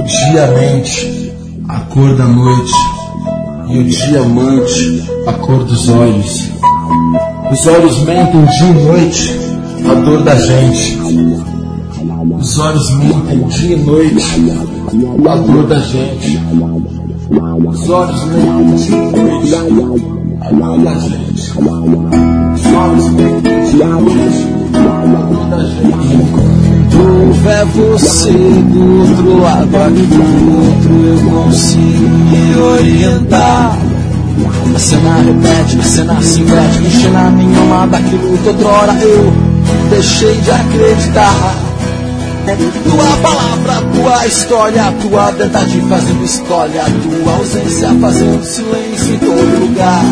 O dia mente a cor da noite e o diamante a cor dos olhos. Os olhos mentem dia e noite a dor da gente. Os olhos mentem dia e noite a dor da gente. Os olhos mentem dia e noite a dor da gente. Os olhos mentem dia e noite gente. houver você do outro lado, aqui do outro eu consigo me orientar. A cena repete, a cena se inverte, mexer na minha alma daquilo que outrora eu deixei de acreditar. Tua palavra, tua história, tua verdade fazendo história, tua ausência fazendo silêncio em todo lugar.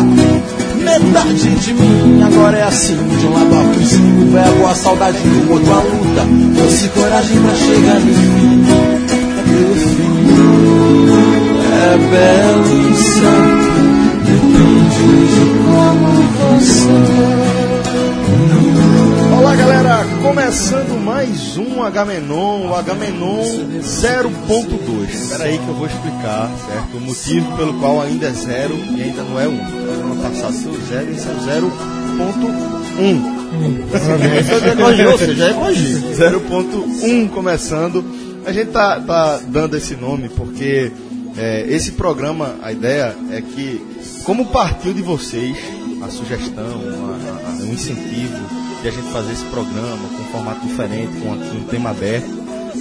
Metade de mim agora é assim, de um lado a fim, o verbo, a saudade, do outro a luta. Fosse coragem pra chegar no fim. E o fim é belo e santo, depende de como você. Olá galera, começando mais um H-Menon, o H-Menon 0.2. Espera aí que eu vou explicar, certo? O motivo pelo qual ainda é zero e ainda não é 1. Um. No ano passado foi o zero e esse é o 0.1. Você já corrigiu, você já corrigiu. 0.1 começando. A gente tá, tá dando esse nome porque é, esse programa, a ideia é que, como partiu de vocês a sugestão, a, a, um incentivo de a gente fazer esse programa com um formato diferente, com um tema aberto,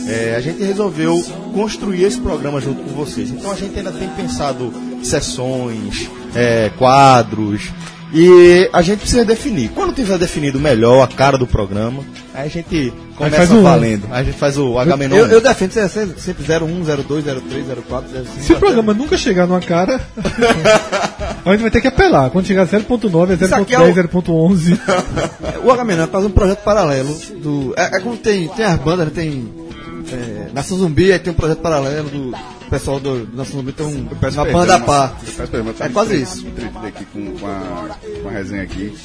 é, a gente resolveu construir esse programa junto com vocês. Então a gente ainda tem pensado sessões, é, quadros, e a gente precisa definir. Quando tiver definido melhor a cara do programa, aí a gente começa um- valendo. Aí a gente faz o H Eu, eu defendo ser sempre- sempre 01, 02, 03, 04, 05. Se o programa nunca chegar numa cara, a gente vai ter que apelar. Quando chegar a 0.9, é Isso aqui é 0.10, o- 0.11. O Agamenon faz um projeto paralelo. Do, é, é como tem, tem as bandas, né, tem é, Nação Zumbi, aí tem um projeto paralelo do pessoal do, do Nação Zumbi, tem um, uma banda perdão, É quase isso. Entretido aqui com, com, a, com a resenha aqui.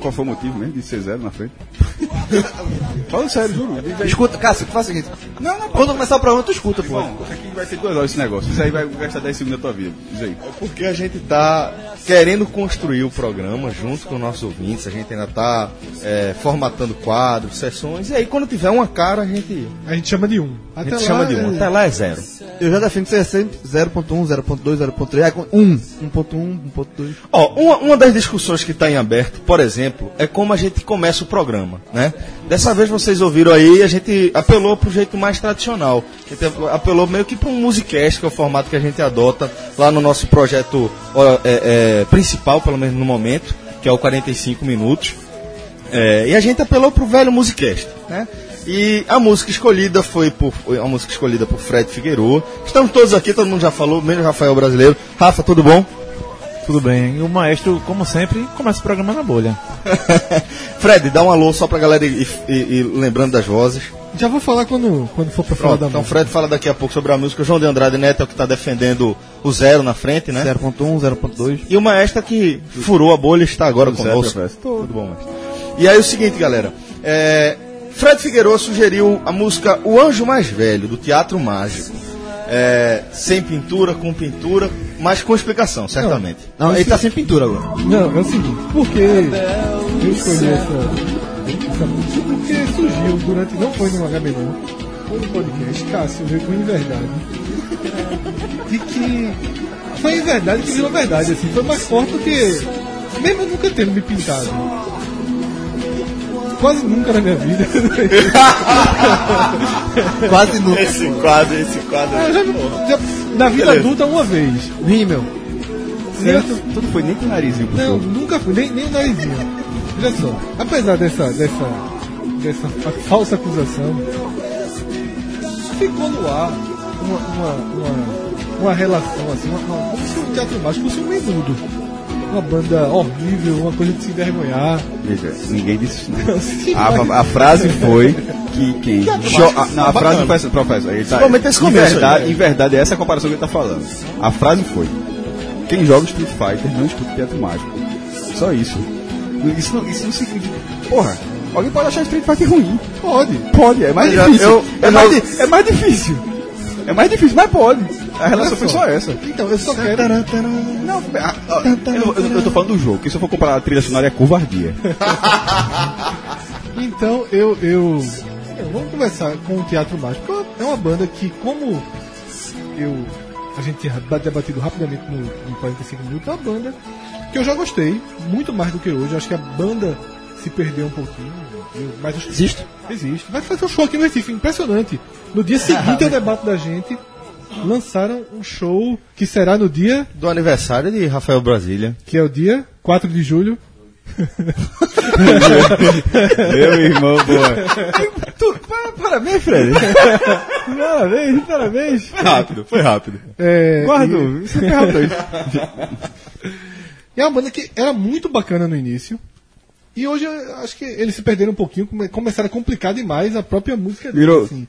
Qual foi o motivo mesmo de ser zero na frente? Fala sério, juro. Escuta, Cássio, faz o seguinte. Não, não, Quando começar o programa, tu escuta, pô. Bom, aqui vai ter duas horas esse negócio. Isso aí vai gastar 10 segundos da tua vida. Diz aí. Porque a gente está querendo construir o programa junto com os nossos ouvintes, a gente ainda está formatando quadros, sessões, e aí quando tiver uma cara, a gente, A gente chama de 1. a Até gente lá, chama de um. é- Até lá é zero. Eu já defino ser sempre 0.1, 0.2, 0.3, aí com 1, 1.1, 1.2. Ó, uma, uma das discussões que está em aberto, por exemplo, é como a gente começa o programa, né? Dessa vez vocês ouviram aí, a gente apelou para o jeito mais tradicional. A gente apelou meio que para um musicast, que é o formato que a gente adota lá no nosso projeto ó, é, é, principal, pelo menos no momento, que é o 45 minutos. É, e a gente apelou para o velho musicast, né? E a música escolhida foi por a música escolhida por Fred Figueiredo. Estamos todos aqui, todo mundo já falou, menos Rafael brasileiro. Rafa, tudo bom? Tudo bem. E o maestro, como sempre, começa o programa na bolha. Fred, dá um alô só pra galera ir, ir- ir lembrando das vozes. Já vou falar quando, quando for pra falar Pronto, da então música. Fred fala daqui a pouco sobre a música. O João de Andrade Neto é o que está defendendo o zero na frente, né? 0.1, 0.2. E o maestro que furou a bolha está agora Tudo certo, conosco. professor? Tudo bom, mestre. E aí o seguinte, galera. é, Fred Figueiredo sugeriu a música O Anjo Mais Velho, do Teatro Mágico. É, sem pintura, com pintura, mas com explicação, certamente. Não, ele tá sem pintura agora. Não, é o seguinte, porque eu escolhi essa música porque surgiu durante, não foi no HB foi no podcast, Cássio veio com Inverdade. De que foi em verdade que virou verdade, assim, foi mais forte do que. Mesmo nunca tendo me pintado. Quase nunca na minha vida. Quase nunca. Esse quadro, esse quadro. Eu já- já- na vida Beleza. adulta uma vez. Rímel. Certo? Tu não foi nem com o narizinho Não, nunca fui, nem, nem o narizinho. Olha só, apesar dessa, dessa, dessa fa- falsa acusação, ficou no ar uma, uma, uma, uma relação assim, uma, uma, como se o teatro mágico fosse um menudo. Uma banda horrível, uma coisa de se envergonhar. Veja, ninguém disse isso. não. Sim, mas- A, a frase foi que quem. Cho- a, não, a frase foi professor. Ele tá, esse em, verdade, aí. em verdade, essa é a comparação que ele tá falando. A frase foi: quem joga Street Fighter não escuta teatro mágico. Só isso. Isso não, isso não significa. Porra, alguém pode achar Street Fighter ruim. Pode. Pode, é mais Eu já- difícil. eu- é, eu mais não- di- é mais difícil. É mais difícil, mas pode. A relação foi só essa. Então, eu só quero. Não, ah, ah, eu, eu, eu tô falando do jogo, que se eu for comparar a trilha sonora é covardia. Então, eu, eu, Vamos começar com o Teatro Mágico. É uma banda que, como eu. A gente tinha debatido rapidamente no, no 45 minutos, é uma banda que eu já gostei, muito mais do que hoje. Acho que a banda se perdeu um pouquinho. mas acho que Existe? Existe. Vai fazer um show aqui no Recife, impressionante. No dia seguinte ao debate da gente, lançaram um show que será no dia, Do aniversário de Rafael Brasília. que é o dia 4 de julho. Meu irmão, boa. Tu, pa- parabéns, Fred. Parabéns, parabéns. Foi rápido, foi rápido. É, Guardo, isso foi rápido. E é uma banda que era muito bacana no início. E hoje eu acho que eles se perderam um pouquinho, come- começaram a complicar demais a própria música deles. Virou- Assim.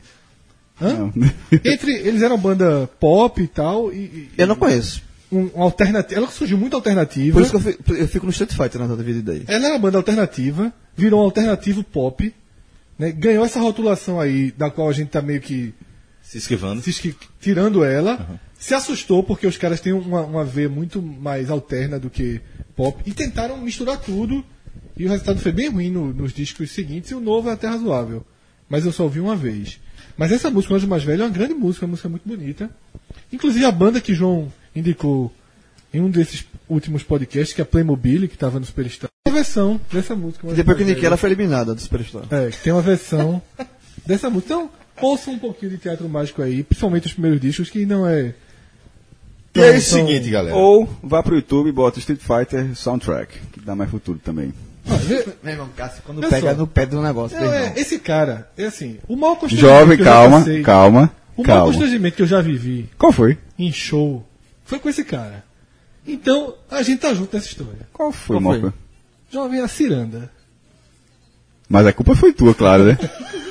Entre, eles eram uma banda pop e tal, e, e- Eu não conheço. um, um alternativo. Ela surgiu muito alternativa. Por isso que eu fico, eu fico no Street Fighter na data vida daí. Ela era uma banda alternativa, virou um alternativo pop, né? ganhou essa rotulação aí, da qual a gente tá meio que Se esquivando. se esqui- tirando ela, se assustou porque os caras têm uma, uma veia muito mais alterna do que pop e tentaram misturar tudo e o resultado foi bem ruim no- nos discos seguintes e o novo é até razoável. Mas eu só ouvi uma vez. Mas essa música, O Anjo Mais Velho, é uma grande música, uma música muito bonita. Inclusive a banda que João indicou em um desses últimos podcasts, que é a Playmobil, que estava no Superstar, tem uma versão dessa música. Depois que indiquei, ela foi eliminada do Superstar. É, tem uma versão dessa música. Então, ouça um pouquinho de teatro mágico aí, principalmente os primeiros discos, que não é. E é o seguinte, galera. Ou vá pro YouTube e bota Street Fighter Soundtrack, que dá mais futuro também. Meu irmão, Cássio, quando pega só. no pé do negócio, não, é, esse cara, é assim, o maior constrangimento. Jovem, que eu já calma, passei- calma, O maior calma. constrangimento que eu já vivi Qual foi? em show foi com esse cara. Então, a gente tá junto nessa história. Qual foi, Qual foi? Jovem a Ciranda. Mas a culpa foi tua, claro, né?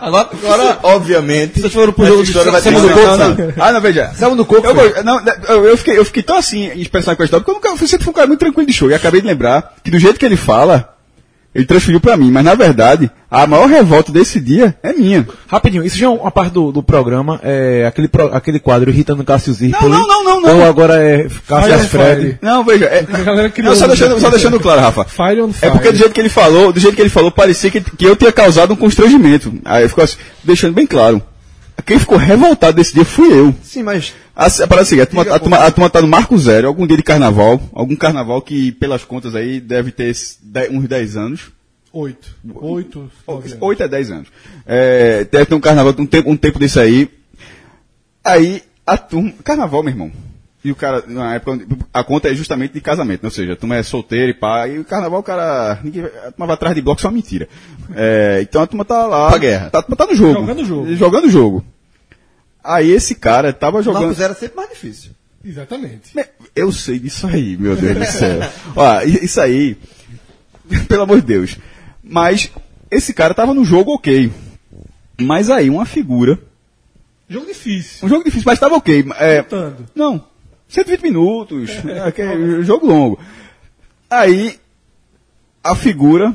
Agora, Agora, obviamente, vocês foram pro jogo de história vai ter mudou que o ser coco, contada. Ah, não, veja. Saiu do coco, Eu, não, eu, eu fiquei, eu fiquei tão assim expressado com a história, porque eu, nunca, eu sempre fui um cara muito tranquilo de show. E acabei de lembrar que do jeito que ele fala, ele transferiu pra mim. Mas na verdade, a maior revolta desse dia é minha. Rapidinho, isso já é uma parte do, do programa, é aquele, pro- aquele quadro irritando Cássio Zirpoli. Não, não, não, não, não. Ou agora é Cássio Fred. Não, veja. É, A galera criou não, só deixando, só deixando claro, Rafa. Fire on Fire. É porque do jeito que ele falou, do jeito que ele falou, parecia que, que eu tinha causado um constrangimento. Aí ficou assim, deixando bem claro. Quem ficou revoltado desse dia fui eu. Sim, mas A, a parada é a seguinte, a turma, a, turma, a turma tá no Marco Zero, algum dia de carnaval, algum carnaval que, pelas contas aí, deve ter uns 10 anos. Oito. Oito. 8 a 10 anos. É, deve ter um carnaval, um tempo, um tempo desse aí. Aí, a turma. Carnaval, meu irmão. E o cara, na época, a conta é justamente de casamento, né? ou seja, a turma é solteira e pá, e o carnaval, o cara. Ninguém, a turma vai atrás de bloco, isso é uma mentira. É, então a turma tá lá. Pra guerra. Tá, a turma tá no jogo. Jogando o jogo. Jogando o jogo. Aí esse cara tava o jogando. Zero é sempre mais difícil. Exatamente. Eu sei disso aí, meu Deus do céu. Ó, isso aí, pelo amor de Deus. Mas esse cara tava no jogo ok. Mas aí uma figura, Jogo difícil. um jogo difícil, mas tava ok. É, Lutando. não, 120 minutos, é, aquele jogo longo. Aí a figura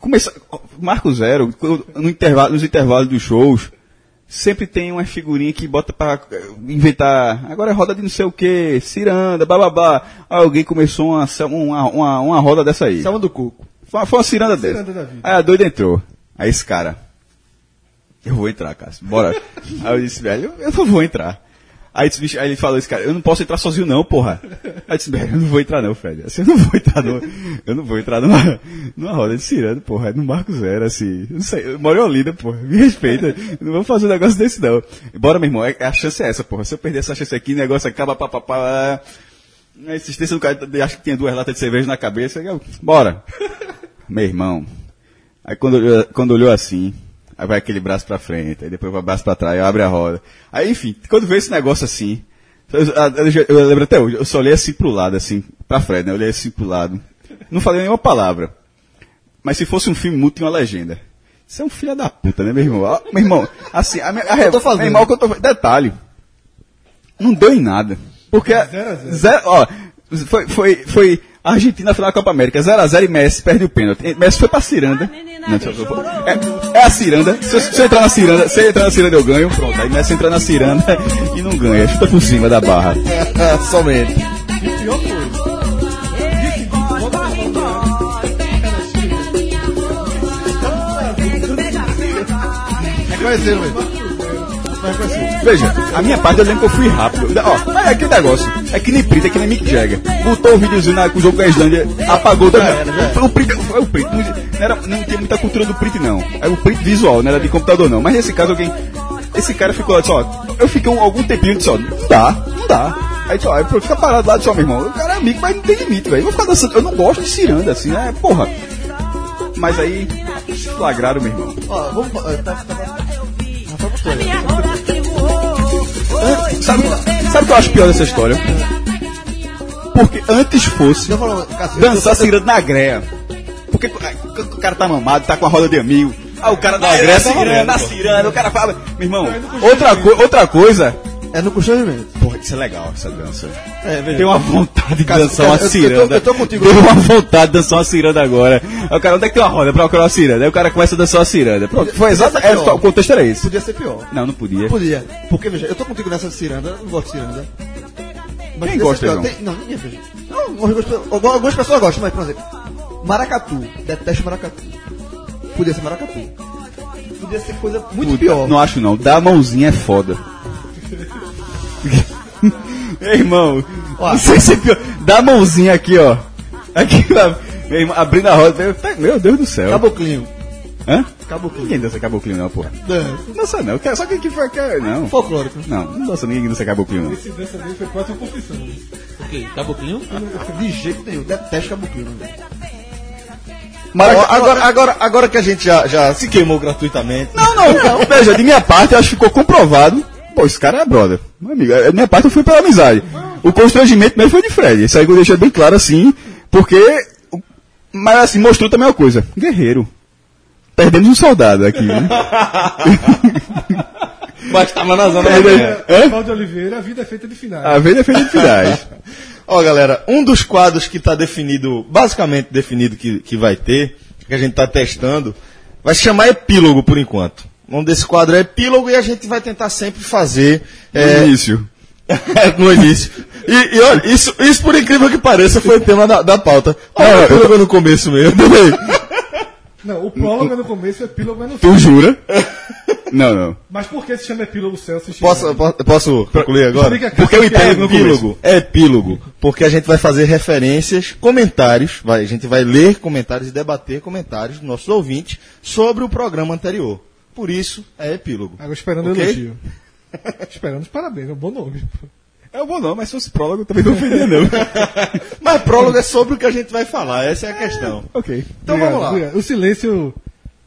começa, Marco Zero, no intervalo, nos intervalos dos shows, sempre tem uma figurinha que bota pra eh, inventar. Agora é roda de não sei o que, ciranda, bababá. Alguém começou uma, uma, uma, uma roda dessa aí. Salva do coco. Foi, uma- foi uma ciranda dessa. Ciranda da vida. Aí a doida entrou. Aí esse cara. Eu vou entrar, Cássio. Bora. aí eu disse, velho, eu, eu não vou entrar. Aí, aí ele falou esse cara, eu não posso entrar sozinho não, porra. Aí eu disse, eu não vou entrar não, Fred. Assim, eu não vou entrar no, eu não vou entrar numa, numa roda de ciranda, porra. É no Marco Zero, assim. Não sei, eu moro em Olinda, porra. Me respeita. Eu não vou fazer um negócio desse não. Bora, meu irmão, é- a chance é essa, porra. Se eu perder essa chance aqui, o negócio acaba, papapá. A insistência do cara, acho que tinha duas latas de cerveja na cabeça. eu, Bora. Meu irmão. Aí quando quando olhou assim, aí vai aquele braço pra frente, aí depois vai o braço pra trás, aí abre a roda. Aí, enfim, quando vê esse negócio assim, eu, eu- eu- lembro até hoje, eu só olhei assim pro lado, assim, pra Fred, né? Eu olhei assim pro lado. Não falei nenhuma palavra. Mas se fosse um filme mudo, tinha uma legenda. Você é um filho da puta, né, meu irmão? Ah, meu irmão, assim, a, minha- a, Eu tô fazendo. Meu irmão, que eu tô Detalhe. Não deu em nada. Porque. Zero a zero. zero- ó, foi, foi, foi a Argentina na final da Copa América, 0x0 e Messi perde o pênalti. Messi foi pra Ciranda. Não, é, é a ciranda. Se eu, se eu entrar na ciranda, se entrar na ciranda eu ganho, pronto. Aí começa a entrar na ciranda e não ganha. Chuta por cima da barra. Somente. E pior coisa. Velho. Veja, a minha parte eu lembro que eu fui rápido. Ó, mas é aquele negócio. É que nem print, é que nem Mick Jagger. Botou o videozinho na, com o jogo com a Islândia, apagou também. O print foi o print. Não, era, não tinha muita cultura do print, não. Era o print visual, não era de computador, não. Mas nesse caso, alguém. Esse cara ficou lá, disse, ó, eu fiquei um, algum tempinho e disse, ó, não dá, não dá. Aí, disse, ó, aí, fica parado lá, disse, ó, meu irmão, o cara é amigo, mas não tem limite, velho. Eu vou ficar dançando, eu não gosto de ciranda, assim, né, porra. Mas aí, flagraram, meu irmão. Ó, vamos. ó, Tá, tá, tá. Sabe, sabe o que eu acho pior dessa história? Porque antes fosse dançar ciranda na greia. Porque o cara tá mamado, tá com a roda de amigo. Ah, o cara da greia, na ciranda, o cara fala. Meu irmão, outra, co outra coisa. É no constrangimento. Porra, isso é legal, essa dança. É, veja. Tem uma vontade de Cara, dançar cara, uma eu- eu tô- ciranda. eu tô contigo. Deu uma vontade de dançar uma ciranda agora. Aí o cara, onde é que tem uma roda pra procurar uma ciranda? Aí o cara começa a dançar uma ciranda. Pronto, foi ser É, o contexto era esse. Podia ser pior. Não, não podia. Podia. Porque, veja, eu tô contigo nessa ciranda, eu não gosto de ciranda. Mas Quem gosta, pior. João? Tem- Não, ninguém veja. Não, algumas pessoas- algumas algumas pessoas gostam, mas, por exemplo, maracatu. Detesto maracatu. Podia ser maracatu. Podia ser coisa muito Puta, pior. Não acho não. Dar a mãozinha é foda. Meu irmão, não sei se é pior. Dá a mãozinha aqui, ó. Aqui, ó. Meu irmão, abrindo a roda. Meu, tá- Meu Deus do céu. Caboclinho. Hã? Caboclinho. Ninguém dança caboclinho não, porra. Dança. Não dança não. Quer- Só quem que foi. Quer, não. Folclórico. Não, não dança ninguém que dança caboclinho não. Esse dança dele foi quase uma confissão. Ok, caboclinho? De jeito nenhum. Detesto caboclinho. né? Ó, agora, agora, agora que a gente já, já se queimou gratuitamente. Não, não, não. Veja, de minha parte, eu acho que ficou comprovado. Pô, esse cara é brother. Meu amigo, da minha parte eu fui pela amizade. O constrangimento mesmo foi de Fred. Isso aí eu deixei bem claro assim, porque. Mas assim, mostrou também uma coisa. Guerreiro. Perdemos um soldado aqui, né? Mas tava na zona Perdemos- Hã? Paulo de Oliveira, a vida é feita de finais. A vez defende de finais. Ó, galera, um dos quadros que está definido, basicamente definido que, que vai ter, que a gente está testando, vai se chamar epílogo por enquanto. O nome desse quadro é epílogo e a gente vai tentar sempre fazer No é, início. no início. E, e olha, isso, isso por incrível que pareça foi o tema da, da pauta. Olha Não, o eu epílogo no começo mesmo. Não, o prólogo é no começo e o epílogo é no fim. Tu jura? Não, não. Mas por que se chama epílogo Celso? Posso, posso, posso concluir agora? Porque o no epílogo é epílogo, porque a gente vai fazer referências, comentários, vai, a gente vai ler comentários e debater comentários dos nossos ouvintes sobre o programa anterior. Por isso, é epílogo. Agora esperando o Ok? elogio. esperando os parabéns, é um bom nome. É bom não, mas se fosse prólogo também não ofendia não. Mas prólogo é sobre o que a gente vai falar, essa é a questão. ok. Então vamos lá. obrigado. O silêncio,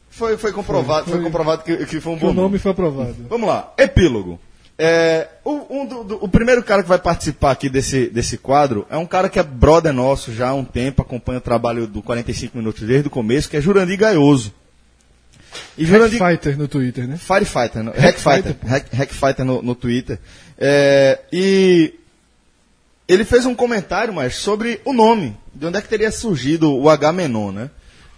Foi, foi comprovado, foi, Foi- comprovado que, que foi um que bom o nome. nome foi aprovado. Vamos lá, epílogo. É, o, um do- do- o primeiro cara que vai participar aqui desse, desse quadro é um cara que é brother nosso já há um tempo, acompanha o trabalho do 45 Minutos desde o começo, que é Jurandir Gaioso. E Jurandir... No Twitter, né? Firefighter, no, Hackfighter, Hack, Hackfighter no, no Twitter. É, e ele fez um comentário, mas sobre o nome, de onde é que teria surgido o H-Menon, né?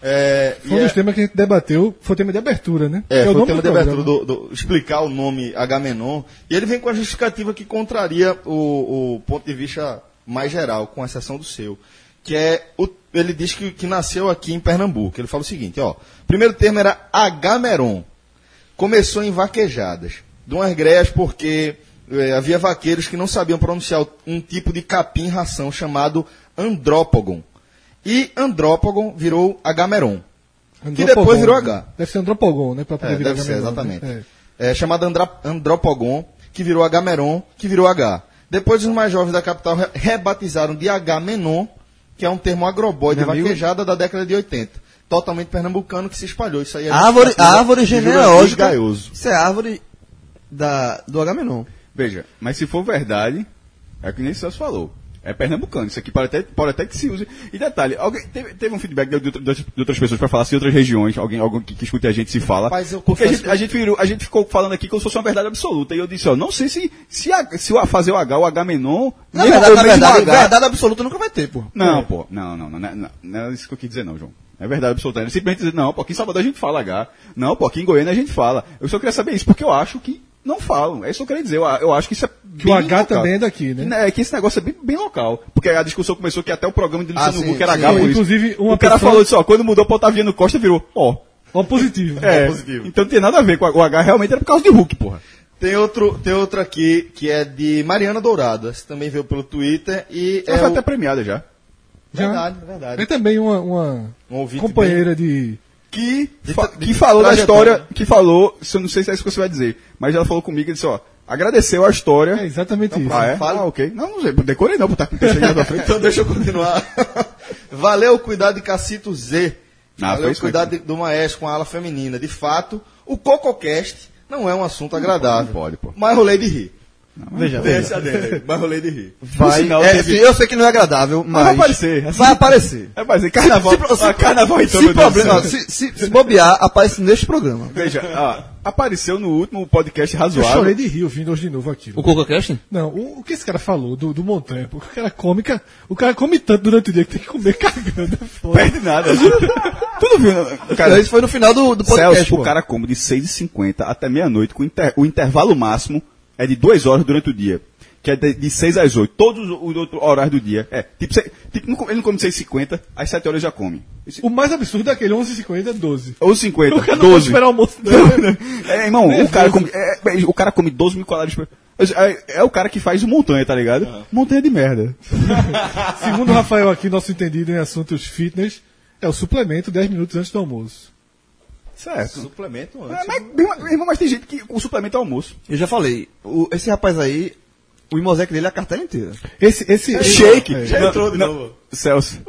É, Foi um dos é- temas que a gente debateu, foi o tema de abertura, né? é, Que foi o nome tema de abertura do, do- explicar o nome Agamenon. E ele vem com a justificativa que contraria o, o ponto de vista mais geral, com exceção do seu. Que é, o, ele diz que, que nasceu aqui em Pernambuco. Ele fala o seguinte, ó. O primeiro termo era Agameron. Começou em vaquejadas. De umas greias porque eh, havia vaqueiros que não sabiam pronunciar um tipo de capim ração chamado andrópogon. E andrópogon virou Agameron. Que depois virou H. Deve ser Andropogon, né? Pra poder É, virar deve ser, Agamenon, exatamente. né? É. chamado Andra, Andropogon, que virou Agameron, que virou H. Depois os mais jovens da capital re- rebatizaram de Agamenon, que é um termo agroboide Meu amigo. vaquejada da década de 80. Totalmente pernambucano que se espalhou. Isso aí é Árvore, justificativa árvore de genealógica. Gaioso. Isso é árvore da, do Agamenon. Veja, mas se for verdade, é que nem o Celso falou. É pernambucano. Isso aqui pode até, pode até que se use. E detalhe, alguém, teve, teve um feedback de, de, outras- de outras pessoas para falar se em outras regiões, alguém, alguém que, que escute a gente se fala. Rapaz, eu porque a gente, a, gente virou- a gente ficou falando aqui como se fosse uma verdade absoluta. E eu disse, ó, não sei se, se, a- se o- fazer o H, o H menor. Na verdade, na verdade, H, verdade absoluta nunca vai ter, pô. Não, pô, não, não, não, não, não, não é isso que eu quis dizer, não, João. É verdade absoluta. É simplesmente dizer, não, pô, aqui em Salvador a gente fala H. Não, pô, aqui em Goiânia a gente fala. Eu só queria saber isso, porque eu acho que não falam. É isso que eu queria dizer. Eu, eu acho que isso é. Que o H também é daqui, né? É que esse negócio é bem, bem local. Porque a discussão começou que até o programa de Ah, Luciano sim, Huck era sim. H, por isso. Inclusive, uma o cara pessoa- falou isso, ó, quando mudou pra Otaviano Costa virou, ó. Ó, positivo. É, então não tem nada a ver com o H, realmente era por causa de Hulk, porra. Tem outro, tem outro aqui que é de Mariana Dourado. Esse também veio pelo Twitter e Ela é foi o... até premiada já. Já. verdade, verdade. É também uma, uma Um companheira de. Que, fa- de que falou da história, que falou, se eu não sei se é isso que você vai dizer, mas ela falou comigo e disse, ó, agradeceu a história. É exatamente isso. ah, é? fala. Ah, ok. Não, não sei, decorei não, o na tua frente. Então deixa eu continuar. Valeu cuidar de Cacito Z. Ah, Valeu mesmo. de- do maestro com a ala feminina. De fato, o CocoCast não é um assunto agradável. não pode, pô. Mas rolei de rir. Veja, Tem esse adendo aí, mas rolei de rir. Vai, sinal, é, teve- sim, eu sei que não é agradável, mas. vai aparecer, assim. Vai aparecer. É, mas carnaval, Se- se- ah, carnaval então, se, problema, se, se, se bobear, aparece neste programa. Veja, ah, apareceu no último podcast Eu razoável. chorei de rir ouvindo hoje de novo aquilo. O CocoCast? Não, o, o que esse cara falou do, do Montanha? Porque o cara come, ca- o cara come tanto durante o dia que tem que comer cagando. é foda. Perde nada. tu não viu? Cara, isso foi no final do, do podcast. Celso, o cara come de 6h50 até meia-noite, com inter- o intervalo máximo é de 2 horas durante o dia. Que é de, de 6 às 8. Todos os os outros horários do dia. É, tipo, se- tipo não ele não come 6h50, às 7 horas já come. O mais absurdo é aquele 11h50, 12. Ou 50, O cara não pode 12. esperar o almoço. É, irmão, o cara, come, é, é, o cara come 12 mil calorias por... É, é o cara que faz montanha, tá ligado? Montanha de merda. Segundo o Rafael aqui, nosso entendido em assuntos fitness, é o suplemento 10 minutos antes do almoço. Certo. Suplemento É, antes. mas, meu irmão, mas tem gente que o suplemento é almoço. Eu já falei, o- esse rapaz aí, o Imosec dele é a cartela inteira. Esse, esse, Shake. É. Já entrou de novo. Celso.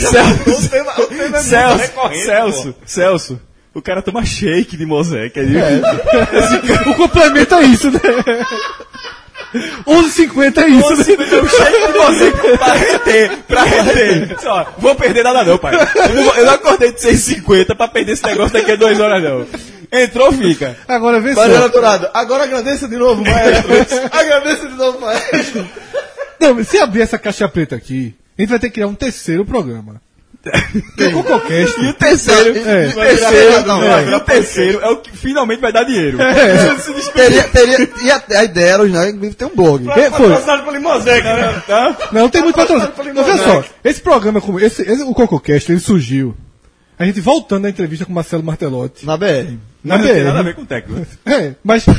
Celso. O tema, o tema é Celso, Celso, Celso. O cara toma shake de moseque. É de... o complemento é isso, né? 11h50 é isso, né? um shake de moseque pra reter, pra reter. Só, vou perder nada não, pai. Eu não, eu não acordei de 6h50 pra perder esse negócio daqui a duas horas não. Entrou, fica. Agora vê. Dourado, agora agradeça de novo, maestro. agradeça de novo, maestro. Não, se abrir essa caixa preta aqui, a gente vai ter que criar um terceiro programa. Cococast. E o terceiro, É. e o terceiro, Não, é, e o terceiro é o que finalmente vai dar dinheiro. Teria, teria, e a, a ideia era original é ter um blog. É, foi. Patrocinado né? Tá? Não, tem muito patrocínio. Monark. só, esse programa, esse, esse- o Cococast, ele surgiu. A gente voltando na entrevista com o Marcelo Martelotti. Na BR. Na Não tem nada a BR. ver com o técnico. É, mas.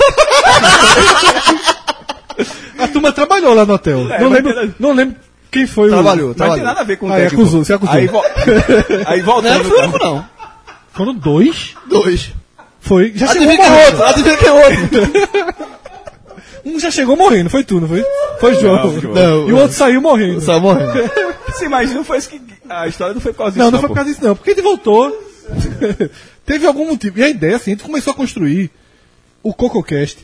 a turma trabalhou lá no hotel. É, não, lembro, tem- não lembro quem foi Trabalhou, o. Mas tem trabalhou. nada a ver com o é, técnico. acusou, você acusou. Aí, vo... aí Não voltando. era fui eu, não. Foram dois? Dois. Foi. Já chegou Adivinha quem é morrendo. outro? Adivinha quem é outro? Um já chegou morrendo, foi tu, não foi? Foi João. Não, João. Não, e o outro saiu morrendo. Saiu morrendo. Sim, mas não foi isso que. A história não foi por causa disso. Não, não foi por causa disso, não. Porque ele voltou. Teve algum motivo. E a ideia, assim, a gente começou a construir o CocoCast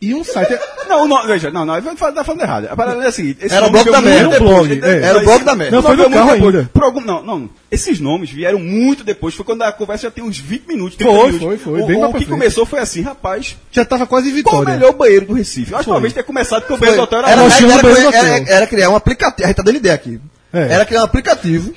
e um site. Não, não, veja, não, não, tá falando, falando errado. A parada é a seguinte. Era o bloco da merda. Era o blog, é. O bloco da merda. Não, foi no carro ainda. Por algum, não, não. Esses nomes vieram muito depois. Foi quando a conversa já tem uns 20 minutos. 30 Foi, minutos. foi, foi, O, bem o pra que frente. começou foi assim, rapaz. Já tava quase em Qual o vitória. melhor banheiro do Recife? Acho que talvez tenha começado porque o banheiro do hotel era Era, era, era, era, era criar um aplicativo. A gente tá dando ideia aqui. É. Era criar um aplicativo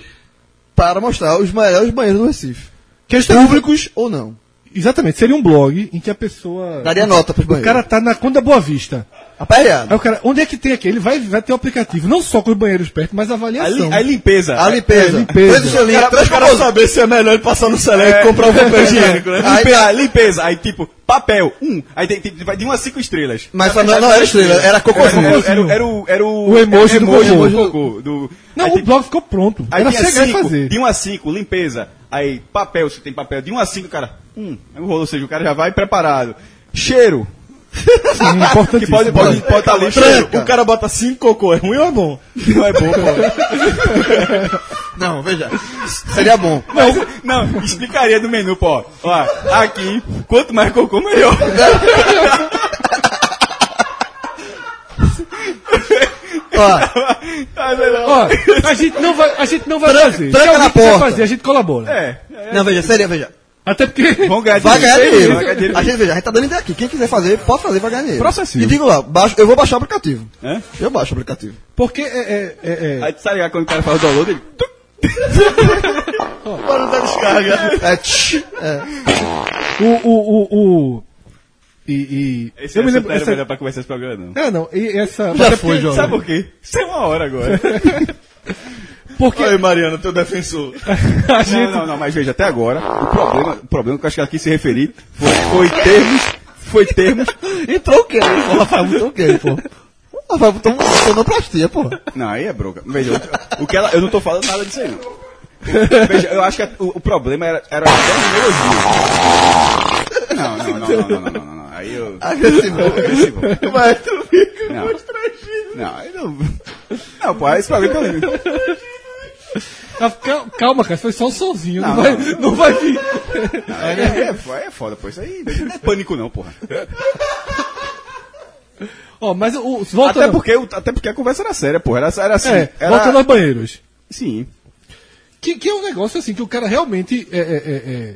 para mostrar os melhores banheiros do Recife. Que Públicos ou não. Exatamente, seria um blog em que a pessoa. Daria nota pros O cara tá na Conda Boa Vista. Aperreado. Aí o cara, onde é que tem aqui? Ele vai, vai ter um aplicativo, não só com os banheiros perto, mas a a, avaliação. li, a limpeza. A limpeza. É, limpeza. Três do três Para famosos. saber se é melhor ele passar no Select e comprar um papel higiênico, né? Aí- Limpeza, limpeza. Aí, tipo, papel, um. Aí tem, tem- vai de uma a cinco estrelas. Mas só não, não era estrela, era Era, cocôzinho. era, era, era o, era o, O emoji do cocô. cocô, do- Não, aí o tem- blog ficou pronto. Aí Era chegar e cinco, fazer. de 1 a 5, limpeza. Aí, papel, se tem papel, de 1 a 5, cara, um. Aí rolou, ou seja, o cara já vai preparado. Cheiro, Sim, que importantíssimo. pode, pode, pode estar ali. Cheiro, O cara bota cinco cocô, é ruim ou é bom? não é bom, pô. Não, veja. Seria bom. Não, não, explicaria no menu, pô. Ó, aqui, quanto mais cocô, melhor. Ó, a gente não vai, a gente não vai Tranca- fazer. tranca na porta. fazer, a gente colabora. É. Não, veja, seria, veja. Até porque. Vão ganhar Vai ganhar dinheiro. dinheiro. Vai ganhar dinheiro. A gente, veja, a gente tá dando ideia aqui. Quem quiser fazer, pode fazer, vai ganhar dinheiro. Processinho. E digo lá, baixo, eu vou baixar o aplicativo. É? Eu baixo o aplicativo. Porque é, é, é, é- Aí tu tá ligado quando o cara faz o download, ele... tuc, Barulho da descarga. É, tch, é. o, o, o, o- e, e Esse eu me lembro não era essa, melhor pra começar esse programa, não. é, não, e essa Já foi, porque- João. Sabe por quê? Isso é uma hora agora. Porque Oi, Mariano, teu defensor. a gente Não, não, não, mas veja, até agora, o problema, o problema que eu acho que ela quis se referir foi, foi termos, foi termos, Entrou o quê? O Rafael botou o quê, pô? O Rafael botou sonoplastia, pô. não, aí é broca. Veja, o, o que ela, eu não tô falando nada disso aí, não. Veja, eu acho que a- o, o problema era, era a terminologia. Não, não, não, não, não, não, não, não, aí eu... Agressivo. agressivo. Maestro fica Não. constrangido. Não, aí não... Não, pô, esse problema é Calma, cara, foi só um solzinho. Não, Não, vai, não. vai vir. Aí é, é, fo- é foda, pô. Isso aí não é pânico, não, porra. Ó, mas o. Voltando, Até porque, o- até porque a conversa era séria, porra. Era, era assim. É, era, voltando aos banheiros. Sim. Que, que é um negócio assim que o cara realmente é, é, é, é,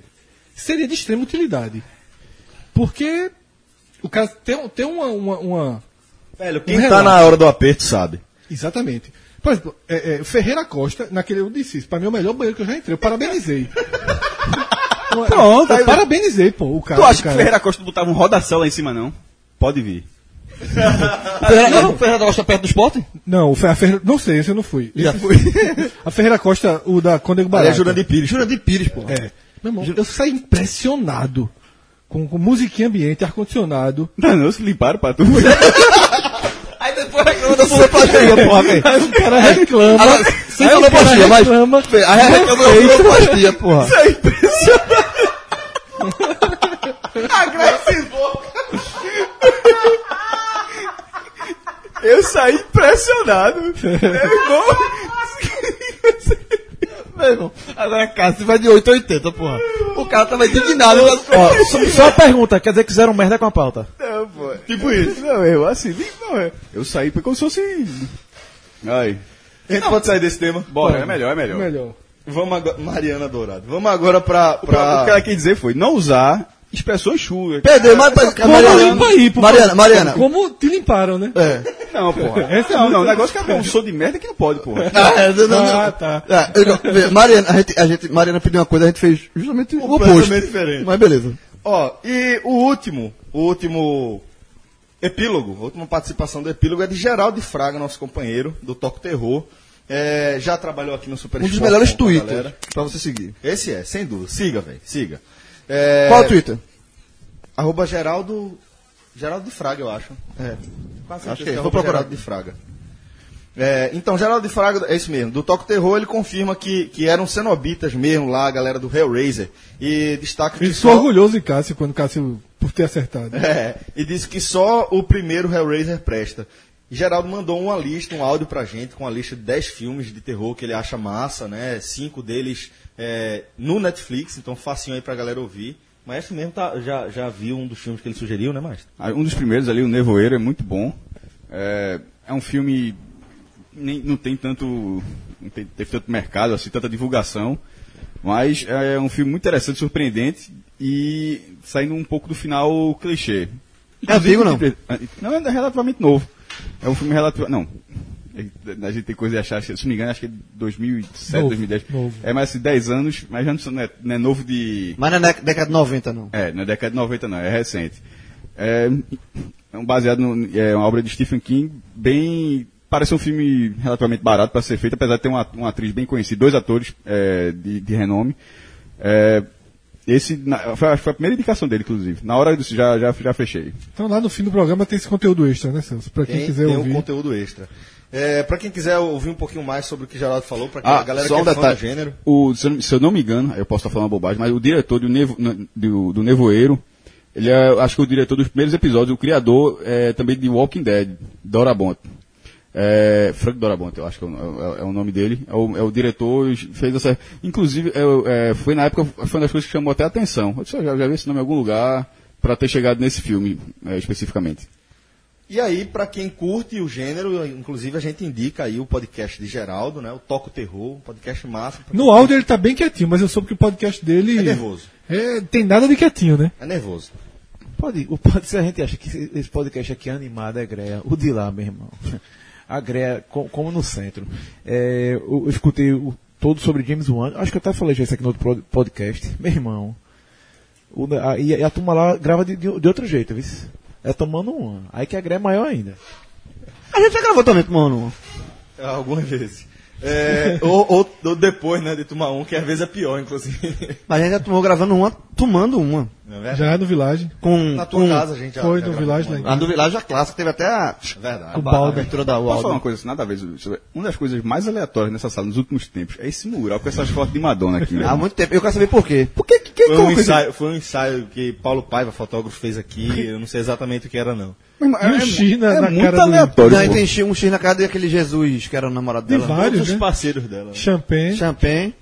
seria de extrema utilidade. Porque o cara tem, tem uma, uma, uma- Velho, Um quem tá relato. na hora do aperto sabe. Exatamente. Por exemplo, é, é, Ferreira Costa, naquele eu disse isso, pra mim é o melhor banheiro que eu já entrei. Eu parabenizei. Pronto, Eu parabenizei, pô, o cara. Tu acha o que cara. Ferreira Costa botava um rodação lá em cima, não? Pode vir. Ferreira, o Ferreira da Costa perto do esporte? Não, o Ferreira. Não sei, esse eu não fui. Já fui. A Ferreira Costa, o da Condego Ali Barata. é Jurandir Pires. Jurandir Pires, pô. É. Meu irmão, eu saí impressionado. Com, com musiquinha ambiente, ar-condicionado. Não, não, se limparam pra tu. Aí depois reclama da sonoplastia, porra, velho. Aí o cara reclama. Aí o cara sonoplastia, mas... reclama. Aí reclama da sonoplastia, porra. Eu saí impressionado. Meu irmão. Meu irmão, agora, cara, você vai de 8 a 80, porra. O cara tava indignado. Ó, só, só uma pergunta, quer dizer que fizeram merda com a pauta? Não, pô. Tipo isso. Não, eu assim, não, é. Eu saí como se fosse. Ai. A gente pode sair desse tema? Bora, é melhor, é melhor. Melhor. Vamos agora. Mariana Dourado. Vamos agora pra. O que ela pra... quis dizer foi não usar expressões chulas. Perdeu, mas... mas Como Mariana, limpa aí, por Mariana. Mariana. Como te limparam, né? É. Não, porra. Essa é não, não, o negócio que é um som de merda que não pode, porra. Ah, é, não, não, não. Ah, tá. É, eu Mariana, a gente, a gente, Mariana pediu uma coisa, a gente fez justamente o oposto. Diferente. Mas beleza. Ó, e o último, o último epílogo, a última participação do epílogo é de Geraldo Fraga, nosso companheiro do Toco Terror. É, já trabalhou aqui no Super Um dos melhores galera. pra você seguir. Esse é, sem dúvida. Siga, velho, siga. É, Qual o Twitter? Arroba Geraldo. Geraldo de Fraga, eu acho. É. Quase Acho certeza que é, é vou procurar. Geraldo de Fraga. É, então, Geraldo de Fraga, é isso mesmo. Do Toco Terror, ele confirma que, que eram cenobitas mesmo lá, a galera do Hellraiser. E destaca que Eu só- sou orgulhoso de Cássio quando Cássio por ter acertado. É, e disse que só o primeiro Hellraiser presta. Geraldo mandou uma lista, um áudio pra gente, com uma lista de 10 filmes de terror que ele acha massa, né? Cinco deles é, no Netflix, então facinho aí pra galera ouvir. Maestro mesmo tá, já, já viu um dos filmes que ele sugeriu, né, Maestro? Ah, Um dos primeiros ali, o Nevoeiro, é muito bom. É, é um filme. Nem, não tem tanto. Não tem, teve tanto mercado, assim, tanta divulgação. Mas é um filme muito interessante, surpreendente e saindo um pouco do final clichê. É antigo, não? Não, é relativamente novo. É um filme relativo. Não. É, A gente tem coisa de achar, se não me engano, acho que é 2007, Novo, 2010. novo. É mais assim, 10 anos, mas já não é, não é novo de. Mas não é na década de 90, não. É, na década de 90 não, é recente. É, é um baseado no, é uma obra de Stephen King, bem. Parece um filme relativamente barato para ser feito, apesar de ter uma, uma atriz bem conhecida, dois atores é, de, de renome. É, esse na- foi, foi a primeira indicação dele, inclusive. Na hora disso já, já, já fechei. Então lá no fim do programa tem esse conteúdo extra, né, Celso? Pra quem Tem, quiser tem ouvir. um conteúdo extra. É, pra quem quiser ouvir um pouquinho mais sobre o que Geraldo falou, pra Ah, a galera só que um é fã detalhe. gênero. O, se, eu, se eu não me engano, eu posso estar falando uma bobagem, mas o diretor do, Nevo, no- do, do Nevoeiro, ele é, acho que o diretor dos primeiros episódios, o criador é, também de Walking Dead, Dorabont. É, Frank Dorabont, eu acho que é, o- é- é o nome dele. É o, é o diretor, fez essa. Inclusive, é, é, foi na época, foi uma das coisas que chamou até a atenção. Eu disse, eu já, já vi esse nome em algum lugar para ter chegado nesse filme, é, especificamente. E aí, pra quem curte o gênero, inclusive a gente indica aí o podcast de Geraldo, né? O Toco Terror, um podcast massa. No áudio ele tá bem quietinho, mas eu soube que o podcast dele. É nervoso. É, tem nada de quietinho, né? É nervoso. Pode, o pode se a gente acha que esse podcast aqui é animado, é greia. O de lá, meu irmão. A greia, co- como no centro. É, eu, eu escutei o, todo sobre James Wan. Acho que eu até falei já isso aqui no outro podcast. Meu irmão. O, a, e a turma lá grava de, de, de outro jeito, viu? É tomando uma. Aí que a greia é maior ainda. A gente já gravou também, mano. É, Algumas vezes. É, ou, ou- ou depois, né, de tomar um, que às vezes é pior, inclusive. Mas a gente já tomou gravando uma, tomando uma. É? Já é no Village. Com, Na tua com casa a gente já foi já gravou Village uma. lá em A do Village a clássica, teve até a, É verdade. Com o a balde. abertura da Posso falar UAL. uma coisa assim, nada a ver? Uma das coisas mais aleatórias nessa sala nos últimos tempos é esse mural com essas fotos de Madonna aqui. meu Há irmão. muito tempo. Eu quero saber por quê. Por que? que, que Foi um, ensaio, foi um ensaio que Paulo Paiva, fotógrafo, fez aqui. Eu não sei exatamente o que era, não. Irmão, E o X na- é na muito cara do- aleatório. Não, pô. tem X- um X na cara daquele Jesus, que era o namorado De dela. vários, Todos os né? parceiros dela. Champanhe. Champanhe.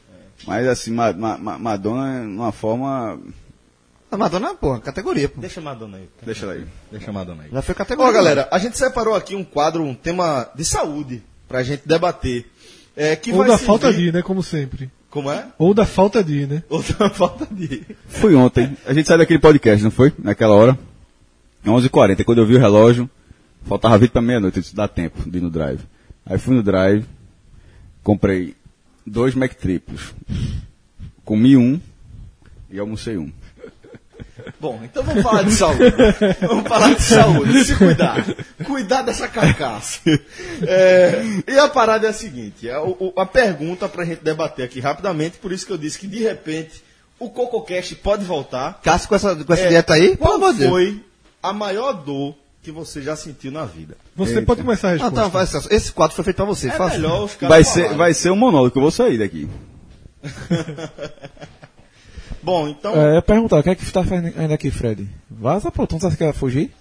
Mas assim, Ma- Ma- Ma- Madonna, numa forma. A Madonna, porra, categoria, pô. Deixa a Madonna aí. Deixa ela aí. Deixa a Madonna aí. Já foi categoria. Ó, galera, a gente separou aqui um quadro, um tema de saúde, pra gente debater. É, que Ou vai da servir- falta de né? Como sempre. Como é? Ou da falta de né? Ou da falta de. Foi ontem. A gente saiu daquele podcast, não foi? Naquela hora. 11h40. Quando eu vi o relógio, faltava 20 pra meia-noite. Eu disse, dá tempo de ir no drive. Aí fui no drive, comprei dois Mac triplos. Comi um e almocei um. Bom, então vamos falar de saúde. vamos falar de saúde. Se cuidar. Cuidar dessa carcaça. É, e a parada é a seguinte: é o- o- a pergunta pra gente debater aqui rapidamente, por isso que eu disse que de repente o CocoCast pode voltar. Cássio com essa, com essa É, dieta aí? Qual foi a maior dor que você já sentiu na vida? Você pode começar a Ah, resposta. tá, esse quadro foi feito pra você. É melhor os caras Vai ser, vai ser um monólogo que eu vou sair daqui. Bom, então. É, eu ia perguntar, o que é que tá fazendo ainda aqui, Fred? Vaza, pô, tu não sabe que quer fugir?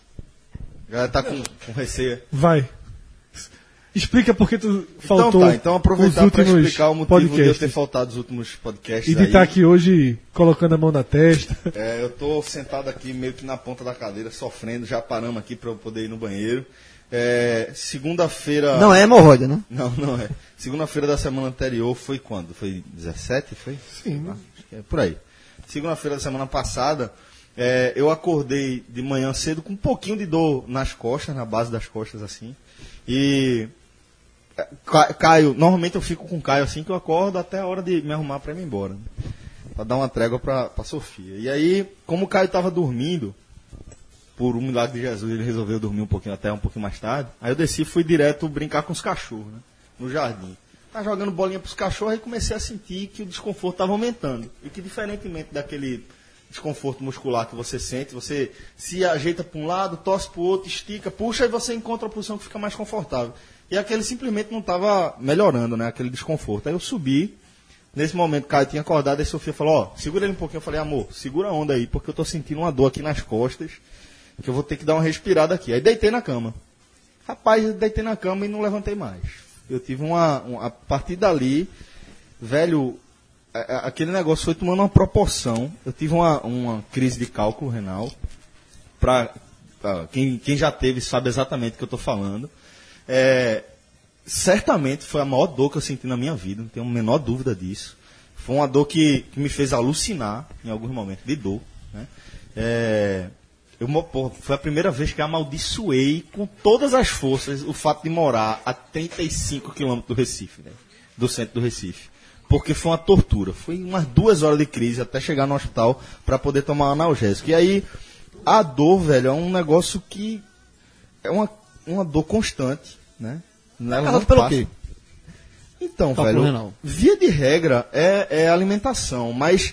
Já tá com, com receio. Vai. Explica por que tu faltou Então tá, então aproveitar para explicar o motivo de eu podcasts. ter faltado os últimos podcasts. E de aí. estar aqui hoje colocando a mão na testa. É, eu tô sentado aqui meio que na ponta da cadeira, sofrendo, já paramos aqui para eu poder ir no banheiro. É, Segunda-feira. Não é hemorroida, né? Não, não é. Segunda-feira da semana anterior foi quando? Foi 17? Foi? Sim. Ah, acho que é por aí. Segunda-feira da semana passada, é, eu acordei de manhã cedo com um pouquinho de dor nas costas, na base das costas, assim. E. Ca- Caio, normalmente eu fico com o Caio assim que eu acordo até a hora de me arrumar para ir embora. né? Pra dar uma trégua pra, pra Sofia. E aí, como o Caio tava dormindo, por um milagre de Jesus, ele resolveu dormir um pouquinho até um pouquinho mais tarde. Aí eu desci e fui direto brincar com os cachorros, né? No jardim. Tá jogando bolinha pros cachorros e comecei a sentir que o desconforto estava aumentando. E que diferentemente daquele desconforto muscular que você sente, você se ajeita para um lado, torce para o outro, estica, puxa e você encontra a posição que fica mais confortável. E aquele simplesmente não estava melhorando, né? Aquele desconforto. Aí eu subi, Nesse momento, o Caio tinha acordado, aí Sofia falou, ó, segura ele um pouquinho. Eu falei, amor, segura a onda aí, porque eu tô sentindo uma dor aqui nas costas, que eu vou ter que dar uma respirada aqui. Aí deitei na cama. Rapaz, deitei na cama e não levantei mais. Eu tive uma, um- a partir dali, velho, aquele negócio foi tomando uma proporção. Eu tive uma, uma crise de cálculo renal. Pra, pra quem, quem já teve sabe exatamente o que eu estou falando. É, certamente foi a maior dor que eu senti na minha vida, não tenho a menor dúvida disso. Foi uma dor que, que me fez alucinar em alguns momentos de dor. Né? É, eu, foi a primeira vez que amaldiçoei com todas as forças o fato de morar a 35 quilômetros do Recife, né? do centro do Recife. Porque foi uma tortura. Foi umas duas horas de crise até chegar no hospital para poder tomar analgésico. E aí, a dor, velho, é um negócio que é uma, uma dor constante, né? Ela não pelo passa. quê? Então, Cálculo velho, renal. via de regra é, é alimentação, mas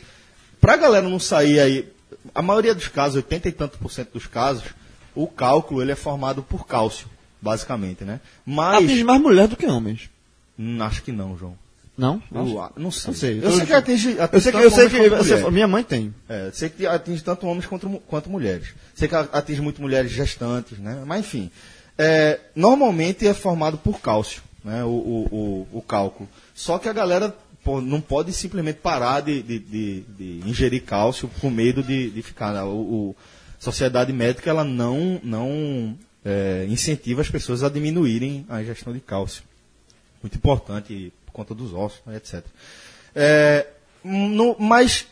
pra galera não sair aí, a maioria dos casos, 80 e tanto por cento dos casos, o cálculo ele é formado por cálcio, basicamente, né? Mas Atinge mais mulher do que homens. Hum, acho que não, João. Não? Eu, a- não sei. Não sei. Eu sei que atinge, atinge Eu sei que, eu sei que você- minha mãe tem. É, sei que atinge tanto homens quanto, quanto mulheres. Sei que atinge muito mulheres gestantes, né? Mas enfim. É, normalmente é formado por cálcio, né? O, o, o, o cálculo. Só que a galera pô, não pode simplesmente parar de, de, de- de ingerir cálcio com medo de, de ficar. né? O, a sociedade médica ela não, não é, incentiva as pessoas a diminuírem a ingestão de cálcio. Muito importante por conta dos ossos, né, etc. É, no- mas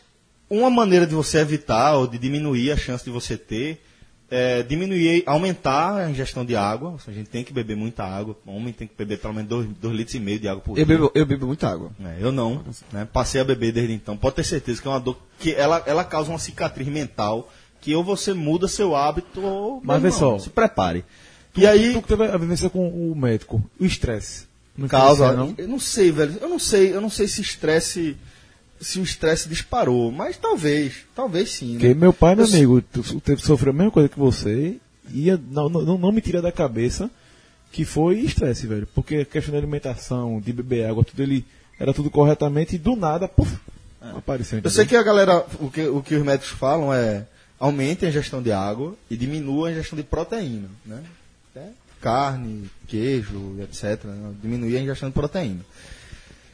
uma maneira de você evitar ou de diminuir a chance de você ter é diminuir, aumentar a ingestão de água. Seja, a gente tem que beber muita água. O homem tem que beber pelo menos 2 litros e meio de água por Eu dia. bebo, eu bebo muita água. É, eu não, né? Passei a beber desde então. Pode ter certeza que é uma dor que ela, ela causa uma cicatriz mental que ou você muda seu hábito ou Mas vê só. se prepare. Tu, e aí tu que teve a vivência com o médico, o estresse. Não causa, não? eu não sei, velho. Eu não sei, eu não sei se estresse se o estresse disparou, mas talvez, talvez sim. Porque Né? meu pai, meu Eu- amigo, teve, sofreu a mesma coisa que você, ia, não, não, não me tira da cabeça que foi estresse, velho. Porque a questão da alimentação, de beber água, tudo ele era tudo corretamente e do nada, puf, apareceu. Eu entendeu? sei que a galera, o que, o que os médicos falam é aumente a ingestão de água e diminua a ingestão de proteína, né? Até carne, queijo, etc. né? Diminuir a ingestão de proteína.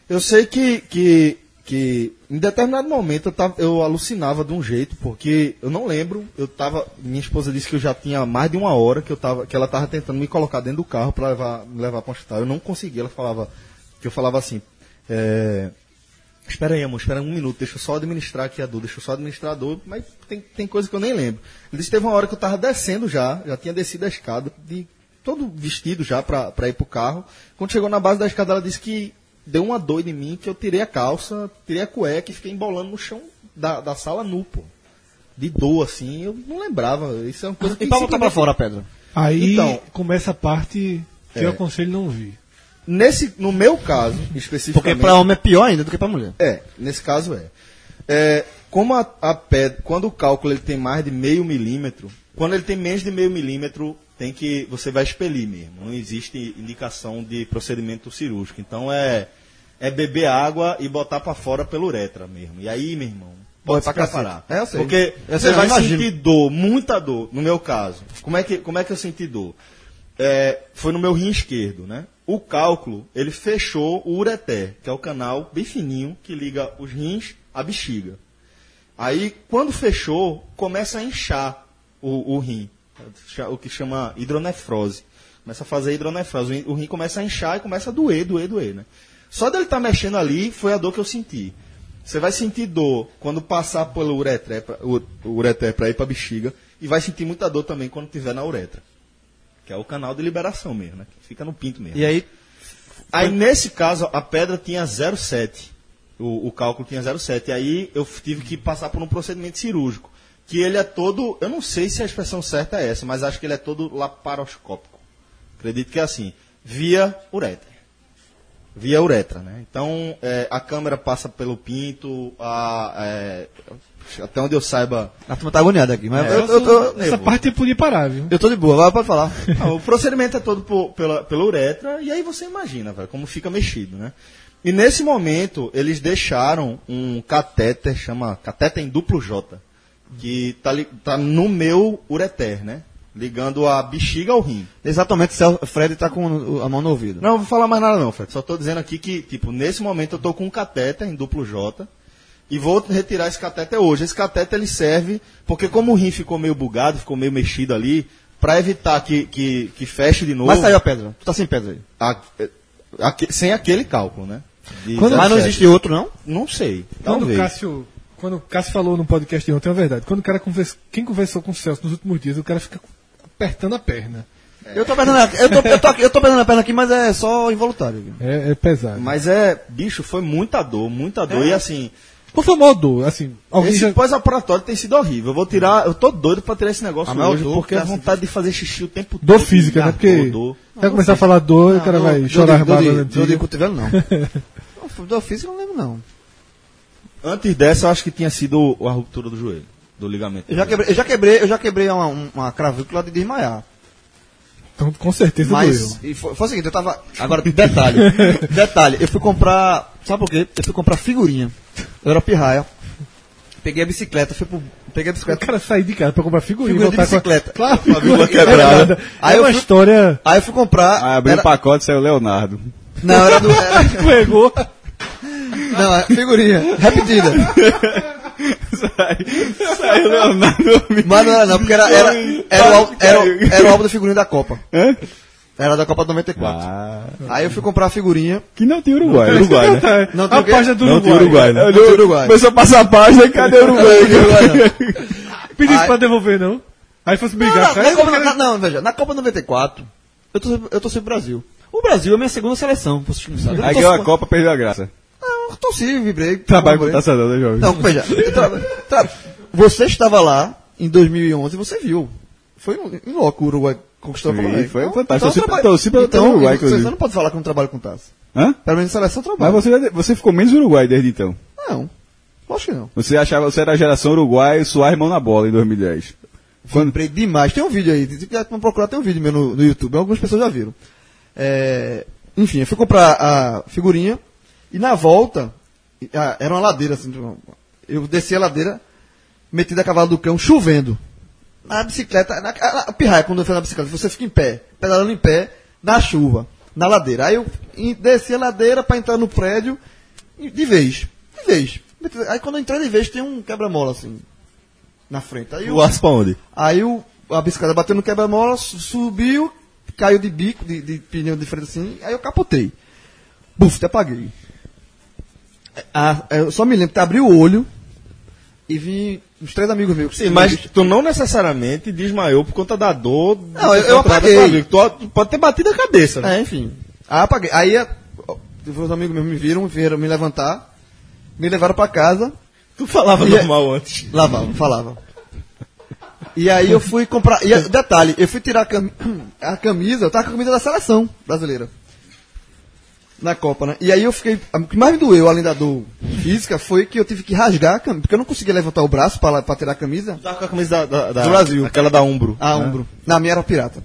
Eu sei que, que, que em determinado momento eu, tava, eu alucinava de um jeito, porque eu não lembro, eu tava, minha esposa disse que eu já tinha mais de uma hora que, eu tava, que ela estava tentando me colocar dentro do carro para levar, me levar para o hospital. Eu não conseguia, ela falava, que eu falava assim, é, Espera aí, amor, espera um minuto, deixa eu só administrar aqui a dor, deixa eu só administrar a dor, mas tem, tem coisa que eu nem lembro. Ele disse teve uma hora que eu estava descendo já, já tinha descido a escada, de, todo vestido já para ir pro carro. Quando chegou na base da escada, ela disse que deu uma dor em mim, que eu tirei a calça, tirei a cueca e fiquei embolando no chão da, da sala nu, pô. De dor, assim, eu não lembrava. Isso é uma coisa que E pra botar pra fora a pedra. Aí Então- começa a parte que É. eu aconselho não ouvir. Nesse, no meu caso, especificamente. Porque pra homem é pior ainda do que pra mulher. É, nesse caso é. É, como a, a pedra, quando o cálculo ele tem mais de meio milímetro, quando ele tem menos de meio milímetro, tem que você vai expelir mesmo. Não existe indicação de procedimento cirúrgico. Então é é beber água e botar pra fora pela uretra mesmo. E aí, meu irmão, pode se pra preparar. É, eu sei. Porque Eu você sei, vai imagino. sentir dor, muita dor, no meu caso. Como é que, como é que eu senti dor? É, foi no meu rim esquerdo, né? O cálculo, ele fechou o ureter, que é o canal bem fininho que liga os rins à bexiga. Aí, quando fechou, começa a inchar o, o rim, o que chama hidronefrose. Começa a fazer hidronefrose. O rim- começa a inchar e começa a doer, doer, doer, né? Só dele estar mexendo ali foi a dor que eu senti. Você vai sentir dor quando passar pelo o o ureter para ir para a bexiga e vai sentir muita dor também quando estiver na uretra. Que é o canal de liberação mesmo, né? Que fica no pinto mesmo. E aí, Aí, nesse caso, a pedra tinha 0,7. O, o cálculo tinha 0,7. E aí eu tive que passar por um procedimento cirúrgico. Que ele é todo. Eu não sei se a expressão certa é essa, mas acho que ele é todo laparoscópico. Acredito que é assim. Via uretra. Via uretra, né? Então, é, a câmera passa pelo pinto, a, é, até onde eu saiba. a turma tá agoniada aqui. Mas É, eu, eu, tô- Essa nervoso. parte eu podia parar, viu? eu tô de boa, vai, pode falar. Ah, o procedimento é todo por- pela, pela uretra, e aí você imagina, velho, como fica mexido, né? E nesse momento, eles deixaram um catéter, chama catéter em duplo J, que tá, tá no meu ureter, né? Ligando a bexiga ao rim. Exatamente, Cel- Fred tá com o- a mão no ouvido. Não, não vou falar mais nada não, Fred. Só tô dizendo aqui que, tipo, nesse momento eu tô com um catéter em duplo J e vou retirar esse catéter hoje. Esse catéter ele serve, porque como o rim ficou meio bugado, ficou meio mexido ali, para evitar que, que, que feche de novo. Mas saiu a pedra. Tu tá sem pedra aí. a- é, aque- sem aquele cálculo, né? De Quando- Mas não 17. existe outro, não? Não sei. Quando o Talvez. Cássio, quando o Cássio falou no podcast de ontem, é verdade. Quando o cara conversa, quem conversou com o Celso nos últimos dias, o cara fica apertando a perna. Eu tô perdendo a, eu tô, eu tô, eu tô perdendo a perna aqui, mas é só involuntário. É, é pesado. Mas é, bicho, foi muita dor, muita dor. E assim, Por favor, dor, assim, esse já... pós-operatório tem sido horrível. Eu vou tirar, eu tô doido pra tirar esse negócio A maior hoje, dor porque a assim, vontade de fazer xixi o tempo Dor todo. física, me né? Porque dor, dor. vai começar a falar dor, o cara vai Dor- chorar as dor dor de- Dor de cotovelo, não. Dor- Dor física eu não lembro, não. Antes dessa, eu acho que tinha sido a ruptura do joelho, do ligamento. Eu já quebrei, eu já quebrei, eu já quebrei uma, uma cravícula de desmaiar. Então, com certeza Mas doeu. e foi, foi o seguinte, eu tava. Agora, detalhe. detalhe, eu fui comprar. Sabe por quê? Eu fui comprar figurinha. Eu era pirraia. Peguei a bicicleta, fui pro. Peguei a O bicicleta. cara sair de casa pra comprar figurinha Figurinha e voltar de bicicleta. com a... Claro, figurinha quebrada. Aí é eu uma fui- história... Aí eu fui comprar. Aí abriu era- o pacote e saiu o Leonardo. Não, era do. Era, Pegou. Não, é figurinha. Repetida. Sai- Saiu Leonardo. Mas não era não, porque era, era, era, o, álbum- era, o- era o álbum da figurinha da Copa. Hã? Era da Copa de 94. Ah, Aí eu fui comprar a figurinha. que não tem Uruguai. Uruguai, né? Não a tem o quê? página do Não Uruguai. tem Uruguai, né? Não tem Uruguai. Começou a passar a página e cadê o Uruguai? Pediu Ai. pra devolver, não? Aí fosse Não, brigar. não, cara, na Copa, na- não, veja, na Copa 94, eu torci, eu torci pro Brasil. O Brasil é a minha segunda seleção, vocês não sabem. Eu Aí ganhou a Copa, perdeu a graça. Eu torci, vibrei. Trabalho com comemorei. taça não, né, jovem? Não, veja, você estava lá em 2011 e você viu. Foi em em loco o Uruguai conquistou a Copa. foi Então- fantástico. então trabalho- torci pra- então, Uruguai, você, inclusive. não pode falar que eu não trabalho com taça. Hã? Pelo menos seleção eu Mas trabalho. você, você ficou menos Uruguai desde então. Não, acho que não. Você achava, você era a geração Uruguai suar mão na bola em 2010. Quando, Vibrei demais. Tem um vídeo aí. Se quiser procurar, tem um vídeo meu no, no YouTube. Algumas pessoas já viram. É, enfim, eu fui comprar a figurinha e na volta, era uma ladeira assim. Eu desci a ladeira, metido a cavalo do cão, chovendo. Na bicicleta, na, a, a pirraia, quando eu fui na bicicleta, você fica em pé, pedalando em pé, na chuva, na ladeira. Aí eu desci a ladeira para entrar no prédio, de vez, de vez. Aí quando eu entrei de vez, tem um quebra-mola assim, na frente. Aí eu, O aço pra onde? Aí o, a bicicleta bateu no quebra-mola, su- subiu, caiu de bico, de, de pneu de frente assim, aí eu capotei. Buf, até apaguei. Ah, eu só me lembro que abri o olho e vi uns três amigos meus. Sim, mas tu não necessariamente desmaiou por conta da dor. do Não, eu- eu apaguei. Tu, pode ter batido a cabeça, né? É, enfim. Aí apaguei. Aí a- os amigos meus me viram, vieram me levantar, me levaram pra casa, Tu falava E é- normal antes. Lavava, falava. E aí eu fui comprar. E detalhe, eu fui tirar a, a camisa, eu tava com a camisa da seleção brasileira. Na Copa, né? E aí eu fiquei. O que mais me doeu, além da dor física, foi que eu tive que rasgar a camisa. Porque eu não conseguia levantar o braço pra, pra tirar a camisa. Tava com a camisa da, da- da- Do Brasil. Aquela da Umbro. A ombro. Na minha era pirata.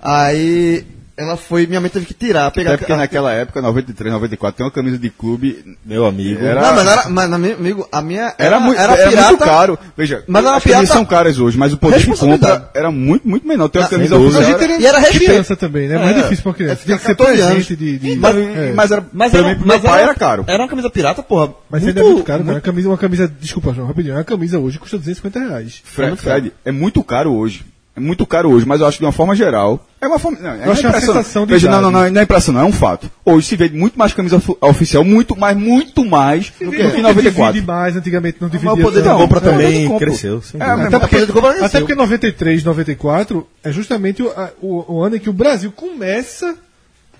Aí ela foi. Minha mãe teve que tirar, pegar até porque a- naquela época, 93, 94, tem uma camisa de clube. Meu amigo. Era- Não, mas, era, mas amigo, a minha. Era, muito, era era pirata. muito caro. Veja, Mas era as camisas pirata- são caras hoje, mas o poder de compra era muito, muito menor. Tem uma Ah, camisa. A era- E era criança também, né? É mais difícil pra criança. É, Tem que ser 14 anos. presente de... de Mas, é. mas era, Mas pra era, mim, pro mas meu pai era caro. Era uma camisa pirata, porra. Mas ainda é muito caro, cara. Uma camisa, uma camisa, desculpa, João, rapidinho. Uma camisa hoje custa 250 reais. Fred, Fred, é muito caro hoje. É muito caro hoje, mas eu acho que de uma forma geral. É uma forma. Não, é Eu acho uma impressão. sensação de Veja, não, não, não, não é impressão, não, é um fato. Hoje se vende muito mais camisa oficial, muito mais, muito mais do que em 94. Divide mais, antigamente não dividia Mas o poder de compra é, também cresceu. É, Até porque, até porque 93, 94 é justamente o, o, o ano em que o Brasil começa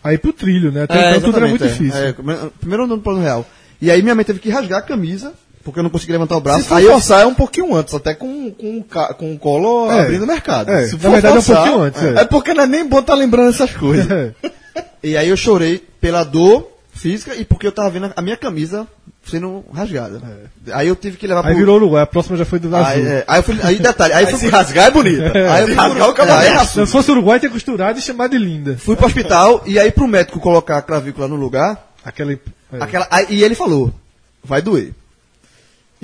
a ir pro trilho, né? Até então tudo era muito difícil. é. É, primeiro ano do plano real. E aí minha mãe teve que rasgar a camisa, porque eu não conseguia levantar o braço. Aí eu, forçar, é um pouquinho antes, até com, com, com o colo É. abrindo o mercado. É, Se na for verdade é um forçar, pouquinho antes, É. é. porque não é nem bom estar lembrando essas coisas. É. e aí eu chorei pela dor física e porque eu tava vendo a minha camisa sendo rasgada. Aí eu tive que levar Aí virou Uruguai, a próxima já foi do Aí, Azul. é, aí eu fui, aí detalhe, aí, fui, Se rasgar é bonito. aí eu rasgar o é, cavalo. aí é Se fosse Uruguai, ter costurado e chamado de linda. fui pro hospital e aí pro médico colocar a clavícula no lugar, Aquela. é. Aquela, aí- e ele falou, vai doer.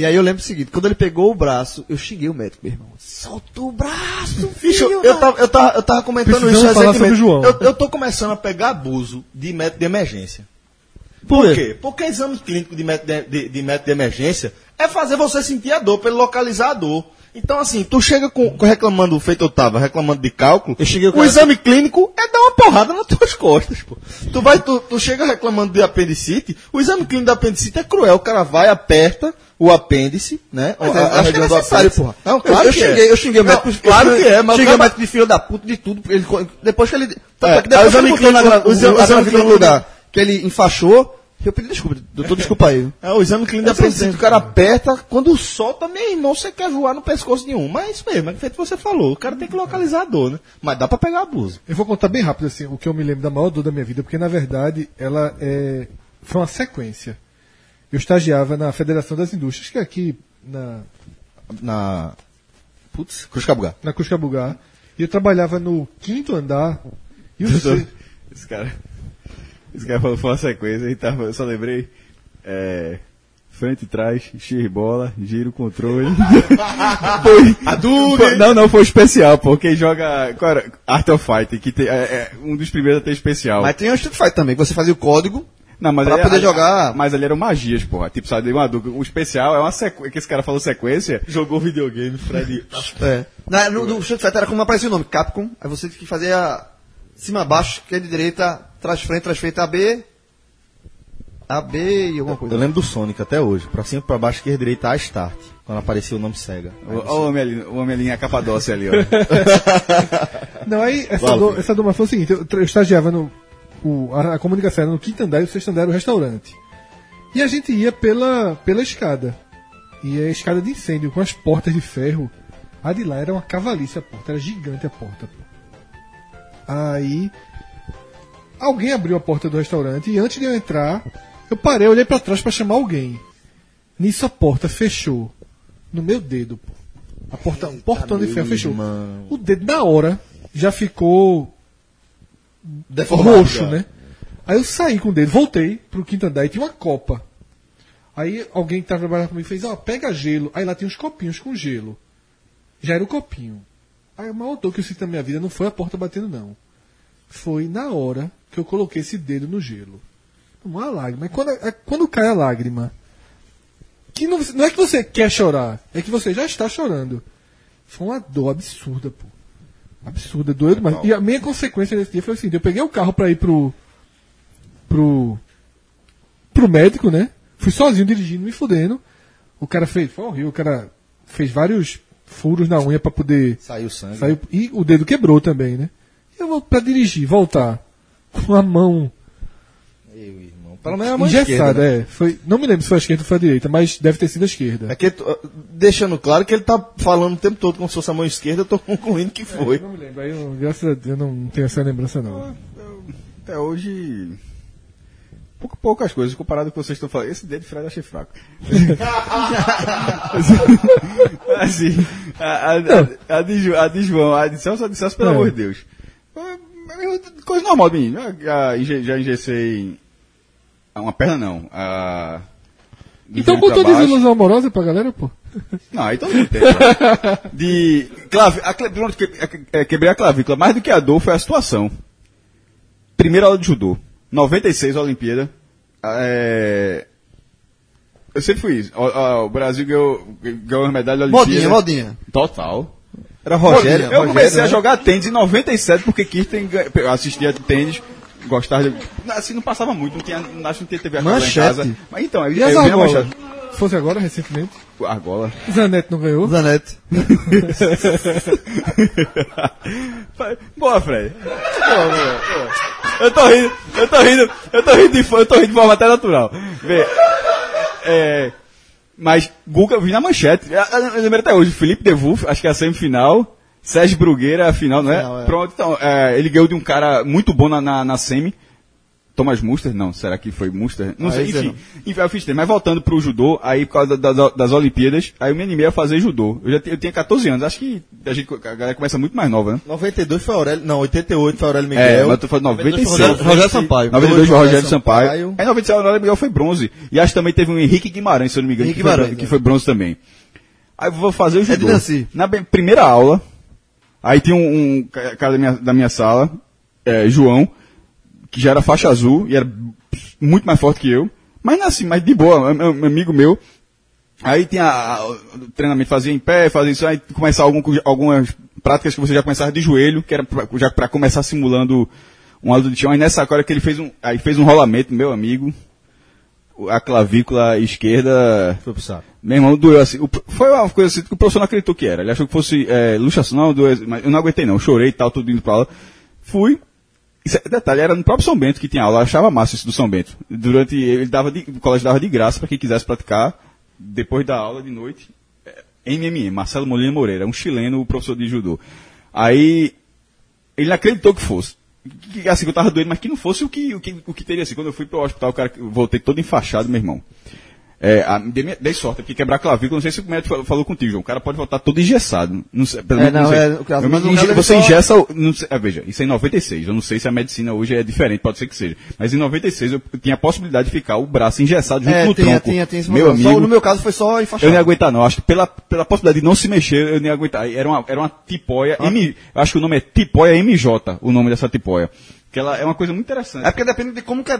E aí eu lembro o seguinte, quando ele pegou o braço, eu xinguei o médico, meu irmão. Solta o braço, Bicho, filho eu da- tava, eu, tava, eu tava comentando Precisamos isso falar recentemente. sobre o João. Eu, eu tô começando a pegar abuso de método de emergência. Por Por quê? Porque exame clínico de método de, de- de método de emergência é fazer você sentir a dor, para ele localizar a dor. Então, assim, tu chega com, com reclamando, feito eu tava, reclamando de cálculo, Eu cheguei com o essa- exame clínico é dar uma porrada nas tuas costas, pô. Tu vai, tu, tu chega reclamando de apendicite, o exame clínico da apendicite é cruel, o cara vai, aperta o apêndice, né? Mas a- é, a é do apêndice. porra. Não, claro eu, eu que xinguei, é. eu xinguei o Não, médico. claro eu, que é, mas o xinguei o médico de filho da puta, de tudo. Ele, depois que ele. É, que depois aí na, clínico- gra- o exame- o no clínico- lugar, que ele enfaixou, eu pedi desculpa, doutor, desculpa aí. É, o exame clínico da Eu dizendo, o cara aperta, quando solta, meu irmão, você quer voar no pescoço de um. Mas é isso mesmo, é feito você falou. O cara tem que localizar a dor, né? Mas dá pra pegar abuso. Eu vou contar bem rápido assim, o que eu me lembro da maior dor da minha vida, porque na verdade ela é, foi uma sequência. Eu estagiava na Federação das Indústrias, que é aqui na, Na. Putz, Cruz Cabugá. na Cuscabugá, e eu trabalhava no quinto andar. E o se- Esse cara. Esse cara falou foi uma sequência e tava, eu só lembrei. É, frente e trás, X bola, giro controle. foi. Foi- Não, não, foi especial, pô. Quem joga. Qual era? Art of Fight, que tem, é, é um dos primeiros a ter especial. Mas tem o Street Fighter também, que você fazia o código. Não, mas Pra ali- poder ali- jogar- Mas ali eram magias, porra. Tipo, sabe, uma dúvida. O especial é uma sequência. Que esse cara falou sequência. Jogou videogame, Fred. É. Na, no, no Street Fighter era como aparecia o nome, Capcom. Aí você tinha que fazer a cima, baixo, esquerda e direita, trás, frente, trás, frente, AB. AB e alguma coisa. Eu lembro do Sonic até hoje. Pra cima, pra baixo, esquerda, direita, A Start. Quando aparecia o nome Sega. O, o homem ali, o homem ali em Capadócia ali, ó. Não, aí essa, do, essa doma foi o seguinte, eu, eu estagiava no. O, a, a comunicação era no quinto andar e o sexto andar era o restaurante. E a gente ia pela, pela escada. E a escada de incêndio com as portas de ferro. A de lá era uma cavalice a porta, era gigante a porta. Aí. Alguém abriu a porta do restaurante e antes de eu entrar, eu parei, olhei pra trás pra chamar alguém. Nisso a porta fechou. No meu dedo, pô. A porta, o portão de ferro fechou. irmão. O dedo na hora já ficou Deformado. roxo, já. né? Aí eu saí com o dedo, voltei pro quinto andar e tinha uma copa. Aí alguém que tava trabalhando comigo fez, ó, pega gelo. Aí lá tinha uns copinhos com gelo. Já era o copinho. Aí o maior dor que eu sinto na minha vida não foi a porta batendo, não. Foi na hora que eu coloquei esse dedo no gelo. Uma lágrima. E quando, é- quando cai a lágrima, que não, não é que você quer chorar, é que você já está chorando. Foi uma dor absurda, pô. Absurda, doeu demais. E a minha consequência desse dia foi assim: eu peguei o carro pra ir pro. pro. pro médico, né? Fui sozinho dirigindo, me fudendo. O cara fez. Foi horrível, o cara fez vários furos na unha pra poder. Saiu sangue. Saiu, e o dedo quebrou também, né? E eu vou pra dirigir, voltar. Com a mão. Pelo menos a mão engessada, esquerda. né? é. Foi, não me lembro se foi a esquerda ou foi a direita, mas deve ter sido a esquerda. É que, deixando claro que ele tá falando o tempo todo como se fosse a mão esquerda, eu tô concluindo que foi. Não me lembro, aí eu, graças a Deus eu não tenho essa lembrança não. Até hoje. Pouco, poucas coisas comparado com o que vocês estão falando. Esse dedo de Fred eu achei fraco. assim, a, a, a, a, de, a de João, a de Celso, a de Celso, pelo É. amor de Deus. É, é Coisa normal, menino. Já, já, já engessei. Uma perna não. A, do Então contou desilusão amorosa pra galera, pô. Não, aí todo mundo tem. né? De. Clavi, a, pronto, que- é, quebrei a clavícula. Mais do que a dor foi a situação. Primeira aula de judô. 96, Olimpíada. É, eu sempre fui isso. O, o- o Brasil ganhou, ganhou uma medalha da Olimpíada. Modinha, modinha. Total. Era Rogério. eu Rogério, comecei né? a jogar tênis em 97 porque Kirsten eu assistia tênis, gostava de. Assim, não passava muito, não tinha, não- acho que não tinha TV a em Manchete. casa. Mas então, eu, E as eu manchete. Se fosse agora, recentemente. Argola. Zanetti não ganhou. Zanete. Boa, Fred. Boa, boa, boa. Eu tô rindo, eu tô rindo, eu tô rindo de, eu tô rindo de forma até natural. Vê, é, mas Guga, eu vi na manchete. Eu, eu, lembro até hoje, Felipe Devulf, acho que é a semifinal. Sérgio Brugueira, a final, não é? Final, é. Pronto, então, é, ele ganhou de um cara muito bom na, na, na semi. Thomas Muster? Não, será que foi Muster? Não Ah, sei, enfim. não. Enfim, eu fiz tênis. Mas voltando pro judô, aí por causa das, das Olimpíadas, aí eu me animei a fazer judô. Eu já eu tinha 14 anos, acho que a, gente, a galera começa muito mais nova, né? 92 foi Aurélio. Não, 88 foi Aurélio Miguel. É, mas eu tô falando 96. Rogério, Rogério Sampaio. 92 foi Rogério Sampaio. Sampaio. Aí 96 o Aurélio Miguel foi bronze. E acho que também teve um Henrique Guimarães, se eu não me engano, Henrique que, foi, Guimarães, que é. foi bronze também. Aí eu vou fazer o judô. de Nancy. Na primeira aula, aí tinha um, um ca- cara da minha, da minha sala, é, João, que já era faixa azul e era muito mais forte que eu. Mas não assim, mas de boa, é um amigo meu. Aí tinha a- o treinamento, fazia em pé, fazia isso, aí começar algum, algumas práticas que você já começava de joelho, que era pra, já para começar simulando um aula de chão. Aí nessa hora que ele fez um, aí fez um rolamento, meu amigo, a clavícula esquerda Foi pro saco. meu irmão doeu assim. Foi uma coisa assim que o professor não acreditou que era. Ele achou que fosse é, luxação, não, doeu, mas eu não aguentei não. Chorei e tal, tudo indo pra aula. Fui. Isso é- detalhe, era no próprio São Bento que tinha aula. Eu achava massa isso do São Bento. Durante, ele dava de, o colégio dava de graça para quem quisesse praticar, depois da aula de noite. MMM, Marcelo Molina Moreira, um chileno, professor de judô. Aí, ele não acreditou que fosse. Que, assim, eu tava doendo, mas que não fosse o que, o que, o que teria assim. Quando eu fui pro hospital, o cara, voltei todo enfaixado, meu irmão. É, a, dei, dei sorte, porque quebrar a clavícula, não sei se o médico falou, falou contigo, João. O cara pode voltar todo engessado. Não sei, pelo É, não, sei. é, o caso- Eu mas ele você só- ingessa, o- não sei, ah, veja, isso é em 96. Eu não sei se a medicina hoje é diferente, pode ser que seja. Mas em 96 eu tinha a possibilidade de ficar o braço engessado junto É, no tinha, tronco. tinha, tinha esse Meu problema. Só- amigo, no meu caso foi só eu enfaixado. não ia aguentar, não. Acho que pela, pela possibilidade de não se mexer, eu não ia aguentar. Era uma, era uma tipóia, Ah. M, eu acho que o nome é tipóia MJ, o nome dessa tipóia. Que ela é uma coisa muito interessante. É porque depende de como, que,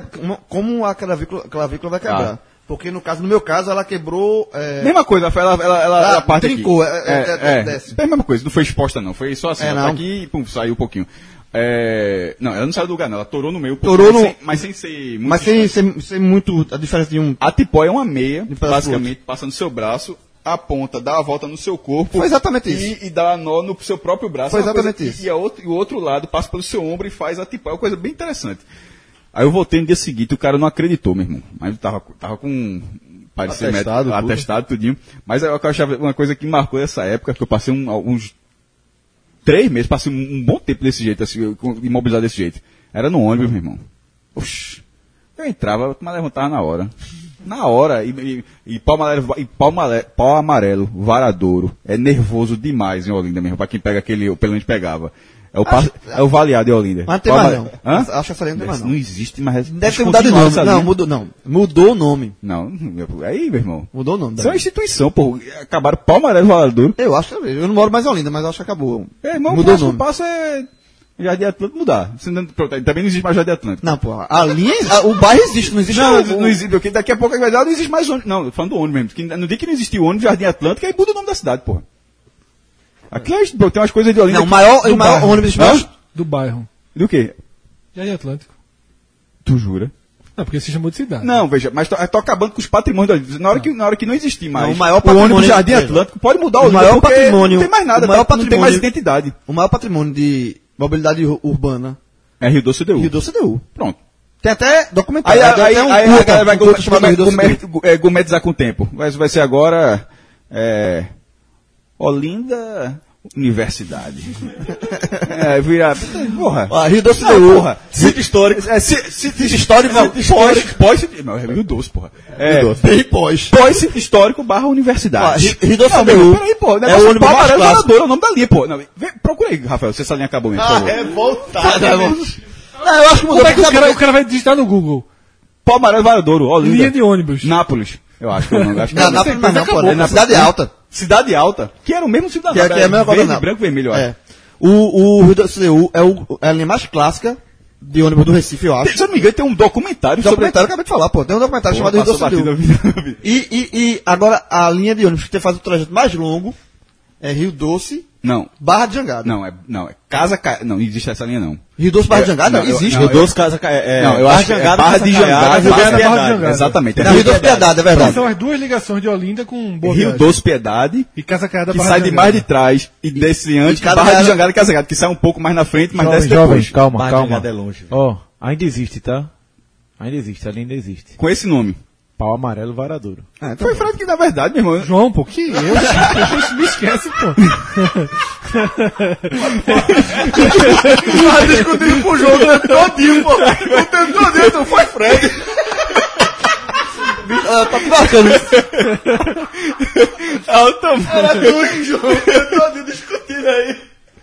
como a clavícula, clavícula vai quebrar. Ah. Porque no caso, no meu caso, ela quebrou. é, Mesma coisa, ela, ela, ela, Ah, ela parte trincou, aqui. é- é- é-. É a mesma coisa, não foi exposta não, foi só assim, É, ela tá aqui e pum, saiu um pouquinho. É, não, ela não saiu do lugar não, ela torou no meio, um Torou no- sem, mas sem ser muito... mas sem, sem, sem muito. A diferença de um. A tipó é uma meia, basicamente, passa no seu braço, a ponta dá a volta no seu corpo. Foi exatamente e, isso. E dá nó no seu próprio braço. Foi É uma coisa- exatamente isso. E, a outro, e o outro lado passa pelo seu ombro e faz a tipó. É uma coisa bem interessante. Aí eu voltei no dia seguinte, o cara não acreditou, meu irmão. Mas tava, tava com. Parecia Atestado, médico, tudo. atestado, tudinho. Mas eu, achava uma coisa que marcou essa época, que eu passei um- uns três meses, passei um, um bom tempo desse jeito, assim, imobilizado desse jeito. Era no ônibus, meu irmão. Oxi. Eu entrava, mas levantava na hora. Na hora, e, e, e pau amarelo, e pau amarelo, pau amarelo, varadouro, é nervoso demais em Olinda mesmo, pra quem pega aquele, pelo menos pegava. É o, pa- é o valeado em Olinda. Mas não tem mais não. Hã? Acho que essa linha não tem mais não. Não existe mais. Deve ter mudado de nome. Não, linha. mudou, não. Mudou o nome. Não, aí, meu irmão. Mudou o nome. Isso é uma linha. instituição, pô. Acabaram pau amarelo, varadouro. Eu acho que eu não moro mais em Olinda, mas acho que acabou. É, irmão, Mudou o o próximo nome. passo é Jardim Atlântico mudar. Não- Também não existe mais Jardim Atlântico. Não, pô, a linha, a- o bairro existe, não existe Não, o- não, existe, porque daqui a pouco vai dar, não existe mais ônibus. Não, falando do ônibus mesmo. No dia que não existiu ônibus, Jardim Atlântico, aí muda o nome da cidade, porra. Aqui é, tem umas coisas de Olinda. Não, o que- maior, o maior bairro. ônibus mais. Do bairro. Do quê? Jardim Atlântico. Tu jura? Não, porque se chamou de cidade. Não, veja, mas tô, tô acabando com os patrimônios da Olinda. Na hora, que, na hora que não existir mais Não, o maior o ônibus patrimônio- Jardim Atlântico, pode mudar o, o maior patrimônio- Não tem mais nada, o maior tá? não tem mais patrimônio- identidade. O maior patrimônio de mobilidade ur- urbana É Rio Doce do Rio Doce CDU. Pronto. Tem até documentário. aí, aí, um aí curta, a galera vai CDU. gourmet- é, gourmetizar com o tempo. Vai, vai ser agora é, Olinda Universidade. é, vira. Porra. Ah, Rio Doce Não, CDU. porra. Sítio histórico. É, sítio histórico. não, histórico. Pós. Não, é Rio Doce, porra. É, Bem pós. pós sítio histórico barra universidade. Ah, Rio- Rio Doce CDU. meu, Peraí, pô. É o negócio ônibus mais amarelo clássico. é o nome da linha, pô. Não, vem, procura aí, Rafael, se essa linha acabou mesmo. por favor. revoltado. Não, eu acho que mudou. Como é que o cara, o cara vai digitar no Google? Pau amarelo Varadouro, Olinda. Linha de ônibus. Nápoles. Eu acho que eu não. Acho que Não, é- Nápoles não, não, pô, é na. Cidade Alta. Cidade Alta, que era o mesmo cidadão. Que é, que é a mesma verde, branco e vermelho, eu acho. É. O, o Rio Doce CDU é, o, é a linha mais clássica de ônibus do Recife, eu acho. Se eu não me engano, tem um documentário sobre... documentário, eu acabei de falar, pô. Tem um documentário Porra, chamado Rio na vida. E, e, e agora a linha de ônibus que faz o trajeto mais longo é Rio Doce Não, barra de Jangada. não, é, não, é Casa... Ca... Não, não existe essa linha, não. Rio Doce barra de Jangada? não, existe. Rio Doce. Casa Ca- é, não, eu acho que é Barra de Jangada, Rio Barra Doce de é Piedade. Jangada. Exatamente. Não, Rio Doce Piedade, é verdade. São as duas ligações de Olinda com Boa Rio. Doce Piedade, E Casa Caiada que Barra sai de mais de trás e desce antes, E Casa Barra de Caiada- Jangada e Casa Gata, que sai um pouco mais na frente, mas desce depois. jovens, calma, Barra de calma. Jangada é longe. Ó, ainda existe, tá? Ainda existe, ali ainda existe. Com esse nome. Pau amarelo varadouro. Ah, então Foi Fred que, na verdade, meu irmão... João, pô, que eu? Me esquece, pô. Tava discutindo com o João durante todinho, pô. O tempo todinho, então foi Fred. Ah, tá bacana. Automático. Era tu, João. Eu todinho discutindo aí.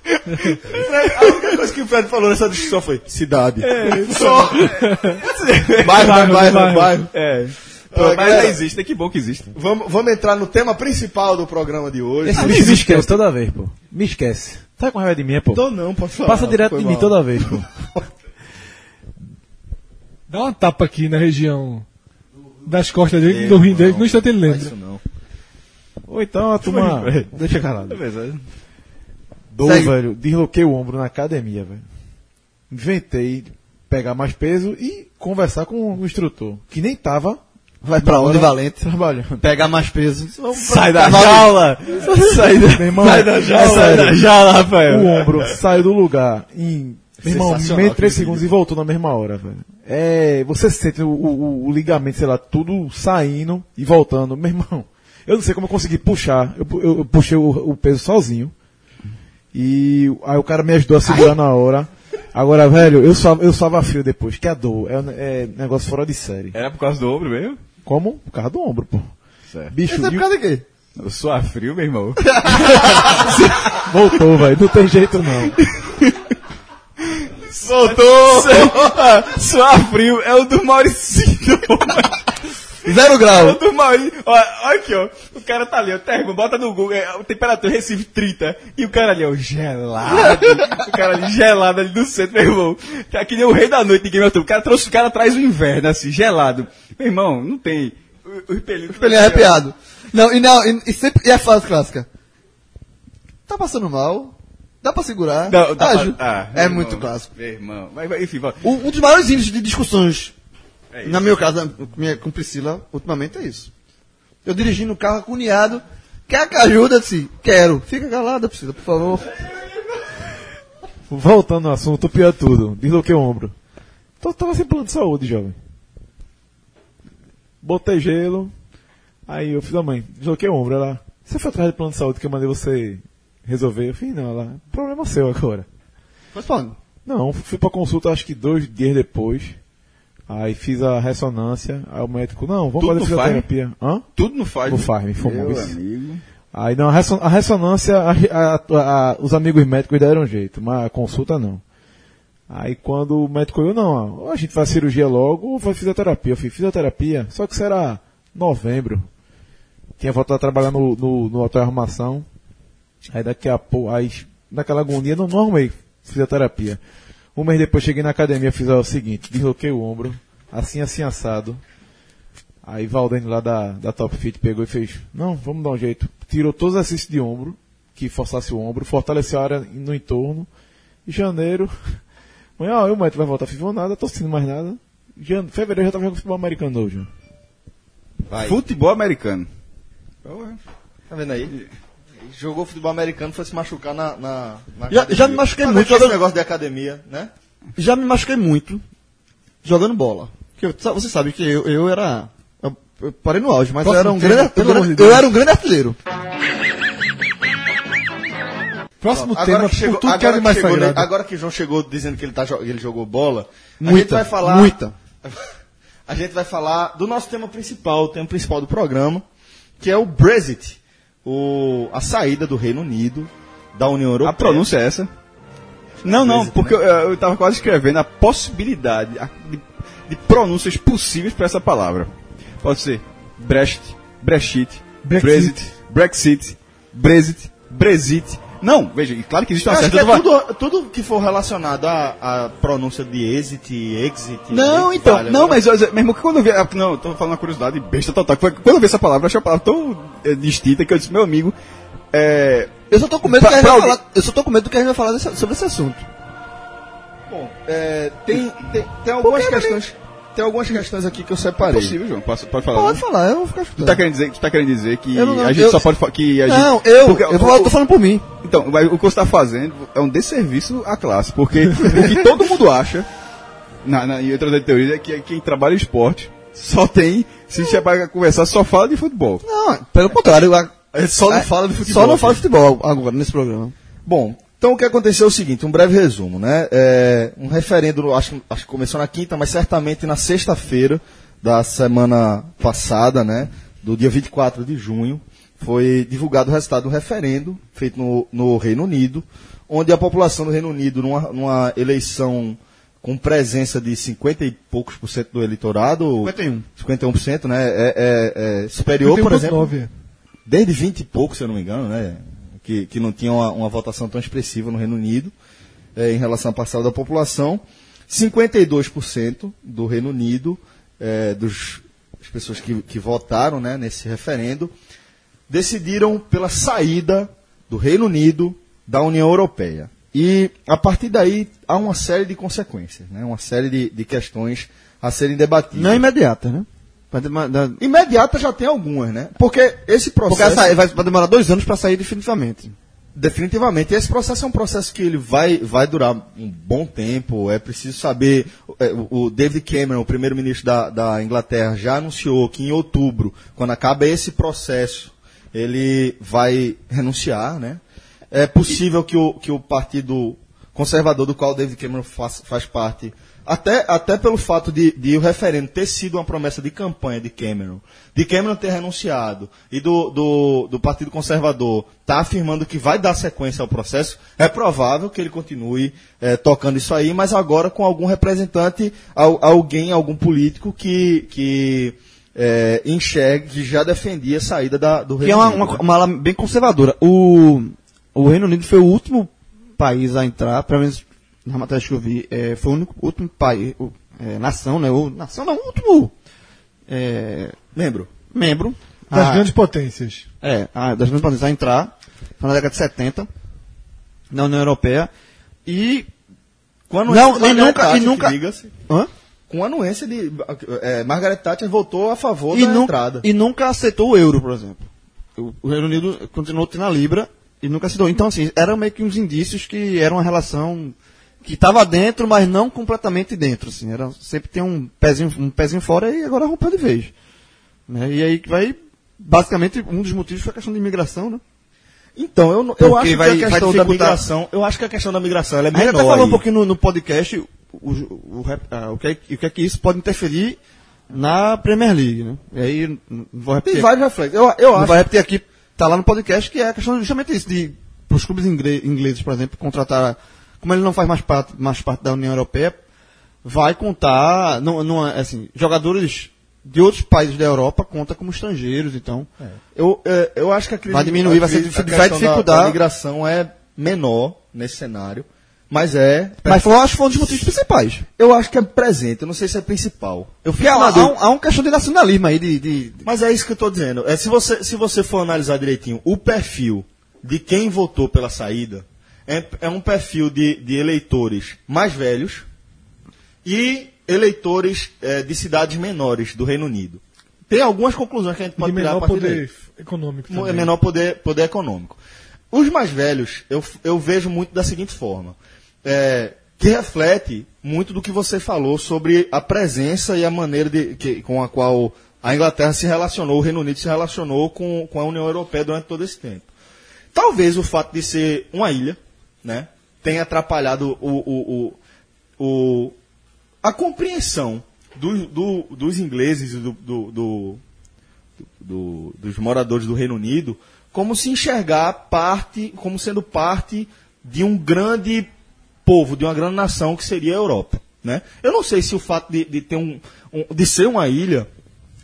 Fred, a única coisa que o Fred falou nessa discussão foi cidade. Só. Bairro, Bairro, bairro, bairro. bairro. É. Pô, mas já existe, que bom que existe. Vamos, vamos entrar no tema principal do programa de hoje. Esse bicho me esquece toda vez, pô. Me esquece. Tá com raiva de mim, pô? Tô não, pode falar. Passa direto de mim mal. toda vez, pô. Dá uma tapa aqui na região das costas dele, do rim dele, no instante ele lembra. Ou então a turma. Deixa calado. Dou, Segue. velho. Desloquei o ombro na academia, velho. Inventei pegar mais peso e conversar com o instrutor, que nem tava Vai pra onde, Valente? trabalhando. Pegar mais peso. Sai da jaula! Sai da, meu irmão, sai da jaula! Sai da jaula, Rafael! O ombro saiu do lugar em. Meu irmão, meio de três segundos e voltou na mesma hora, velho. É, você sente o, o- o ligamento, sei lá, tudo saindo e voltando. Meu irmão, eu não sei como eu consegui puxar. Eu, eu- eu puxei o, o peso sozinho. E aí o cara me ajudou a segurar na hora. Agora, velho, eu suava, eu suava frio depois, que a dor é, um- é negócio fora de série. Era por causa do ombro mesmo? Como? Por causa do ombro, pô. Certo. Bicho, Isso é por causa de quê? Eu sou a frio, meu irmão. voltou, velho. Não tem jeito não. Soltou! Suar frio é o do Mauricinho. Zero É o grau. do Maurício. Olha, olha aqui, ó. cara tá ali, ó, termo, bota no Google, é, temperatura Recife 30, e o cara ali, ó, gelado, o cara ali gelado ali no centro, meu irmão, tá que nem o rei da noite de Game of Thrones, o cara, trouxe, o cara traz o inverno, assim, gelado. Meu irmão, não tem, o, o pelinho... Pelinho arrepiado. Não, e não, e, e sempre, e a frase clássica. Tá passando mal? Dá pra segurar? Não, dá pra- Aju. ah, é meu muito irmão, clássico. Meu irmão, mas, enfim. Um, um dos maiores índices de discussões, É isso. na meu caso, com minha- com Priscila, ultimamente é isso. Eu dirigindo o carro cunhado, quer que ajuda? Disse, quero. Fica calada, Priscila, por favor. Voltando ao assunto, o pior é tudo. Desloquei o ombro. Tô, tava sem plano de saúde, jovem. Botei gelo. Aí eu fiz a mãe, desloquei o ombro. Ela, você foi atrás do plano de saúde que eu mandei você resolver? Eu fiz, não, ela, problema seu agora. Responde. Não, fui pra consulta acho que dois dias depois. Aí fiz a ressonância. Aí o médico, não, vamos Tudo fazer no fisioterapia. Hã? Tudo não faz. No Farm, fomos. Meu amigo. Aí não, a, a ressonância, a- a- a- os amigos médicos deram jeito, mas a consulta não. Aí quando o médico olhou, não, ó, a gente faz cirurgia logo ou faz fisioterapia. Eu fiz fisioterapia, só que isso era novembro. Tinha voltado a trabalhar no, no, no hotel de arrumação. Aí daqui a pouco, aí naquela agonia, não, não arrumei fisioterapia. Um mês depois cheguei na academia, fiz ó, o seguinte, desloquei o ombro, assim, assim, assado. Aí Valdene lá da, da Top Fit pegou e fez, não, vamos dar um jeito. Tirou todos os exercícios de ombro, que forçasse o ombro, fortaleceu a área no entorno. Em janeiro, amanhã, ó, o médico vai voltar, fiz, nada, tô sentindo mais nada. Jan... Fevereiro eu já tava jogando futebol americano já. Vai. Futebol americano. Tá vendo aí? Jogou futebol americano, foi se machucar na. na, na Já- academia. já me machuquei muito vendo esse jogando- negócio de academia, né? Já me machuquei muito jogando bola. Eu- você sabe que eu, eu era. Eu, eu parei no auge, mas eu Próximo era um grande, eu, de eu era um grande artilheiro. Próximo Agora tema, que, chegou, tudo que é agora, que animais chegou, agora que João chegou dizendo que ele, tá, ele jogou bola, a gente Muita, vai falar. muita. A gente vai falar do nosso tema principal, o tema principal do programa, que é o Brexit, o, a saída do Reino Unido da União Europeia. A pronúncia é essa? Não, não, porque eu, eu tava quase escrevendo a possibilidade a- de, de pronúncias possíveis para essa palavra. Pode ser Brexit, Brexit, Brexit. Brexit, Brexit, Brexit, Brexit. Não, veja, claro que existe Eu uma acho certa... que é tudo, tudo que for relacionado à, à pronúncia de exit, exit. Não, exit, então, vale, não, né? mas mesmo que quando eu vi, ah, não, eu tô falando uma curiosidade besta total, que foi- quando eu vi essa palavra, eu achei a palavra tão eh, distinta que eu disse, meu amigo, é, Eu só tô com medo Pra- que a gente vai alguém- falar. Eu só tô com medo do que a gente vai falar desse- sobre esse assunto. Bom, é, tem, tem, tem algumas questões. Tem algumas questões aqui que eu é separei. possível, João, pode, pode falar. Pode né? falar, eu vou ficar Tu escutando. tá querendo dizer, tu tá querendo dizer que Eu não- a gente eu- só pode que a gente Não, eu, porque eu, vou- o- tô falando por mim. Então, o que você está fazendo é um desserviço à classe, porque o que todo mundo acha, na, na, em outras teorias, é que quem trabalha em esporte só tem, se você vai conversar, só fala de futebol. Não, pelo contrário. a- Ele só não fala de futebol. Só não fala de futebol agora nesse programa. Bom, então o que aconteceu é o seguinte, um breve resumo, né? É, um referendo, acho, que- acho que começou na quinta, mas certamente na sexta-feira da semana passada, né? Do dia 24 de junho, foi divulgado o resultado do referendo feito no, no Reino Unido, onde a população do Reino Unido, numa, numa eleição com presença de 50 e poucos por cento do eleitorado, 51. 51%, né? É, é- é superior, por exemplo, 51,9, é. desde 20 e pouco, se eu não me engano, né? Que, que não tinha uma, uma votação tão expressiva no Reino Unido eh, em relação à parcela da população. 52% do Reino Unido, eh, dos, das pessoas que, que votaram né, nesse referendo, decidiram pela saída do Reino Unido da União Europeia. E a partir daí há uma série de consequências, né? uma série de, de questões a serem debatidas. Não imediata, né? Imediata já tem algumas, né? Porque esse Porque processo. vai, sair- vai- vai demorar dois anos para sair definitivamente. Definitivamente. Esse processo é um processo que ele vai, vai durar um bom tempo. É preciso saber. é, o o David Cameron, o primeiro-ministro da, da Inglaterra, já anunciou que em outubro, quando acaba esse processo, ele vai renunciar, né? É possível que o, que o partido conservador do qual o David Cameron faz, faz parte, até, até pelo fato de, de o referendo ter sido uma promessa de campanha de Cameron, de Cameron ter renunciado e do, do, do Partido Conservador estar afirmando que vai dar sequência ao processo, é provável que ele continue eh, tocando isso aí, mas agora com algum representante, al- alguém, algum político que, que é, enxergue, que já defendia a saída da, do Que Reino é uma, Unido, uma, né? uma ala bem conservadora. O, o Reino Unido foi o último país a entrar, pelo menos na matéria que eu vi, é, foi o único, último país, é, nação, né? O, nação não, o último é, Membro. membro. Das a- grandes potências. É, a, das grandes potências a entrar, foi na década de 70, na União Europeia. E. Com a Não, e nunca- e nunca- diga-se, Hã? com a anuência de. É, Margaret Thatcher votou a favor E, da nunca- entrada. e nunca aceitou o euro, por exemplo. O, o Reino Unido continuou tendo a Libra e nunca aceitou. Então, assim, eram meio que uns indícios que era uma relação que estava dentro, mas não completamente dentro. Assim, era, sempre tem um pezinho, um pezinho fora e agora rompeu de vez. Né? E aí que vai. Basicamente, um dos motivos foi a questão de imigração, né? Então, eu, Porque eu acho vai- que a questão da migração. Eu acho que a questão da migração ela é A gente menor. até falou um pouquinho no, no podcast o, o, o, ah, o que, é- o que é que isso pode interferir na Premier League, né? E aí, não vou repetir. Tem vários reflexos. Eu, eu Não acho. vai repetir aqui, tá lá no podcast, que é a questão justamente isso, de os clubes ingleses, por exemplo, contratar, como ele não faz mais parte, mais parte da União Europeia, vai contar, não, não é, assim, jogadores de outros países da Europa conta como estrangeiros, então, Eu, é, eu acho que a crise, Vai diminuir, a vai ser- vai da- dificultar. Da, migração é menor nesse cenário, mas é. mas eu acho que foi um dos motivos principais. Eu acho que é presente, eu não sei se é principal. Eu fico há, há, um, há uma questão de nacionalismo aí, de- de- Mas é isso que eu estou dizendo. É, se, você, se você for analisar direitinho o perfil de quem votou pela saída, é, é um perfil de, de eleitores mais velhos e eleitores eh, de cidades menores do Reino Unido. Tem algumas conclusões que a gente De pode tirar a menor partir poder econômico Mo- também. é menor poder, poder econômico. Os mais velhos, eu, eu vejo muito da seguinte forma, é, que reflete muito do que você falou sobre a presença e a maneira de, que, com a qual a Inglaterra se relacionou, o Reino Unido se relacionou com, com a União Europeia durante todo esse tempo. Talvez o fato de ser uma ilha, né, tenha atrapalhado o, o, o, o- a compreensão do- do- dos ingleses e do, do- dos moradores do Reino Unido como se enxergar parte, como sendo parte de um grande povo, de uma grande nação que seria a Europa. Né? Eu não sei se o fato de, de ter um, um- de ser uma ilha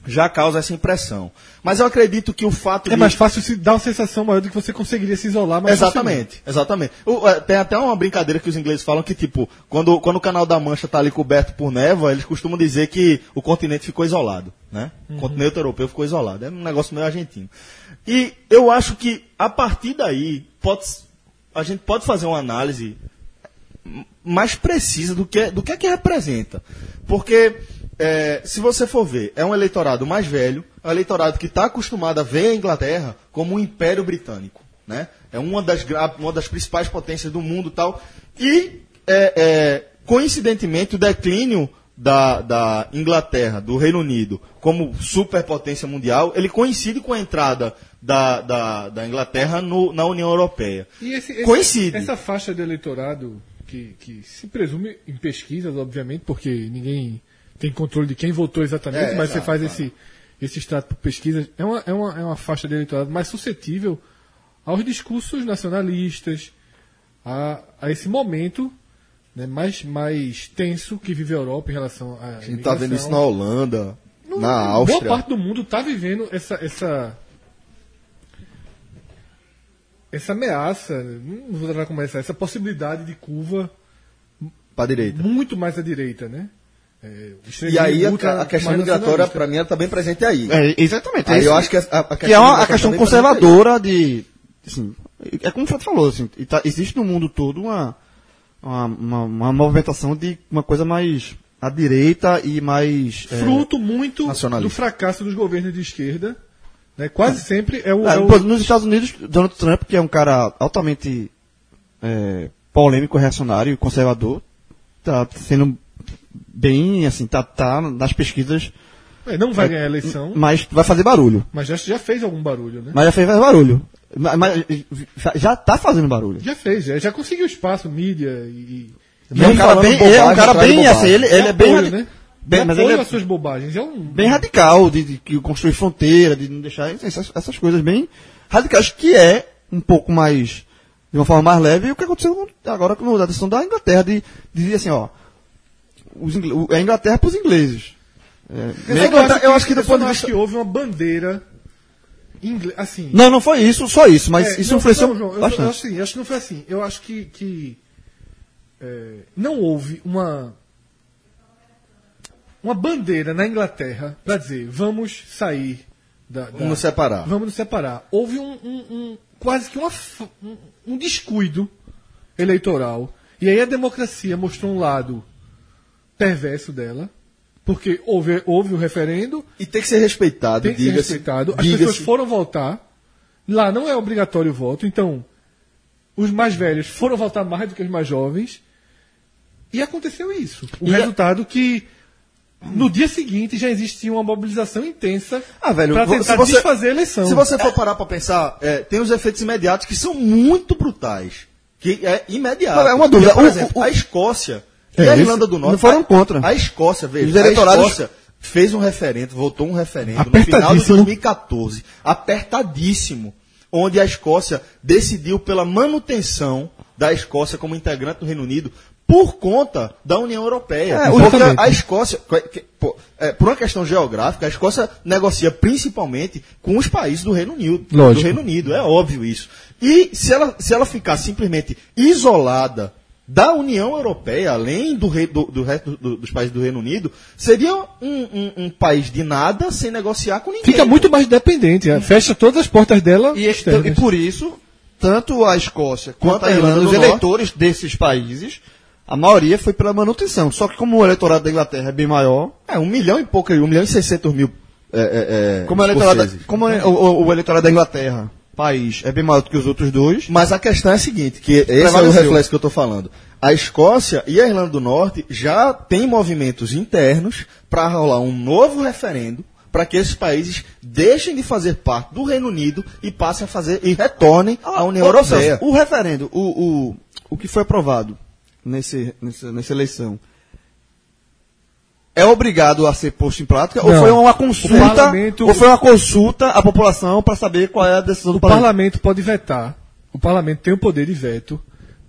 já causa essa impressão. Mas eu acredito que o fato É de. mais fácil se dar uma sensação maior de que você conseguiria se isolar mais Exatamente, exatamente. O- é, tem até uma brincadeira que os ingleses falam que, tipo, quando, quando o canal da Mancha está ali coberto por névoa, eles costumam dizer que o continente ficou isolado, né? O continente europeu ficou isolado. É um negócio meio argentino. E eu acho que, a partir daí, pode, a gente pode fazer uma análise mais precisa do que, do que é que representa. Porque, é, se você for ver, é um eleitorado mais velho, é um eleitorado que está acostumado a ver a Inglaterra como um império britânico. Né? É uma das, uma das principais potências do mundo e tal. E, é, é, coincidentemente, o declínio da, da Inglaterra, do Reino Unido, como superpotência mundial, ele coincide com a entrada da, da, da Inglaterra no- na União Europeia. E esse- esse- Coincide. Essa faixa de eleitorado, que, que se presume em pesquisas, obviamente, porque ninguém tem controle de quem votou exatamente, É, mas você exato, faz esse, esse extrato por pesquisas, é uma, é, uma, é uma faixa de eleitorado mais suscetível aos discursos nacionalistas, a, a esse momento né, mais, mais tenso que vive a Europa em relação à A gente está vendo isso na. Holanda, No- na Áustria. Boa parte do mundo está vivendo essa, essa, essa ameaça, não vou dar como essa, essa possibilidade de curva Para direita. muito mais à direita, né? É, E aí a, a questão mais migratória, para mim, ela está bem presente aí. É, exatamente. Aí esse- eu acho que a, a, a que é uma a questão tá conservadora de. Assim, é como o Fred falou, assim, tá- existe no mundo todo uma, uma, uma, uma movimentação de uma coisa mais à direita e mais. é, Fruto muito do fracasso dos governos de esquerda. Né? Quase sempre é o. É o- Nos Estados Unidos, Donald Trump, que é um cara altamente é, polêmico, reacionário e conservador, tá sendo bem, assim, tá, tá nas pesquisas, é, não vai ganhar a eleição, mas vai fazer barulho. mas já, já fez algum barulho, né? Mas já fez barulho. Mas, já tá fazendo barulho. Já fez, já, já conseguiu espaço, mídia e. E é um cara bem, é um cara bem, assim, ele, ele é bem, apoio, radi- né? bem- mas ele é suas bobagens. É um, bem radical, de, de, que construir fronteira, de não deixar essas, essas coisas bem radicais, que é um pouco mais, de uma forma mais leve, o que aconteceu agora com a decisão da Inglaterra, de, de dizer assim, ó, os é a Inglaterra para os ingleses. É, Eu, eu, eu acho que do eu ponto de não vista. acho que houve uma bandeira inglesa, assim. Não, não foi isso, só isso, mas É, isso não, influenciou não, João, eu, eu, bastante. acho, assim, eu acho que não foi assim. Eu acho que, que é, não houve uma uma bandeira na Inglaterra para dizer vamos sair da, da- Vamos nos separar. vamos nos separar. Houve um, um- um- quase que uma um, um descuido eleitoral e aí a democracia mostrou um lado perverso dela porque houve houve o referendo E tem que ser respeitado, tem que ser respeitado. As pessoas foram votar. Lá não é obrigatório o voto, então os mais velhos foram votar mais do que os mais jovens. E aconteceu isso. O E a- resultado que no dia seguinte já existia uma mobilização intensa Ah, velho, para vo- tentar você- desfazer a eleição. Se você for parar pra pensar, é, tem os efeitos imediatos que são muito brutais. Que é imediato. É uma dúvida. Porque, por O- exemplo, o- a Escócia É, e a Irlanda do Norte. não foram a- contra. A Escócia, veja, a Escócia fez um referendo, votou um referendo no final de Apertadíssimo. 2014. Apertadíssimo. Onde a Escócia decidiu pela manutenção da Escócia como integrante do Reino Unido por conta da União Europeia. É, Porque exatamente. a Escócia, é, por uma questão geográfica, a Escócia negocia principalmente com os países do Reino Unido. Lógico. Do Reino Unido, é óbvio isso. E se ela, se ela ficar simplesmente isolada da União Europeia, além do, rei- do, do resto do- dos países do Reino Unido, seria um, um- um país de nada sem negociar com ninguém. Fica muito mais dependente. é. Fecha todas as portas dela E, e por isso, tanto a Escócia quanto Quanto a Irlanda, os do Norte. eleitores desses países, a maioria foi pela manutenção. Só que como o eleitorado da Inglaterra é bem maior, É, um milhão e pouco, um milhão e seiscentos mil. É, é, é, como, o eleitorado, da- escoceses. como é o, o- o eleitorado da Inglaterra, país, é bem maior do que os outros dois, Mas a questão é a seguinte, que esse é o reflexo que eu estou falando. A Escócia e a Irlanda do Norte já têm movimentos internos para rolar um novo referendo para que esses países deixem de fazer parte do Reino Unido e passem a fazer e retornem à União Europeia. O referendo, o, o, o que foi aprovado nesse, nessa, nessa eleição, é obrigado a ser posto em prática? Ou Não. foi uma consulta? parlamento- Ou foi uma consulta à população para saber qual é a decisão do O parlamento? parlamento pode vetar. O parlamento tem o poder de veto.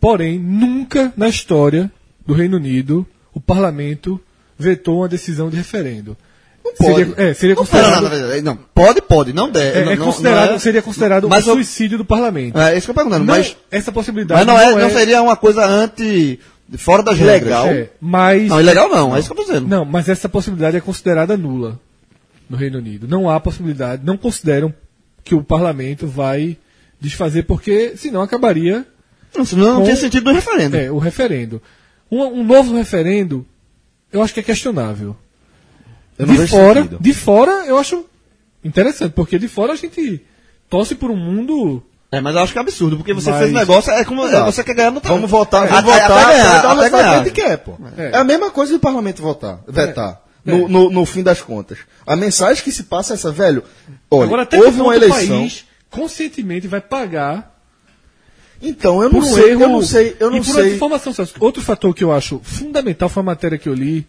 Porém, nunca na história do Reino Unido o parlamento vetou uma decisão de referendo. pode. Seria, é, seria Não, considerado, não, não, não, não, pode, pode, não deve. é, não, é não- considerado- não é- seria considerado um suicídio do parlamento. É isso que eu estou perguntando, Não, mas, essa possibilidade mas não, é, não seria uma coisa anti. Fora das Legal. regras. É, mas Não, ilegal não, é isso que eu estou dizendo. Não, mas essa possibilidade é considerada nula no Reino Unido. Não há possibilidade, não consideram que o parlamento vai desfazer, porque senão acabaria Não, senão não tinha sentido no referendo. é, o referendo. Um, um novo referendo, eu acho que é questionável. De fora, sentido. de fora, eu acho interessante, porque de fora a gente torce por um mundo. É, mas eu acho que é absurdo, porque você Mas- fez negócio, é como é, você quer ganhar no Vamos votar, É, vamos até- votar, até ganhar, até ganhar. gente quer, pô. É. É. a mesma coisa do parlamento votar, vetar. No, no, no fim das contas. A mensagem que se passa é essa, velho. Olha, Agora, até houve que uma ponto o eleição. país conscientemente vai pagar Então, eu não um sei, erro. eu não sei, eu não e por sei. informação, Celso. Outro fator que eu acho fundamental foi a matéria que eu li,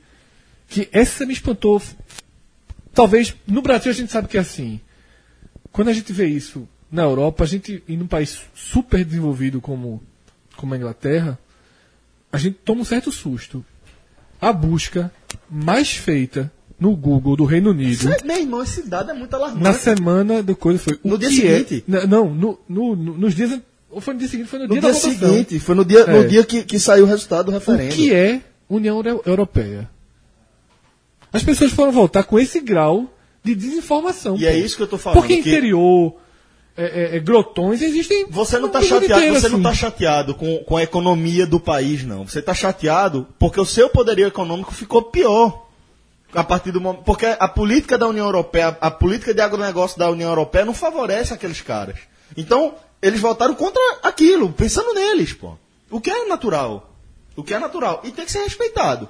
que essa me espantou. Talvez no Brasil a gente sabe que é assim. Quando a gente vê isso na Europa, a gente em um país super desenvolvido como, como a Inglaterra, a gente toma um certo susto. A busca mais feita no Google do Reino Unido Isso é- Meu irmão, esse dado é muito alarmante. na semana do coisa foi No dia que seguinte? É, não, no, no- no- nos dias. Ou foi no dia seguinte? Foi no, No dia, dia da votação. seguinte, foi no dia, É. no dia que, que saiu o resultado do referendo. O que é União Euro- Europeia? As pessoas foram votar com esse grau de desinformação. E é pô. isso que eu tô falando, Porque que- interior, é, é, é, grotões existem. Você não tá mundo chateado, inteiro, você não assim. tá chateado com, com a economia do país, não. Você tá chateado porque o seu poderio econômico ficou pior. A partir do momento. Porque a política da União Europeia, a política de agronegócio da União Europeia não favorece aqueles caras. Então, eles votaram contra aquilo, pensando neles, pô. O que é natural. O que é natural. E tem que ser respeitado.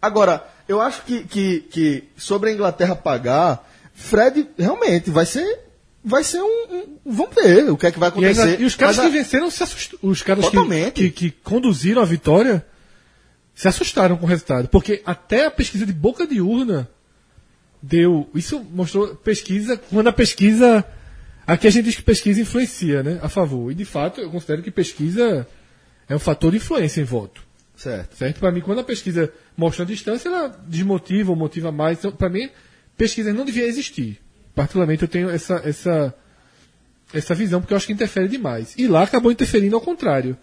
Agora, eu acho que, que, que sobre a Inglaterra pagar, Fred realmente vai ser. Vai ser um. um- vamos ver o que é que vai E, a Inglaterra- acontecer. e os caras Mas que venceram se assustaram. Os caras que, que, que conduziram a vitória se assustaram com o resultado. Porque até a pesquisa de boca de urna deu. Isso mostrou pesquisa. Quando a pesquisa. Aqui a gente diz que pesquisa influencia, né? A favor. E de fato eu considero que pesquisa é um fator de influência em voto. Certo. Certo? Para mim, quando a pesquisa mostra a distância, ela desmotiva ou motiva mais. Então, para mim, pesquisa não devia existir. Particularmente, eu tenho essa, essa, essa visão, porque eu acho que interfere demais. E lá acabou interferindo ao contrário.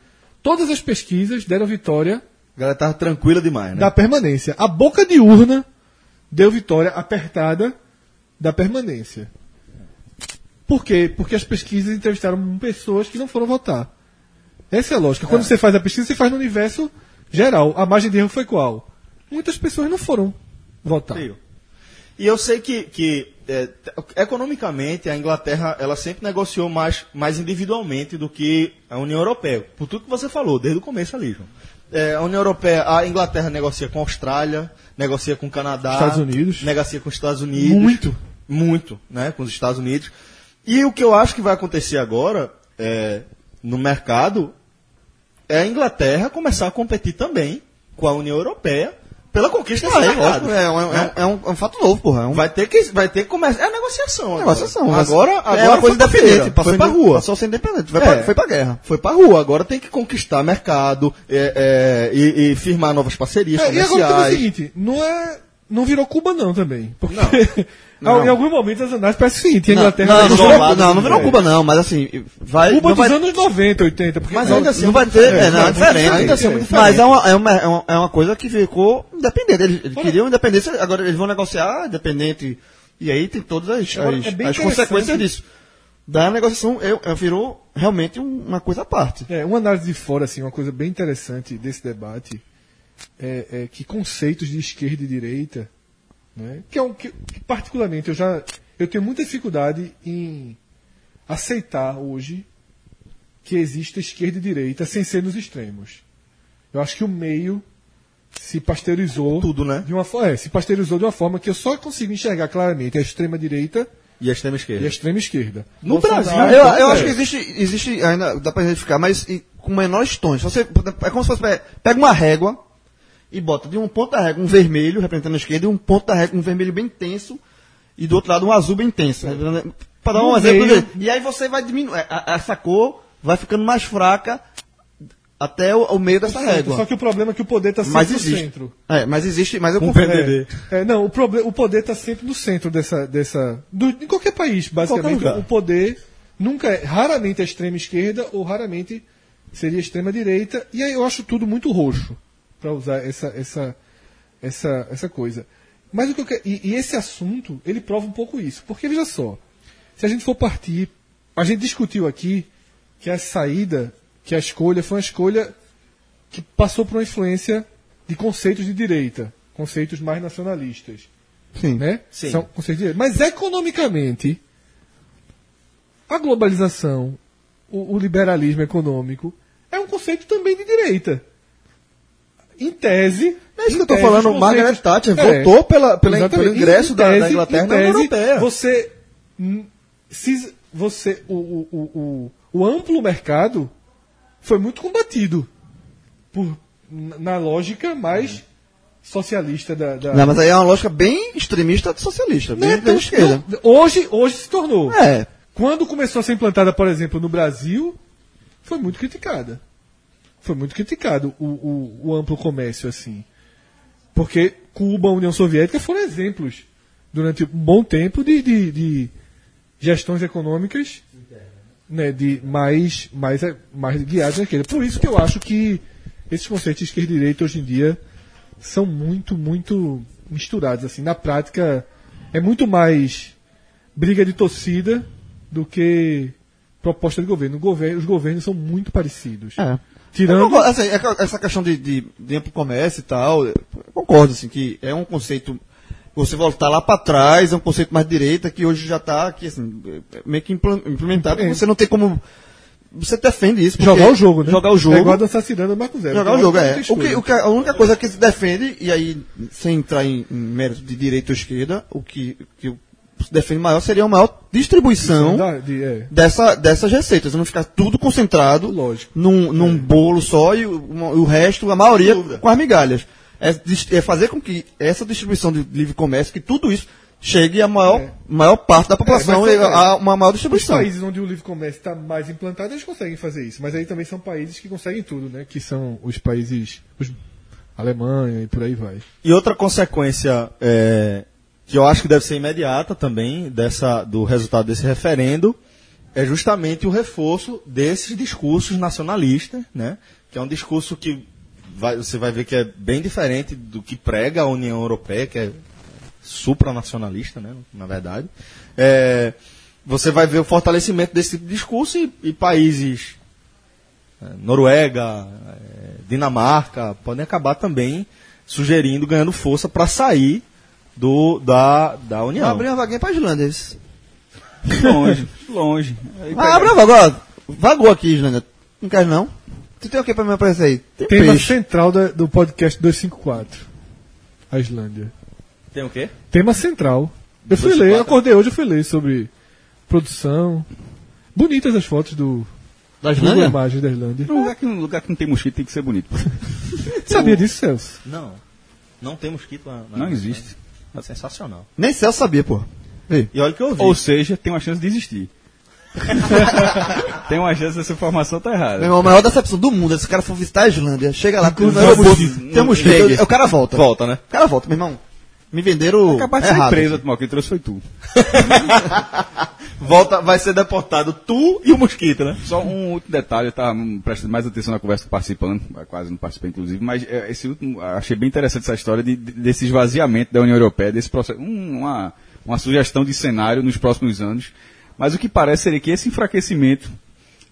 Todas as pesquisas deram vitória A galera tava tranquila demais, né? da permanência. A boca de urna deu vitória apertada da permanência. Por quê? Porque as pesquisas entrevistaram pessoas que não foram votar. Essa é a lógica. Quando você faz a pesquisa, você faz no universo geral. A margem de erro foi qual? Muitas pessoas não foram votar. Sim. E eu sei que, que é, economicamente a Inglaterra ela sempre negociou mais, mais individualmente do que a União Europeia. Por tudo que você falou, desde o começo ali, João. É, a União Europeia, a Inglaterra negocia com a Austrália, negocia com o Canadá, Estados Unidos. negocia com os Estados Unidos. Muito. Muito, né? Com os Estados Unidos. E o que eu acho que vai acontecer agora é, no mercado é a Inglaterra começar a competir também com a União Europeia pela conquista desse Ah, é, mercado. lógico, é, um- é um- é um, é um fato novo, porra. É um, Vai ter que, vai ter que começar. É negociação. Agora. negociação. Agora, agora é uma coisa independente. Passou foi pra inde- rua. Passou a ser independente. Foi, É. pra, foi pra guerra. Foi pra rua. Agora tem que conquistar mercado é, é, e, e firmar novas parcerias É, e agora é o comerciais. seguinte, não é. Não virou Cuba não também. Porque Não. em alguns momentos as análises parecem o seguinte, a Não, Inglaterra não, não, jogar- virou, não, não virou Cuba, não, mas assim, vai. Cuba não dos vai, anos 90, 80, porque Mas não, ainda assim não vai ter. É, não, é diferente. Ainda assim é muito Mas diferente. é uma, é, uma, é, uma, é uma coisa que ficou independente. Eles, eles queriam independência, agora eles vão negociar independente. E aí tem todas as, Agora, as, é as consequências disso. Da negociação é, é, virou realmente um- uma coisa à parte. É, uma análise de fora, assim, uma coisa bem interessante desse debate é, é que conceitos de esquerda e direita, né, que é um que, que particularmente eu já eu tenho muita dificuldade em aceitar hoje que exista esquerda e direita sem ser nos extremos. Eu acho que o meio se pasteurizou Tudo, né? de uma forma, é, se pasteurizou de uma forma que eu só consigo enxergar claramente a extrema direita E a extrema e a esquerda. extrema esquerda. No Brasil, eu, eu é. acho que existe, existe ainda dá pra identificar, mas com menores tons. Se Você, é como se fosse pe- pega uma régua e bota de um ponto da régua um vermelho representando a esquerda e um ponto da régua um vermelho bem intenso e do outro lado um azul bem intenso. Para dar um No exemplo, meio- e aí você vai diminuindo é, essa cor vai ficando mais fraca até o, o meio dessa régua. Só que o problema é que o poder está sempre mas no existe. centro. É, mas existe, mas eu Um confio. PDD. É, é, não, o, proble- o poder está sempre no centro dessa. dessa do, em qualquer país, basicamente. lugar. O poder nunca é. Raramente é extrema esquerda ou raramente seria extrema direita. E aí eu acho tudo muito roxo, para usar essa, essa, essa, essa coisa. Mas o que eu quero, e, e esse assunto, ele prova um pouco isso. Porque, veja só, se a gente for partir. A gente discutiu aqui que a saída, que a escolha foi uma escolha que passou por uma influência de conceitos de direita, conceitos mais nacionalistas, Sim. né? Sim. São conceitos de direita. Mas economicamente, a globalização, o, o liberalismo econômico é um conceito também de direita. Em tese, É isso que eu tô tese, falando, os Margaret Thatcher É, votou pela, pela, pelo ingresso Em da, da tese- Inglaterra na União tese, Europeia. Você, se, você o, o, o, o, amplo mercado foi muito combatido por, na lógica mais socialista da. da- Não, mas aí é uma lógica bem extremista socialista, Não bem é tão- da esquerda. não- hoje, hoje se tornou. É, Quando começou a ser implantada, por exemplo, no Brasil, foi muito criticada. Foi muito criticado o, o, o amplo comércio, assim. Porque Cuba, União Soviética foram exemplos durante um bom tempo de, de, de gestões econômicas né, de mais, mais, mais guiadas esquerda. Por isso que eu acho que esses conceitos de esquerda e direita hoje em dia são muito, muito misturados. Assim. Na prática, é muito mais briga de torcida do que proposta de governo. O governo os governos são muito parecidos. é. Tirando. Eu concordo, assim, é essa questão de, de, de amplo comércio e tal, eu concordo, assim, que é um conceito. Você voltar lá para trás, é um conceito mais de direita que hoje já está aqui, assim, meio que impl- implementado. É. Você não tem como. Você defende isso. Jogar o jogo, né? Jogar o jogo. É igual dançar ciranda Marco Zero. Jogar o jogo, é. O que, o que, a única coisa que se defende, e aí, sem entrar em, em mérito de direita ou esquerda, o que, que se defende maior seria uma maior distribuição Da- de- é. dessa, dessas receitas. Não ficar tudo concentrado Lógico. num, num bolo só e o, o resto, a maioria, com as migalhas. É, é fazer com que essa distribuição de livre comércio, que tudo isso, chegue a maior, maior parte da população É, mas é- a uma maior Os distribuição. países onde o livre comércio está mais implantado, eles conseguem fazer isso. Mas aí também são países que conseguem tudo, né? Que são os países. Os Alemanha e por aí vai. E outra consequência é, que eu acho que deve ser imediata também dessa, do resultado desse referendo é justamente o reforço desses discursos nacionalistas, né? Que é um discurso que vai- você vai ver que é bem diferente do que prega a União Europeia, que é supranacionalista, né? Na verdade. É, você vai ver o fortalecimento desse tipo de discurso e, e países é, Noruega, é, Dinamarca, podem acabar também sugerindo, ganhando força para sair do, da, da União. abrir uma vaguinha pra Islândia. Longe, longe. Aí Ah, abre uma vaga. Vagou aqui, Islândia. Não quer não? Tu tem o que pra me aparecer aí? Tem Tema peixe. central da- do podcast 254. A Islândia. Tem o quê? Tema central. Eu fui 254. ler, eu acordei hoje, eu fui ler sobre produção. Bonitas as fotos do Da Islândia? Imagens da Islândia. Um lugar, que, um lugar que não tem mosquito tem que ser bonito. Sabia disso, Celso? Não. Não tem mosquito lá. Não existe. É sensacional. Nem Celso sabia, pô. Ei. E olha que eu ouvi. Ou seja, tem uma chance de existir. tem uma chance dessa informação tá Meu errada. irmão, a maior decepção do mundo é se o cara for visitar a Islândia. Chega lá, com o Não, aeroporto, tem um mosquito. O cara volta. Volta, né? O cara volta, meu irmão. Me venderam Capaz de ser errado. preso, Atmal, quem trouxe foi tu. Volta, vai ser deportado tu e o mosquito, né? Só um último detalhe, eu estava prestando mais atenção na conversa participando, quase não participei inclusive, mas é, esse último, achei bem interessante essa história de- de- desse esvaziamento da União Europeia, desse processo, um- uma, uma sugestão de cenário nos próximos anos, mas o que parece seria que esse enfraquecimento,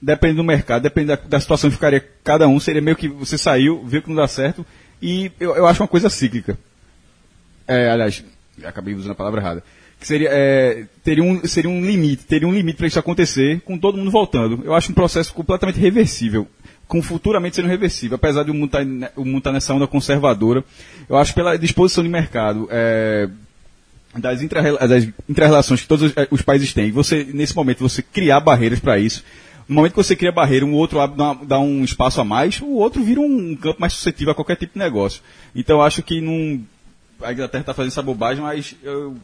depende do mercado, depende da, da situação que ficaria cada um, seria meio que você saiu, viu que não dá certo, e eu, eu acho uma coisa cíclica. É, aliás, acabei usando a palavra errada. Que seria, é, teria, um, seria um limite, teria um limite para isso acontecer com todo mundo voltando. Eu acho um processo completamente reversível, com futuramente sendo reversível, apesar de o mundo tá, ne- o mundo estar nessa onda conservadora. Eu acho pela disposição de mercado, é, das, intra, das intrarrelações que todos os, os países têm, você, nesse momento, você criar barreiras para isso. No momento que você cria barreira, um outro dá um espaço a mais, o outro vira um campo mais suscetível a qualquer tipo de negócio. Então eu acho que não. A Inglaterra está fazendo essa bobagem, mas eu,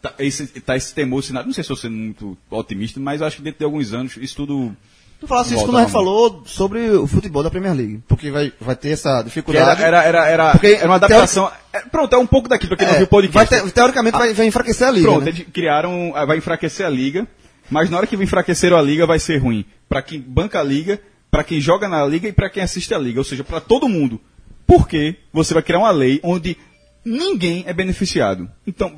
tá, esse, tá esse temor. Não sei se eu sou muito otimista, mas acho que dentro de alguns anos isso tudo. Tu falasse isso quando a gente falou sobre o futebol da Premier League. Porque vai, vai ter essa dificuldade. era, era, era, Porque era uma adaptação. é, pronto, é um pouco daquilo, para quem não É, viu o podcast. vai teoricamente vai, vai enfraquecer a liga. Pronto, né? criaram, ah, vai enfraquecer a liga, mas na hora que enfraqueceram a liga vai ser ruim para quem banca a liga, para quem joga na liga e para quem assiste a liga, ou seja, para todo mundo. Porque você vai criar uma lei onde ninguém é beneficiado. Então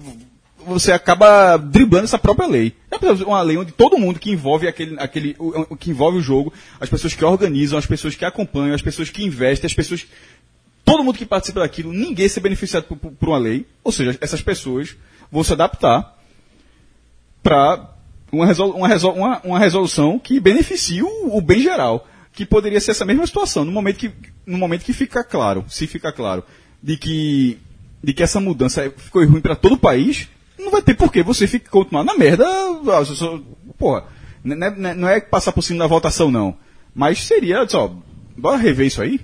você acaba driblando essa própria lei. É uma lei onde todo mundo que envolve aquele, aquele o, que envolve o jogo, as pessoas que organizam, as pessoas que acompanham, as pessoas que investem, as pessoas todo mundo que participa daquilo, ninguém ser beneficiado por, por- por uma lei. Ou seja, essas pessoas vão se adaptar para uma, resol- uma, resol- uma- uma resolução que beneficie o, o bem geral. Que poderia ser essa mesma situação. No momento que, no momento que fica claro, se fica claro, de que, de que essa mudança ficou ruim para todo o país, não vai ter por que você ficar, continuar na merda. ah, Porra, não é, não é passar por cima da votação, não. Mas seria, só, bora rever isso aí?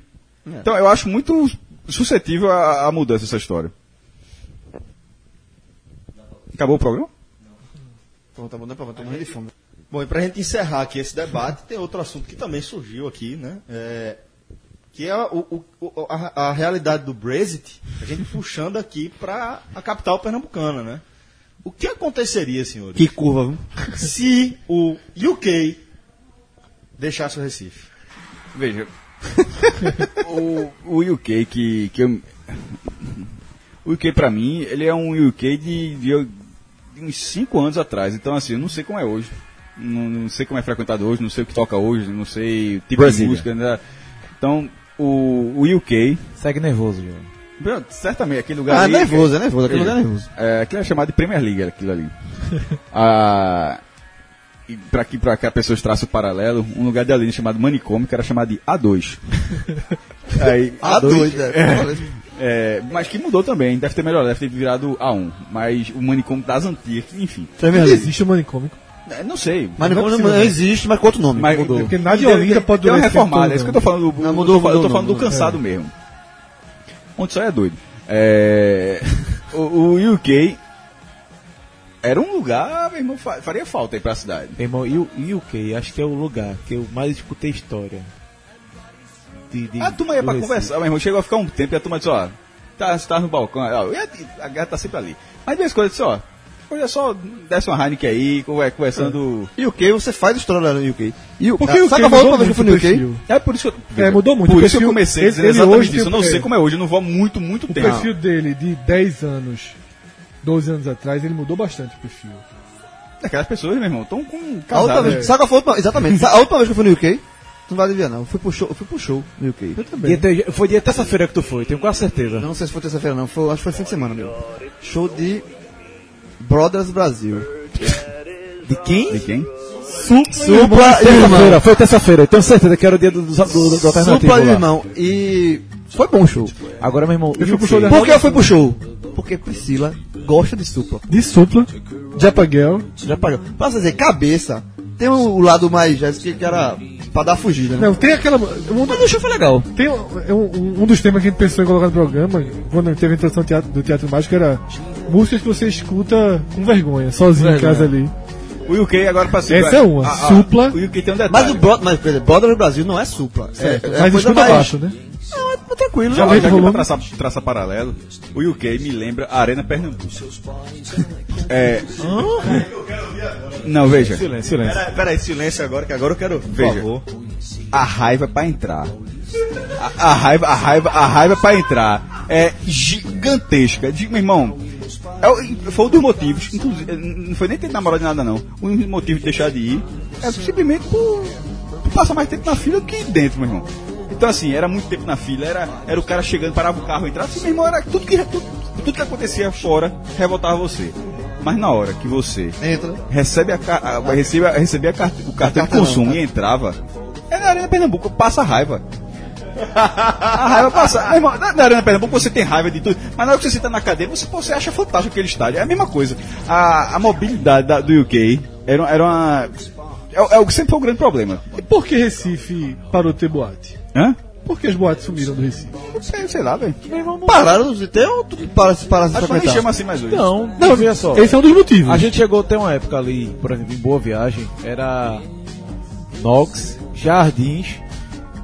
Então eu acho muito suscetível à, à mudança essa história. Acabou o programa? Pô, tá bom, não é pra tô morrendo de fome. Bom, e para a gente encerrar aqui esse debate, tem outro assunto que também surgiu aqui, né? É, que é o- o- o- a, a realidade do Brexit, a gente puxando aqui para a capital pernambucana, né? O que aconteceria, senhores, Que curva, viu? se o UK deixasse o Recife? Veja, o, o UK que, que eu, o UK pra mim, ele é um UK de, de, de uns 5 anos atrás. Então assim, eu não sei como é hoje. Não, não sei como é frequentado hoje, não sei o que toca hoje, não sei o tipo Brasília. de música. Né? Então, o, o UK, Segue nervoso, João. Certamente aquele lugar Ah, é ali, nervoso, é nervoso. Aquele Veja, lugar é nervoso. É, aquilo é chamado de Premier League, aquilo ali. ah, e para que, pra que a pessoa trace o paralelo, um lugar de ali chamado Manicômio, que era chamado de A2. Aí, A dois, né? é, mas que mudou também, deve ter melhorado, deve ter virado A1. Mas o manicômio das antigas, enfim. Premier Não League. existe o manicômio. É, Não sei. Mas não, Não é não, né? existe, mas com outro nome. Mas- mudou. Porque nada de Deu- Olinda deu- pode deu uma durar reformada, todo, é isso que eu tô falando. do- Não, eu mudou, tô, falando- eu tô mudou, falando do mudou, cansado mesmo. Onde só é doido. É, o, o UK era um lugar, meu irmão, fa- faria falta aí pra cidade. Meu irmão, e o, que? Acho que é o lugar que eu mais escutei história. De, de, A turma ia pra conversar, meu irmão, chegou a ficar um tempo e a turma disse, ó, tá, você tá no balcão, ó, a, a guerra tá sempre ali. Mas duas coisas, disse, ó, hoje é só desce uma Heineken aí, conver- conversando... E o que você faz história lá no UK? E o Porque o sabe que qual foi a última vez que eu fui o no UK? É por isso que eu, É, mudou muito. Por O isso que eu comecei ele- dizendo ele exatamente hoje isso. Eu não sei é. como é hoje, eu não vou há muito, muito O tempo. perfil dele de 10 anos, 12 anos atrás, ele mudou bastante o perfil. Aquelas pessoas, meu irmão, estão com A casadas. vez, sabe qual foi a última, exatamente, sabe a última vez que eu fui no UK? Tu não vai adivinhar não, eu fui pro show, eu fui pro show no UK. Eu também. Dia Foi dia terça-feira que tu foi, tenho quase certeza. Não sei se foi terça-feira não, foi, acho que foi fim de semana, meu. Show de Brothers Brasil. De quem? De quem? Supla e Terça-feira, irmão. foi terça-feira, tenho certeza que era o dia do, do, do, do alternativo Supla e lá. irmão. E foi bom o show. Agora, meu irmão, Eu fui pro show Por que eu fui pro show? Porque Priscila gosta de Supla. De Supla, pagou. Pra você dizer, cabeça, tem o, lado mais Jéssica que, era pra dar fugida, né? Não, tem aquela. Um, Mas o show foi legal. tem um, um, um dos temas que a gente pensou em colocar no programa, quando teve a introdução do teatro, do teatro Mágico, era músicas que você escuta com vergonha, sozinho em casa ali. O UK agora pra cima. Essa é uma. Ah, ah, Supla. O UK tem um detalhe. Mas o Bro, mas, por exemplo, Brasil não é Supla. É, é Mas coisa escuta mais- baixo, né? Não, é tranquilo. Já, né? já que rolou- pra traçar, traçar paralelo, o UK me lembra a Arena Pernambuco. É. Não, veja. Silêncio, silêncio. Pera, pera aí, silêncio agora, que agora eu quero. Por Veja. favor. A raiva pra entrar. A, a raiva, a raiva, a raiva pra entrar é gigantesca. Digo, meu irmão, é o- foi um dos motivos, inclusive, não foi nem ter namorado de nada não. Um dos motivos de deixar de ir é simplesmente por, por passar mais tempo na fila do que dentro, meu irmão. Então assim, era muito tempo na fila, era, era o cara chegando, parava o carro, entrava, assim, meu irmão, era tudo que, tudo, tudo que acontecia fora revoltava você. Mas na hora que você Entra. recebe, a, a, recebe, a- recebe a o cartão de consumo e entrava, é na Arena Pernambuco, passa raiva. A raiva passa. Meu irmão, na, na Arena Pernambuco você tem raiva de tudo, mas na hora que você senta na cadeira, você, você acha fantástico aquele estádio. É a mesma coisa. A, a mobilidade da- do UK era, era uma. É, é o que sempre foi um grande problema. E por que Recife parou de ter boate? Hã? Por que as boates sumiram do Recife? Não sei, sei lá, velho. Pararam de ter ou para se parar de Acho que nem chama assim mais hoje. Não, não, veja só. Esse é um dos motivos. A gente chegou até uma época ali, por exemplo, em Boa Viagem, era Nox, Jardins,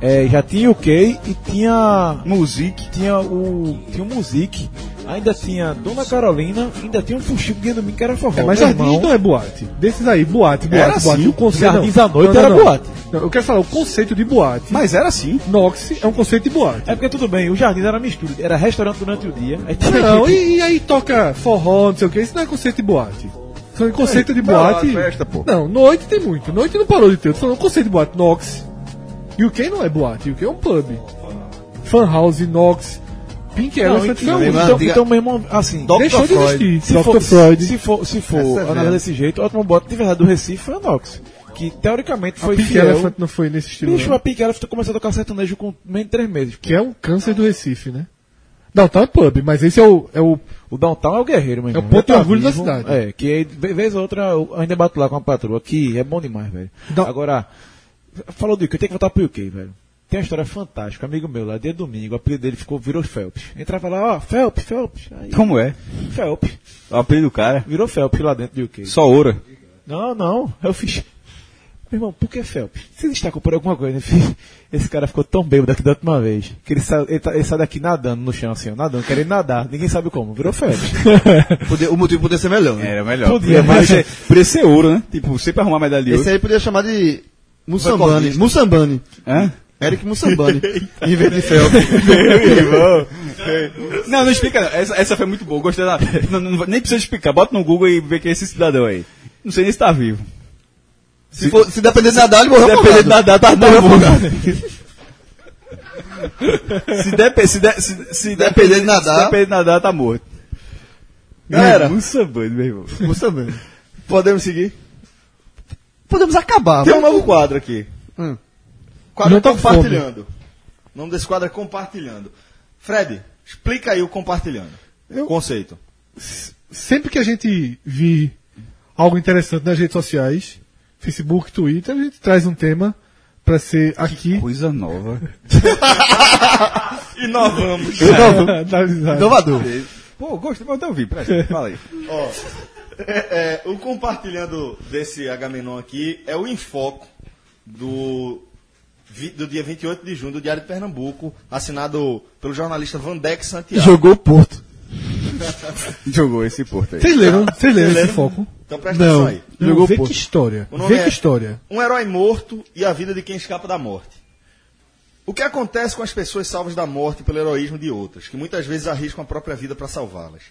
é, já tinha o Key e tinha Music. tinha o tinha o Music, ainda tinha Dona Carolina, ainda tinha um fuxico dia domingo que era forró. É, mas Jardins irmão, não é boate. Desses aí, boate, boate, Era boate. assim. O conceito, Jardins não. à noite Não, não, era não. boate. Não, eu quero falar, o conceito de boate. Mas era assim. Nox é um conceito de boate. É porque tudo bem, o Jardins era mistura, era restaurante durante o dia. Não, e, e aí toca forró, não sei o que, isso não é conceito de boate. São conceito de boate. não, festa. Não, noite tem muito. Noite não parou de ter. Tô falando conceito de boate, Nox. E o que não é boate, o que é um pub. Fan House, Nox, Pink Não, Elephant então, não, então, então, meu irmão, assim, deixou de Freud. existir. se Dr. for, Freud. se for, se for é analisar desse jeito, o último bote de verdade do Recife foi a Nox. Que teoricamente a foi Pink fiel. Elephant não foi nesse estilo. Bicho, não. a Pink Elephant começou a tocar sertanejo com menos de três meses. Que é um câncer do Recife, né? Tá é pub, mas esse é o, é o O Downtown é o guerreiro, meu É o ponto de Ele orgulho da cidade. É, que aí, ve- vez ou outra eu ainda bato lá com a patroa, que é bom demais, velho. Agora, falou do UK, eu tenho que voltar pro UK, velho. Tem uma história fantástica, amigo meu lá, dia domingo, o apelido dele ficou, virou Phelps. Entrava lá, ó, Phelps, Phelps. Aí, Como é? Phelps. O apelido do cara. Virou Phelps lá dentro do UK. Só oura. Não, não, eu fiz. Meu irmão, por que Phelps? Você destacou por alguma coisa, né, filho? Esse cara ficou tão bêbado aqui da última vez. Que ele sai, ele, tá- ele sai daqui nadando no chão, assim, ó, nadando, querendo nadar. Ninguém sabe como. Virou Phelps. Podia- o motivo podia ser melhor. Né? Era melhor. Podia, mas- ser, podia ser ouro, né? Tipo, sempre arrumar medalha de Esse ouro. aí podia chamar de Mussambani. Mussambani. Hã? Eric Mussambani. em vez de Fel. Não, não explica não. Essa, essa foi muito boa. Gostei da. Não, não- nem precisa explicar. Bota no Google e vê quem é esse cidadão aí. Não sei nem se tá vivo. Se, for, se depender de nadar, ele morreu Dependendo afogado. da data, tá morrendo. Se, dep se, de se, se Depender de nadar. Se depender de nadar, tá morto. Galera. Sambando, meu irmão. Mussambani. Podemos seguir? Podemos acabar. Tem um novo quadro aqui. Hum. Quadro com compartilhando. O nome desse quadro é compartilhando. Fred, explica aí o compartilhando. Eu- Conceito. sempre que a gente vir algo interessante nas redes sociais, Facebook, Twitter, a gente traz um tema pra ser aqui. Coisa nova. Inovamos. Inovador. Pô, gostei, mas eu ouvi. Presta, fala aí. É, é, o compartilhando desse Agamenon aqui é o Infoco do, do dia 28 de junho do Diário de Pernambuco, assinado pelo jornalista Vandeck Santiago. Jogou o Porto. Jogou esse porto aí. Vocês leram, vocês leram esse foco? Então presta atenção aí. Não, Jogou o vê Porto. que história. Vê é que história. Um herói morto e a vida de quem escapa da morte. O que acontece com as pessoas salvas da morte pelo heroísmo de outras, que muitas vezes arriscam a própria vida para salvá-las?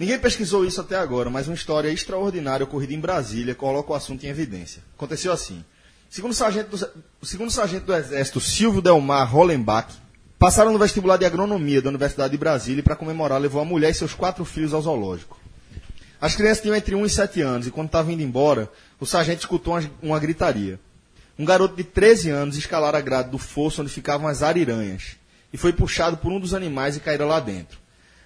Ninguém pesquisou isso até agora, mas uma história extraordinária ocorrida em Brasília coloca o assunto em evidência. Aconteceu assim. Segundo o sargento do, o sargento do Exército Silvio Delmar Hollenbach, passaram no vestibular de agronomia da Universidade de Brasília e, para comemorar, levou a mulher e seus quatro filhos ao zoológico. As crianças tinham entre 1 e 7 anos e quando estava indo embora, o sargento escutou uma, uma gritaria. Um garoto de 13 anos escalara a grade do fosso onde ficavam as ariranhas e foi puxado por um dos animais e caíra lá dentro.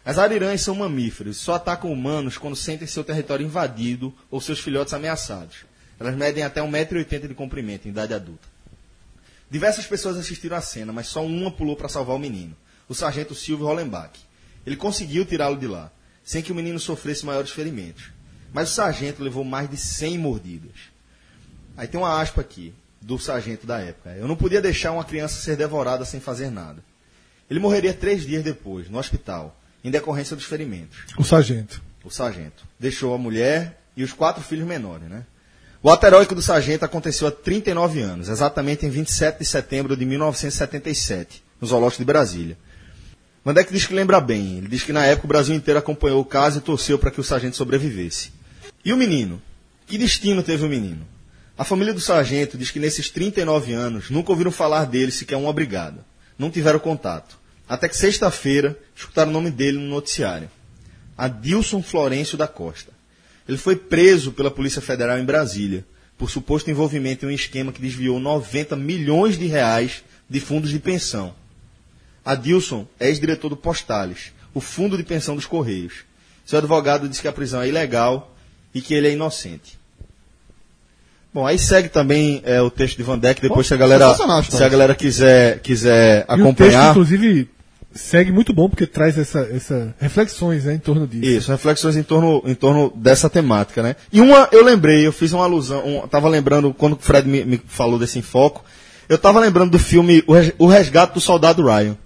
As ariranhas são mamíferos só atacam humanos quando sentem seu território invadido ou seus filhotes ameaçados. Elas medem até 1,80m de comprimento em idade adulta. Diversas pessoas assistiram à cena, mas só uma pulou para salvar o menino, o sargento Silvio Hollenbach. Ele conseguiu tirá-lo de lá, sem que o menino sofresse maiores ferimentos. Mas o sargento levou mais de 100 mordidas. Aí tem uma aspa aqui, do sargento da época. Eu não podia deixar uma criança ser devorada sem fazer nada. Ele morreria três dias depois, no hospital, em decorrência dos ferimentos O sargento. o sargento. Deixou a mulher e os quatro filhos menores, né? O ato heróico do sargento aconteceu há 39 anos, exatamente em 27 de setembro de 1977, no Zoológico de Brasília. Vandeck diz que lembra bem. Ele diz que na época o Brasil inteiro acompanhou o caso e torceu para que o sargento sobrevivesse. E o menino? Que destino teve o menino? A família do sargento diz que nesses 39 anos nunca ouviram falar dele sequer uma brigada. Não tiveram contato. Até que sexta-feira escutaram o nome dele no noticiário. Adilson Florencio da Costa. Ele foi preso pela Polícia Federal em Brasília por suposto envolvimento em um esquema que desviou 90 milhões de reais de fundos de pensão. Adilson é ex-diretor do Postales, o fundo de pensão dos Correios. Seu advogado diz que a prisão é ilegal e que ele é inocente. Bom, aí segue também é, o texto de Van Deck, depois se a galera, se a galera quiser, quiser E o texto, acompanhar. inclusive, segue muito bom porque traz essa, essa reflexões né, em torno disso. Isso, reflexões em torno, em torno dessa temática, né? E uma, eu lembrei, eu fiz uma alusão, um, tava lembrando, quando o Fred me, me falou desse enfoco, eu tava lembrando do filme O Res- O Resgate do Soldado Ryan,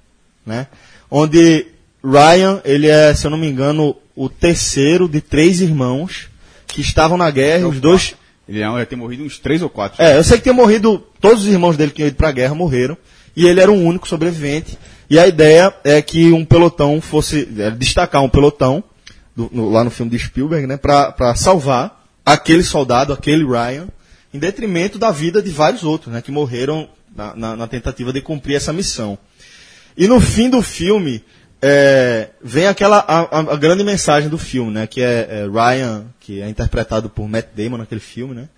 né? Onde Ryan, ele é, se eu não me engano, o terceiro de três irmãos que estavam na guerra, os dois... Ele ia ter morrido uns três ou quatro. É, eu sei que tinha morrido, todos os irmãos dele que tinham ido pra guerra morreram, e ele era o único sobrevivente, e a ideia é que um pelotão fosse, é, destacar um pelotão, do- no- lá no filme de Spielberg, né, pra salvar aquele soldado, aquele Ryan, em detrimento da vida de vários outros, né, que morreram na, na- na tentativa de cumprir essa missão. E no fim do filme, é, vem aquela a- a grande mensagem do filme, né? Que é, é Ryan, que é interpretado por Matt Damon naquele filme, né?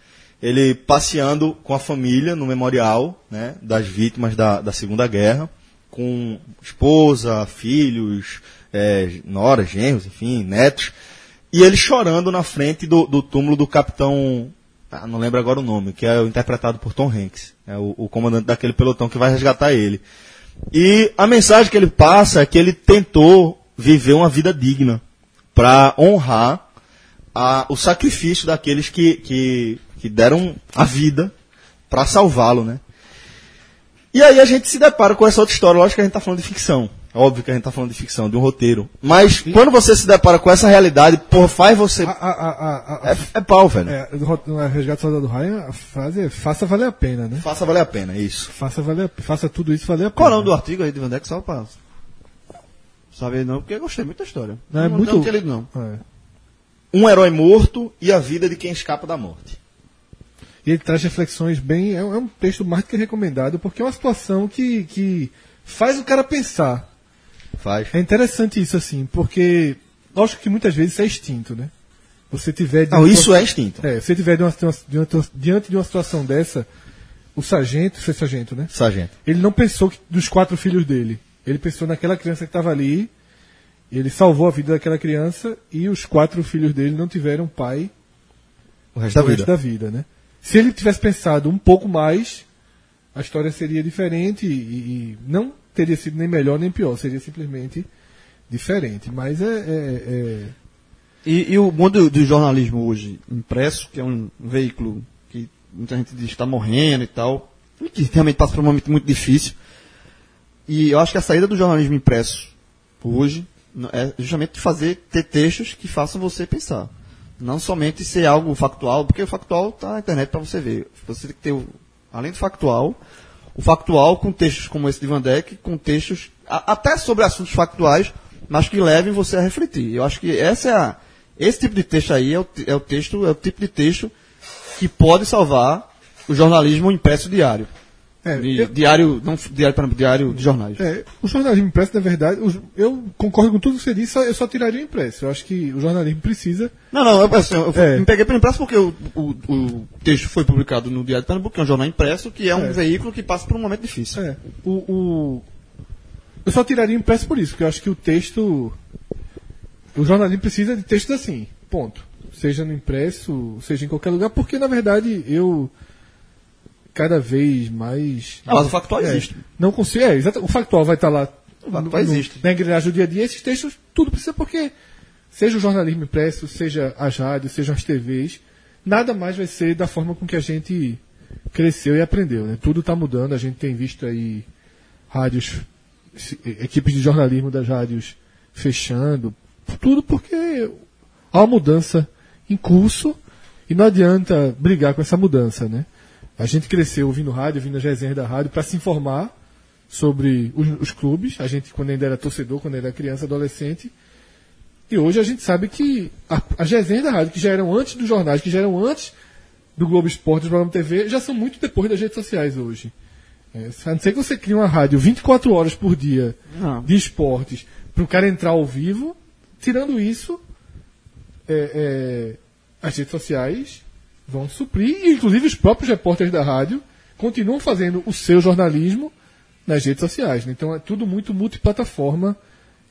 Ele passeando com a família no memorial, né? Das vítimas da, da Segunda Guerra, com esposa, filhos, é, noras, genros, enfim, netos, e ele chorando na frente do, do túmulo do capitão, ah, não lembro agora o nome, que é o interpretado por Tom Hanks, é o, o comandante daquele pelotão que vai resgatar ele. E a mensagem que ele passa é que ele tentou viver uma vida digna para honrar a- o sacrifício daqueles que, que, que deram a vida para salvá-lo, né? E aí a gente se depara com essa outra história. Lógico que a gente está falando de ficção. Óbvio que a gente está falando de ficção, de um roteiro. Mas quando você se depara com essa realidade, porra, faz você. A, a, a, É, é pau, velho. é, no Resgate do Soldado Ryan, a frase é faça valer a pena, né? Faça valer a pena, isso. Faça, valer, a- faça tudo isso valer a pena. Qual é o nome do artigo aí de Van Deck? Só pra saber não, porque eu gostei muito da história. Não, é não, muito- não lido não. É. Um herói morto e a vida de quem escapa da morte. E ele traz reflexões bem. É um, é um texto mais do que recomendado, porque é uma situação que, que faz o cara pensar. Faz. É interessante isso, assim, porque. Lógico que muitas vezes isso é instinto, né? Você tiver. Não, isso é instinto. É, você tiver de uma, de uma- diante de uma situação dessa, o sargento, foi sargento, né? Sargento. Ele não pensou que- dos quatro filhos dele. Ele pensou naquela criança que estava ali. Ele salvou a vida daquela criança e os quatro filhos dele não tiveram pai O resto da resto vida. da vida, né? Se ele tivesse pensado um pouco mais, a história seria diferente e, e não teria sido nem melhor nem pior, seria simplesmente diferente. Mas é, é- é- E, e o mundo do, jornalismo hoje impresso, que é um veículo que muita gente diz que está morrendo e tal, e que realmente passa por um momento muito difícil. E eu acho que a saída do jornalismo impresso hoje é justamente fazer ter textos que façam você pensar. Não somente ser algo factual, porque o factual está na internet para você ver. Você tem que ter, além do factual, o factual com textos como esse de Van Dijk, com textos a- até sobre assuntos factuais, mas que levem você a refletir. Eu acho que essa é a, esse tipo de texto aí é o, é o texto, é o tipo de texto que pode salvar o jornalismo impresso diário. É, Di- eu- diário, não diário, para diário de jornais. É, o jornalismo impresso, na verdade, os- eu concordo com tudo que você disse, eu só tiraria o impresso. Eu acho que o jornalismo precisa. Não, não, eu, assim, eu É. me peguei pelo impresso porque o, o, o texto foi publicado no Diário de Pernambuco, que é um jornal impresso, que é um É. veículo que passa por um momento difícil. É, o, o- eu só tiraria o impresso por isso, porque eu acho que o texto. O jornalismo precisa de textos assim, ponto. Seja no impresso, seja em qualquer lugar, porque na verdade eu. Cada vez mais. Ah, mas o factual É, existe. Não consigo. É, exato, o factual vai estar lá. O factual existe. Na engrenagem do dia a dia, esses textos, tudo precisa, porque seja o jornalismo impresso, seja as rádios, sejam as TVs, nada mais vai ser da forma com que a gente cresceu e aprendeu. Né? Tudo está mudando, a gente tem visto aí rádios, se- equipes de jornalismo das rádios fechando, tudo porque há uma mudança em curso e não adianta brigar com essa mudança, né? A gente cresceu ouvindo rádio, ouvindo as resenhas da rádio para se informar sobre os, os clubes. A gente, quando ainda era torcedor, quando era criança, adolescente. E hoje a gente sabe que a- as resenhas da rádio, que já eram antes dos jornais, que já eram antes do Globo Esporte, do programa TV, já são muito depois das redes sociais hoje. É, a não ser que você crie uma rádio 24 horas por dia Não. de esportes para o cara entrar ao vivo, tirando isso, é, é, as redes sociais vão suprir, e inclusive os próprios repórteres da rádio continuam fazendo o seu jornalismo nas redes sociais. né? Então é tudo muito multiplataforma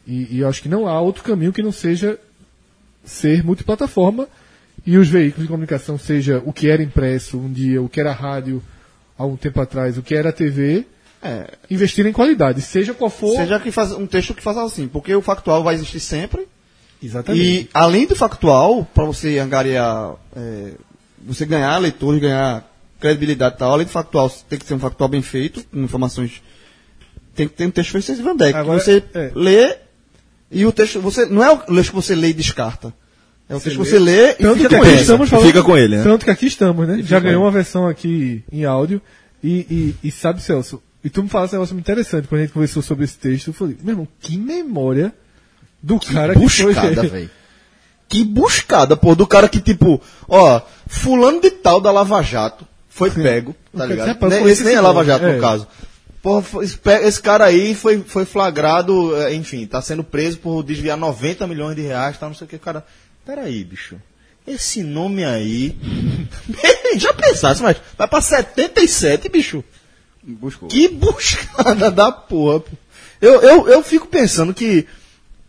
e, e acho que não há outro caminho que não seja ser multiplataforma e os veículos de comunicação, seja o que era impresso um dia, o que era rádio há um tempo atrás, o que era TV, É, investir em qualidade, seja qual for. seja que faz, um texto que faça assim, porque o factual vai existir sempre. Exatamente. E além do factual, para você angariar, é, você ganhar leitores, ganhar credibilidade e tal, além do factual, tem que ser um factual bem feito, com informações. Tem que ter um texto feito de Van Dijk. que Agora, você é. lê e o texto. Você, não é o texto que você lê e descarta. É o Você texto que lê. você lê e Tanto que fica com aqui ele. estamos falando, Fica com ele, né? Tanto que aqui estamos, né? Já ganhou uma versão aqui em áudio. E, e, e sabe, Celso, e tu me falasse um negócio muito interessante quando a gente conversou sobre esse texto. Eu falei, meu irmão, que memória do cara que buscada, foi. velho. Que buscada, pô, do cara que, tipo, ó, fulano de tal da Lava Jato foi pego, tá ligado? Nem- esse nem é Lava Jato, é. no caso. Porra, esse cara aí foi, foi flagrado, é, enfim, tá sendo preso por desviar 90 milhões de reais, tá, não sei o que, cara. Peraí, bicho. Esse nome aí. Já pensasse, mas vai pra 77, bicho. Buscou. Que buscada da porra. pô. Eu, eu, eu fico pensando que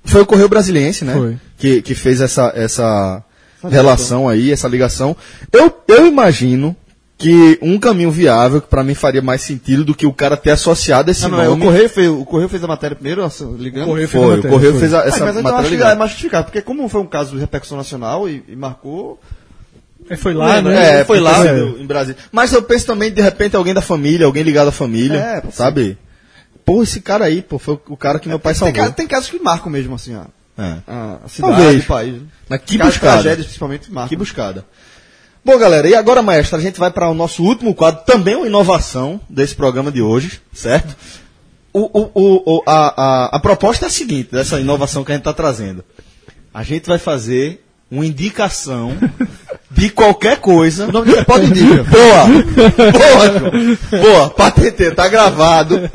foi o Correio Brasiliense, né? Foi. Que, que fez essa, essa relação aí, essa ligação. Eu, eu imagino que um caminho viável, que pra mim faria mais sentido do que o cara ter associado esse Não, não, é, o, nome. Correio fez, o Correio fez a matéria primeiro, ligando. O Correio fez a foi, o matéria, Correio foi. fez a, Ah, essa mas eu matéria acho que ligada. é mais justificado, porque como foi um caso de repercussão nacional e, e marcou. É, foi lá, né? É, foi lá É. em Brasília. Mas eu penso também, de repente, alguém da família, alguém ligado à família, É, sabe? Pô, esse cara aí, pô, foi o cara que meu pai Tem, salvou. tem casos que marcam mesmo, assim, a, É. a cidade, Talvez. o país. Mas que buscada. tragédias, principalmente, marcam. Que buscada. Bom, galera, e agora, maestro, a gente vai para o nosso último quadro, também uma inovação desse programa de hoje, certo? O, o, o- a, a, a proposta é a seguinte, dessa inovação que a gente está trazendo. A gente vai fazer uma indicação de qualquer coisa. O nome disso é Pode Indica. Boa! Boa, João. Boa, patente, tá gravado.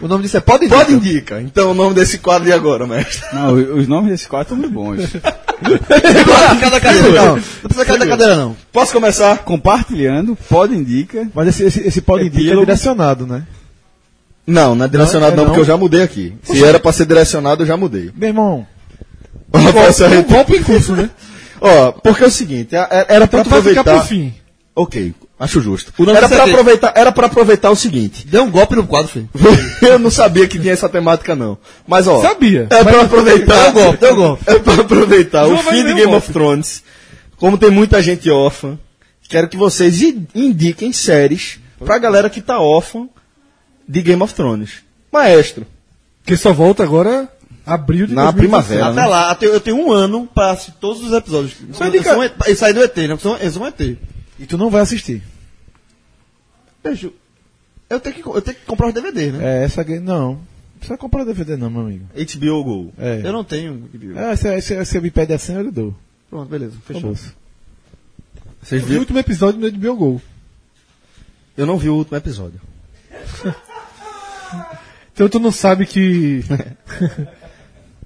O nome disso é Pode Indica. Pode indica. Então o nome desse quadro de agora, mestre. Não, o- os nomes desse quadro estão muito bons. cada cadeira, não. Não precisa cada cadeira, não. Posso começar? Compartilhando, pode indica. Mas esse, esse, esse pode é Epílogo. direcionado, né? Não, não é direcionado Não, não, é porque não? eu já mudei aqui. Se era pra ser direcionado, eu já mudei. Meu irmão, Ó, Rafael Um em curso, né? Ó, porque é o seguinte, a- era pra Pra, pra ficar aproveitar... pro fim. Ok, Acho justo. O Era pra, aqui- aproveitar, era pra aproveitar o seguinte. Deu um golpe no quadro, filho. Eu não sabia que tinha essa temática, não. Mas, ó. Sabia. É pra aproveitar. Deu golpe, deu golpe. É pra aproveitar o João vai fim de o Game golpe. of Thrones. Como tem muita gente órfã, quero que vocês indiquem séries pra galera que tá órfã de Game of Thrones. Maestro. Que só volta agora abril de Na 2016. primavera. Até lá, até- eu tenho um ano pra assistir todos os episódios. Só Eu indica- um ET, Isso aí do ET, né? Eles são ET. E tu não vai assistir. Beijo. Eu tenho que, eu tenho que comprar os DVDs, né? É, essa aqui. Não. Não precisa comprar DVD, não, meu amigo. HBO Go. É. Eu não tenho. É, se, se, se me pede a senha, eu lhe dou. Pronto, beleza. Fechou. Vocês Eu vi o viram? último episódio no HBO Go. Eu não vi o último episódio. Então tu não sabe que.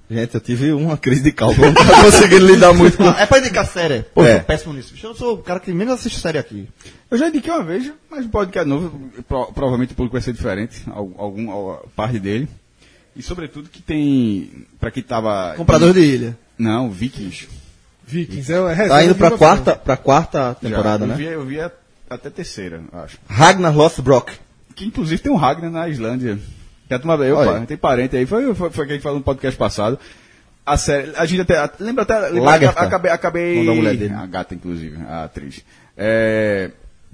Gente, eu tive uma crise de cálculo. Não tava conseguindo lidar muito com. É pra indicar série. Pô, É. eu sou péssimo nisso. Eu sou o cara que menos assiste série aqui. Eu já indiquei uma vez, mas o podcast novo, pro- provavelmente o público vai ser diferente, al- algum, al- parte dele. E sobretudo que tem, pra quem tava... Comprador de ilha. Não, Vikings. Vikings é, é Tá indo pra quarta, pra quarta Já. temporada, eu né? Vi, eu vi até terceira, acho. Ragnar Lothbrok. Que inclusive tem um Ragnar na Islândia. Que a turma, eu, Olha. pá, tem parente aí, foi, foi, foi quem a gente falou no podcast passado. A série, a gente até, a- lembra até, lembra, Lagertha. acabei, acabei, Nome da mulher dele. a gata inclusive, a atriz. É,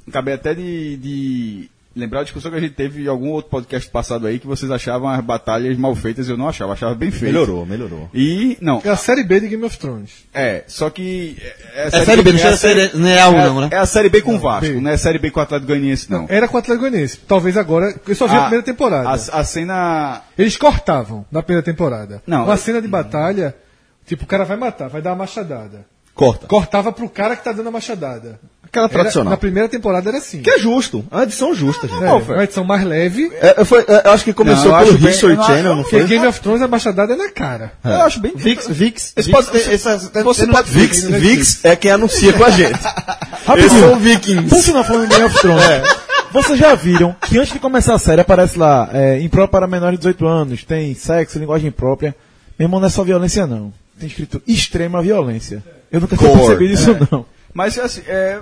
acabei até de, de lembrar a discussão que a gente teve em algum outro podcast passado aí, que vocês achavam as batalhas mal feitas, eu não achava, achava bem feito. Melhorou, melhorou. E, não. É a série B de Game of Thrones. é, só que... É, É série B, não é a é série- não é A1 é- não, né? É a série B com o Vasco, B. não é a série B com o Atlético Goianiense, não. Era com o Atlético Goianiense. Talvez agora. Eu só vi a, primeira temporada. A, a cena Eles cortavam na primeira temporada. Não. Uma cena de batalha, tipo, o cara vai matar, vai dar uma machadada. Corta. Cortava pro cara que tá dando a machadada. Aquela Era- tradicional. na primeira temporada era assim. Que é justo. É uma edição justa, gente. É, uma edição mais leve. É, foi- é, eu acho que começou Não, pelo acho bem- History não Channel, não Porque foi? Game of Thrones a machadada é na cara. Eu acho bem. Vix, Vix. Esse Vix pode- você- essa- Você pode, Vix, Vix é quem anuncia com a gente. Rapidinho. Esses são Vikings. Por sinal, falando em Game of Thrones, vocês já viram que antes de começar a série aparece lá, é, impróprio para menores de 18 anos, tem sexo, linguagem própria. Meu irmão, não é só violência, não. Tem escrito extrema violência. Eu nunca tinha percebido isso, não. Mas assim, é.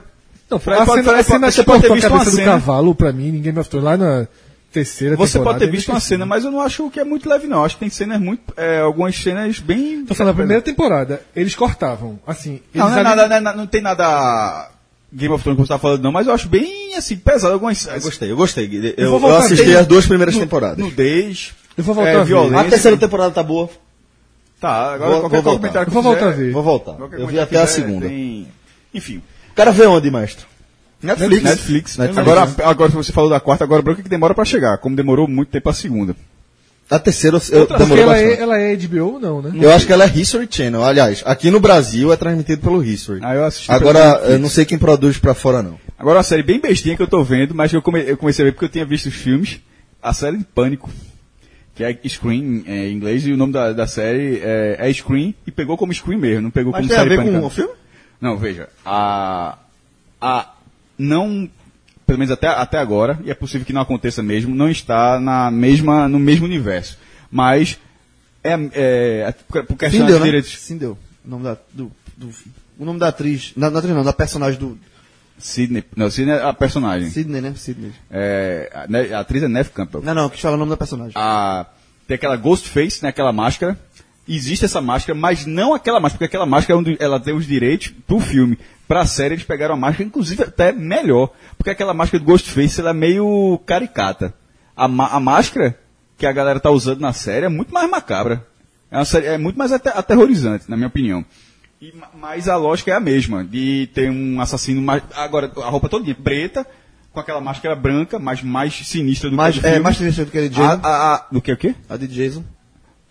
Não, Fred, a pode- cena, a cena você que pode ter a visto cabeça uma do cena. cavalo pra mim, em Game of Thrones, lá na terceira Você pode ter eu visto uma cena, mas eu não acho que é muito leve, não. Acho que tem cenas muito. é, algumas cenas bem. Tô falando, na primeira temporada, eles cortavam. Assim, Não, eles não, é ali- nada, não, é nada- não tem nada. Game of Thrones que você tá falando, não, mas eu acho bem assim, pesado. Algumas. Eu gostei, eu gostei. Eu, vou eu voltar assisti bem- as duas primeiras temporadas. Nudez. Eu vou voltar é, a ver. violência. A terceira temporada tá boa. Tá, agora Vou- qualquer vou voltar. comentário que Eu vou quiser- voltar a ver. Vou voltar. Eu vi até a quiser, segunda. tem- Enfim. O cara vê onde, mestre? Netflix. Netflix. Netflix. Agora, agora você falou da quarta, agora branca que demora pra chegar, como demorou muito tempo a segunda. A terceira eu, Porque demorou ela bastante. é, ela é HBO, não, né? Eu acho que ela é History Channel. Aliás, aqui no Brasil é transmitido pelo History. Ah, eu assisti Agora, eu não sei quem produz pra fora, não. Agora uma série bem bestinha que eu tô vendo, mas que eu, come- eu comecei a ver porque eu tinha visto os filmes. A série de Pânico. Que é Scream é, em inglês, e o nome da, da série é, é Scream, e pegou como Scream mesmo, não pegou Mas como tem a série ver Pânico. com o filme? Não, veja, a, a não, pelo menos até, até agora, e é possível que não aconteça mesmo, não está na mesma, no mesmo universo. Mas é, é por, por questão Sim, de deu, né? direitos. Sim, deu. O nome da, do, do- o nome da atriz. Da atriz não, da personagem do. Sidney, não, Sidney é a personagem. Sidney, né? Sidney. É, a, a atriz é Neve Campbell. Não, não, que fala o nome da personagem. a, tem aquela ghost face, né, aquela máscara. Existe essa máscara, mas não aquela máscara, porque aquela máscara é do- ela tem os direitos pro filme. Pra série eles pegaram a máscara, inclusive até melhor, porque aquela máscara do Ghostface ela é meio caricata. A, a máscara que a galera tá usando na série é muito mais macabra. É, uma série, é muito mais ate- aterrorizante, na minha opinião. E, ma- mas a lógica é a mesma, de ter um assassino mais. Agora, a roupa toda preta, com aquela máscara branca, mas mais sinistra do mais, que a do é, filme. mais triste do que a de A, Jason. a, a, do que o quê? A, de Jason.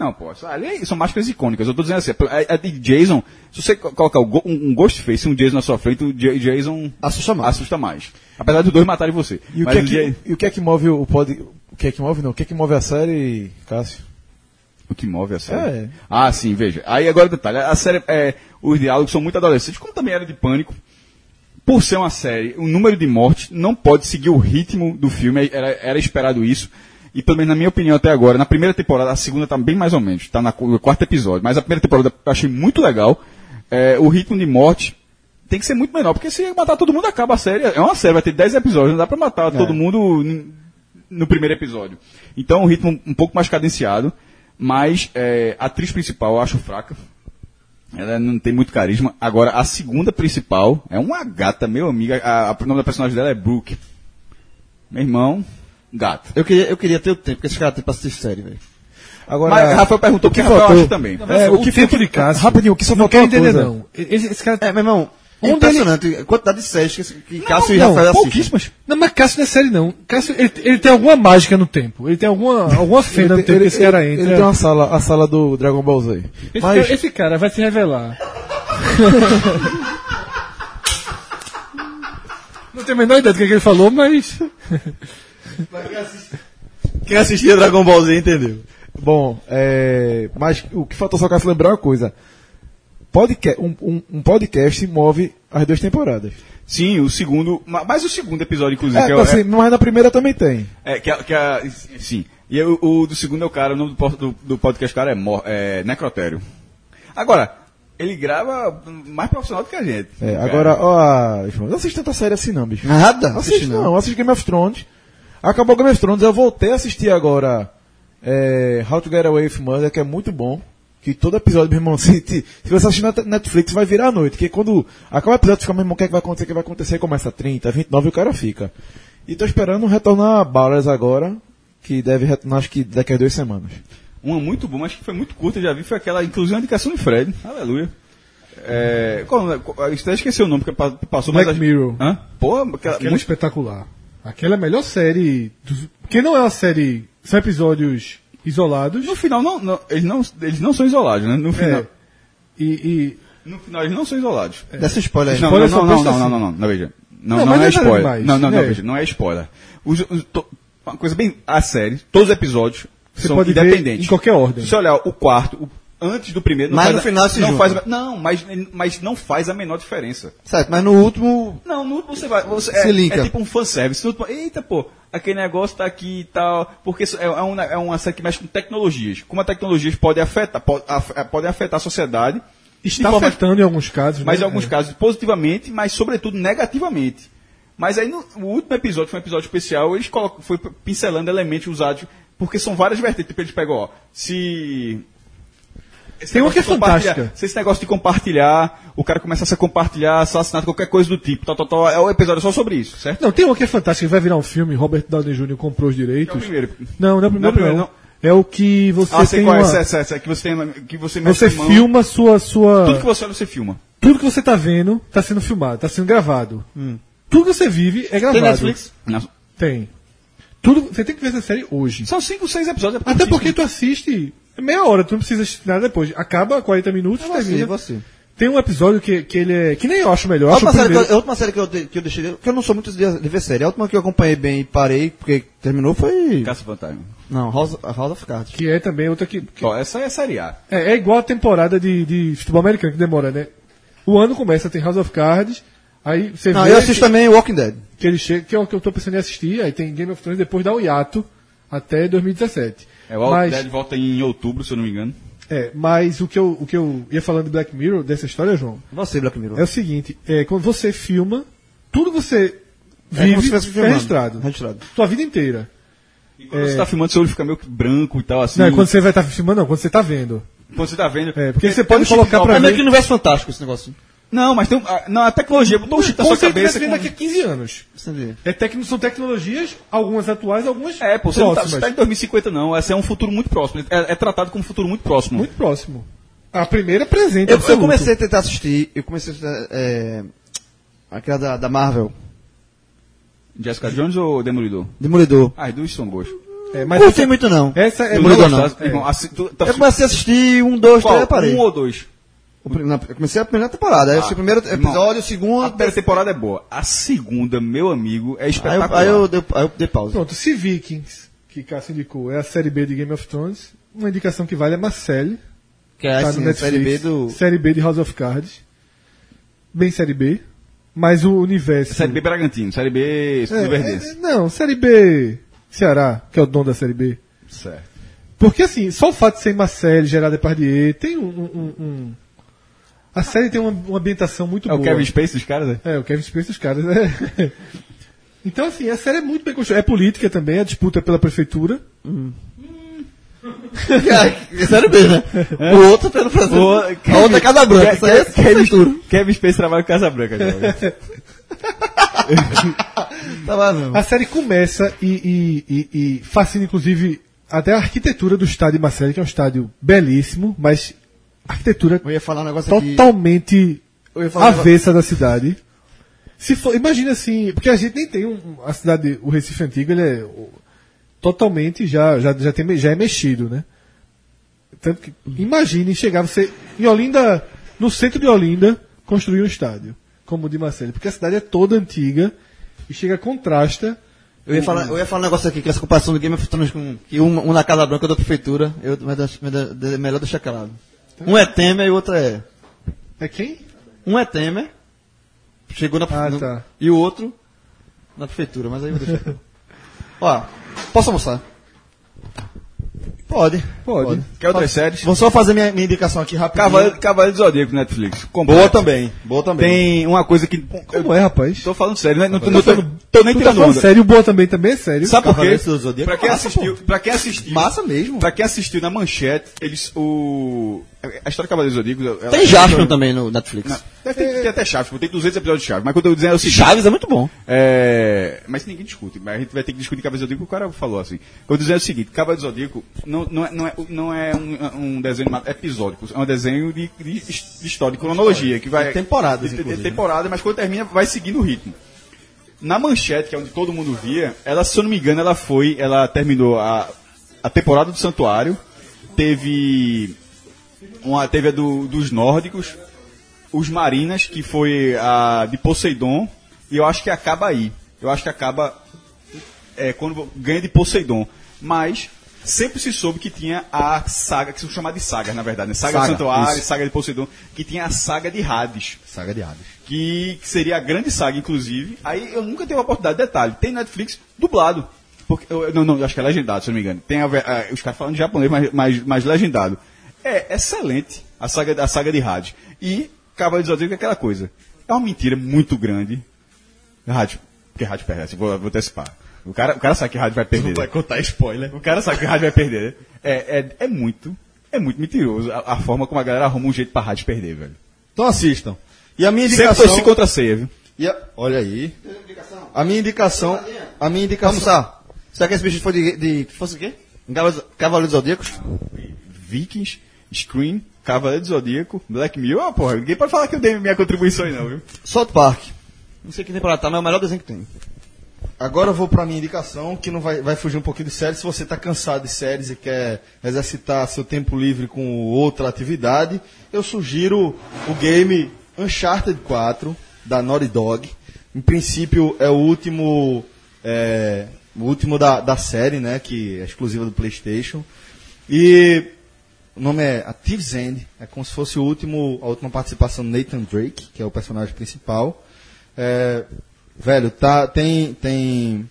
Não, pô, ali são máscaras icônicas. Eu tô dizendo assim, a, a de Jason, se você co- colocar o um, um Ghostface e um Jason na sua frente, o J- Jason Assusta mais. assusta mais. Apesar dos dois matarem você. E o, que é o que, e o que é que move o pod... O que é que move, não? O que é que move a série, Cássio? O que move a série? É. Ah, sim, veja. Aí agora detalhe, a série, é, os diálogos são muito adolescentes, como também era de Pânico. Por ser uma série, o número de mortes não pode seguir o ritmo do filme, era, era esperado isso. E pelo menos na minha opinião até agora, na primeira temporada, a segunda tá bem mais ou menos, tá na, no quarto episódio, mas a primeira temporada eu achei muito legal. É, o ritmo de morte tem que ser muito menor, porque se matar todo mundo acaba a série. É uma série, vai ter 10 episódios, não dá pra matar todo mundo no primeiro episódio. Então, um ritmo um pouco mais cadenciado, mas é, a atriz principal eu acho fraca. Ela não tem muito carisma. Agora, a segunda principal é uma gata, meu amigo. A, a- o nome da personagem dela é Brooke. Meu irmão, gata. Eu queria, eu queria ter o tempo, porque esse cara tem pra assistir série, velho. Agora, Mas Rafael perguntou o que, Rafael faltou? acha também. É, o, que tempo de Cássio. Rapidinho, o que só Não faltou quer uma entender, coisa. não. Esse, esse cara. É, meu irmão, é Onde impressionante a quantidade de séries que, que Cássio e não, Rafael assistem. pouquíssimas. Não, mas Cássio não é série, não. Cássio, ele, ele tem alguma mágica no tempo. Ele tem alguma, alguma fenda no tempo que esse cara entra. Ele tem uma sala, a sala do Dragon Ball Z. Esse, Mas, cara, esse cara vai se revelar. não tenho a menor ideia do que, que ele falou, mas. Quem assistia Dragon Ball Z entendeu. bom, é, mas o que faltou só Cássio lembrar uma coisa. Podca um, um, um podcast move as duas temporadas. Sim, o segundo. ma- Mas o segundo episódio, inclusive, É, que é, o- assim, mas na primeira também tem. é, que, a- que a- sim. E o, o do segundo é o cara, o nome do, do, do podcast cara é, é Necrotério. Agora, ele grava mais profissional do que a gente. É, Cara. agora, ó, não assiste tanta série assim não, bicho. Nada? Assiste Assiste não, não. assiste Game of Thrones. Acabou Game of Thrones, eu voltei a assistir agora é, How to Get Away with Murder, que é muito bom. Que todo episódio, meu irmão, se, se você assistir na Netflix, vai virar a noite. Que quando acaba o episódio, fica, meu irmão, o que, é que vai acontecer, o que vai acontecer, começa a 30, 29 e o cara fica. E tô esperando retornar a Ballers agora, que deve retornar, acho que daqui a duas semanas. Uma muito boa, mas que foi muito curta, eu já vi, foi aquela, inclusive, uma indicação de Fred. Aleluia. É, qual, qual, eu até esqueci o nome, porque pa- passou Black mas... Mirror. Hã? Pô, aquela, Aquela é muito- espetacular. Aquela é a melhor série. Dos... Porque não é uma série. São episódios isolados. No final, não, não- eles, não, eles não são isolados, né? No final, É. E, e- no final eles não são isolados. Dessa spoiler aí. Não, Spoiler não, não, não, não, não, assim. não, não, não, veja. Não, Não, não, é não é spoiler. Não, não, não, né? veja, não é spoiler. Os- os- to- uma coisa bem a série, todos os episódios Você são pode ver independentes. em qualquer ordem. Se você olhar o quarto, o- antes do primeiro, não Mas no a- final se não junta. faz a- Não, mas, mas não faz a menor diferença. Certo, mas no último. Não, no último você vai. Você, Se é, linka. é tipo um fanservice. No último, Eita, pô, aquele negócio tá aqui e tal. Porque é, é, uma, é uma série que mexe com tecnologias. Como as tecnologias podem afetar, pode, af- podem afetar a sociedade. Está afetando em alguns casos. mas né? em alguns É. casos positivamente, mas sobretudo negativamente. Mas aí no, o último episódio, foi um episódio especial, eles colocam, foi pincelando elementos usados, porque são várias vertentes. Tipo, eles pegam, ó, se. Esse Tem uma que é fantástica. Se esse negócio de compartilhar, o cara começasse a compartilhar assassinato, qualquer coisa do tipo, tal, é o episódio só sobre isso, certo? Não, tem uma que é fantástica, que vai virar um filme, Robert Downey Jr. comprou os É o direitos. primeiro. Não, não é o primeiro, Não é o primeiro, não. É o que você Ah, tem qual é, uma... essa, essa, essa, que você tem, que você Você filma sua... sua... Tudo que você olha, você filma. Tudo que você tá vendo tá sendo filmado, tá sendo gravado. Tudo que você vive é gravado. Tem Netflix? Não, Tem. Tudo, você tem que ver essa série hoje. São cinco, seis episódios. é Até porque tu assiste meia hora, tu não precisa assistir nada depois. Acaba 40 minutos, Eu termina. assistir. Tem um episódio que, que ele é. Que nem eu acho melhor. A Acho última, série que eu, última série que eu, que eu deixei. Porque eu não sou muito de, de ver série. A última que eu acompanhei bem e parei, porque terminou foi. Caça Fantasma. Não, House, House of Cards. Que é também outra que. que- Ó, essa é a série A. é, é igual a temporada de, de futebol americano, que demora, né? O ano começa, tem House of Cards. Aí você Não, vê eu assisto que, também Walking Dead. que ele chega, que é o que eu tô pensando em assistir. Aí tem Game of Thrones, depois dá o hiato até 2017. É, o mas, Dead volta em outubro, se eu não me engano. é, mas o que, eu, o que eu ia falando de Black Mirror, dessa história, João, Você, Black Mirror. é o seguinte: é, quando você filma, tudo que você É como se vive é filmando. registrado. Registrado. Tua vida inteira. E quando você tá filmando, seu olho fica meio que branco e tal, assim. Não, é quando você vai estar filmando, não, quando você tá vendo. Quando você tá vendo. É, porque você tem pode um chip colocar de pra É meio que universo fantástico esse negócio. Não, mas tem um, a, não, a tecnologia botou um chip na sua cabeça. com- daqui a 15 anos. Entendi. É tecno, são tecnologias, algumas atuais, algumas É, pô, você não próximas. você tá em 2050 não. Esse é um futuro muito próximo. É, é tratado como um futuro muito próximo. Muito próximo. A primeira presente. Eu, eu comecei a tentar assistir. Eu comecei a assistir. É, aquela da, da Marvel. Jessica Jones ou Demolidor? Demolidor. Ah, as duas são boas. É, Mas não essa, tem muito não. essa é Demolidor não. Tá, irmão, tu, Eu comecei a assistir um, dois, qual? três parei. Um ou dois? Na- Eu comecei a primeira temporada. Aí eu assisti o primeiro episódio, o segundo. A primeira temporada é boa. A segunda, meu amigo, é Aí eu, espetacular. aí eu, dei, aí eu dei pausa. Pronto, se Vikings, que Cássio indicou, é a série B de Game of Thrones, uma indicação que vale é Marcelle, Que é tá assim, no a série B Netflix. do. Série B de House of Cards. Bem série B. Mas o universo. Série B Bragantino, Série B É, Verdense. é, não, série B Ceará, que é o dono da série B. Certo. Porque assim, só o fato de ser Marcelle, Gerard Depardieu, tem um, um- um- A série tem uma, uma ambientação muito É o boa. Kevin Space dos caras, né? É, o Kevin Space dos caras, né? Então, assim, a série é muito bem construída. É política também, a disputa pela prefeitura. É, sério mesmo, né? O outro pelo Brasil. O- A outra é Casa Branca. Isso aí é prefeitura. Kevin Space trabalha com Casa Branca. Tá lá, não. A série começa e, e, e, e fascina, inclusive, até a arquitetura do estádio Marcelo, que é um estádio belíssimo, mas arquitetura Eu ia falar um negócio aqui. totalmente ia falar um negócio- avessa da cidade. Se for, imagina assim, porque a gente nem tem um, a cidade, o Recife antigo, ele é totalmente já já já, tem, já é mexido, né? Tanto que imagine chegar você em Olinda, no centro de Olinda, construir um estádio como o de Marcelo, porque a cidade é toda antiga e chega contrasta Eu ia, falar, eu ia falar um negócio aqui, que essa comparação do Game of Thrones com que um, um na Casa Branca da prefeitura, eu, mas mas da- melhor deixar calado. Um é Temer e o outro é. É quem? Um é Temer, chegou na Ah, no- tá. E o outro na prefeitura, mas aí eu vou deixar. Ó, posso almoçar? Pode. Pode. Quer outras séries? Vou só fazer minha, minha indicação aqui rapidinho. Cavaleiro, Cavaleiro do Zodíaco Netflix. Completo. Boa também. Boa também. Tem uma coisa que. Como é, rapaz? Tô falando sério, né? Não tô, não tô, tô nem Tu tá tirando falando onda. sério, boa também também é sério. Sabe por quê? Do Zodíaco? Pra quem Massa, assistiu, pra quem assistiu, Massa mesmo. Pra quem assistiu na manchete, eles o a história do Cavaleiro do Zodíaco, ela- Tem Jaspion também no Netflix. Não, deve ter, tem até Chaves, pô, tem 200 episódios de Chaves, mas quando eu dizendo é o seguinte, Chaves é muito bom. É, mas ninguém discute. Mas a gente vai ter que discutir Cavaleiro do Zodíaco, o cara falou assim. Eu dizer o seguinte, Cavaleiro do Zodíaco não, não é, não é, não é um, um desenho episódico, é um desenho de, de, de história, de cronologia, que vai... Temporadas, de- de- inclusive. temporada, mas quando termina, vai seguindo o ritmo. Na manchete, que é onde todo mundo via, ela, se eu não me engano, ela foi, ela terminou a, a temporada do Santuário, teve uma, teve a do, dos nórdicos, os Marinas, que foi a de Poseidon, e eu acho que acaba aí. Eu acho que acaba é, quando ganha de Poseidon. Mas sempre se soube que tinha a saga, que se chama de saga, na verdade, né? Saga, Saga, do Santuário, isso. saga de Poseidon, que tinha a saga de Hades Saga de Hades. que, que seria a grande saga, inclusive. Aí eu nunca tive a oportunidade, detalhe, tem Netflix dublado. Porque, eu- não, não, acho que é legendado, se não me engano. Tem a a- os caras falando japonês, mas, mas, mas legendado. É excelente a saga, a saga de Hades. E Cavaleiro do Zodíaco é aquela coisa. É uma mentira muito grande. Rádio, porque Rádio perde, assim, vou, vou antecipar. O cara, o cara sabe que Rádio vai perder. Vai contar spoiler. O cara sabe que rádio vai perder. né? É, é, é muito, é muito mentiroso a, a forma como a galera arruma um jeito pra rádio perder, velho. Então assistam. E a minha Sempre indicação... torci contra a ceia, viu? E a- Olha aí. A minha indicação... A minha indicação... Vamos lá. Será que esse bicho foi de. de fosse o quê? Cavaleiros Cavaleiros Zodíacos? Vikings, Scream, Cavaleiro do Zodíaco, Black Mirror, ah, porra, ninguém pode falar que eu dei minha contribuição aí não, viu? South Park. Não sei que temporada tá, mas é o melhor desenho que tem. Agora eu vou pra minha indicação, que não vai, vai fugir um pouquinho de séries. Se você tá cansado de séries e quer exercitar seu tempo livre com outra atividade, eu sugiro o game Uncharted 4, da Naughty Dog. Em princípio, é o último, é, o último da, da série, né, que é exclusiva do PlayStation. E o nome é A Thief's End, é como se fosse o último, a última participação do Nathan Drake, que é o personagem principal. É, velho, tá, tem, tem,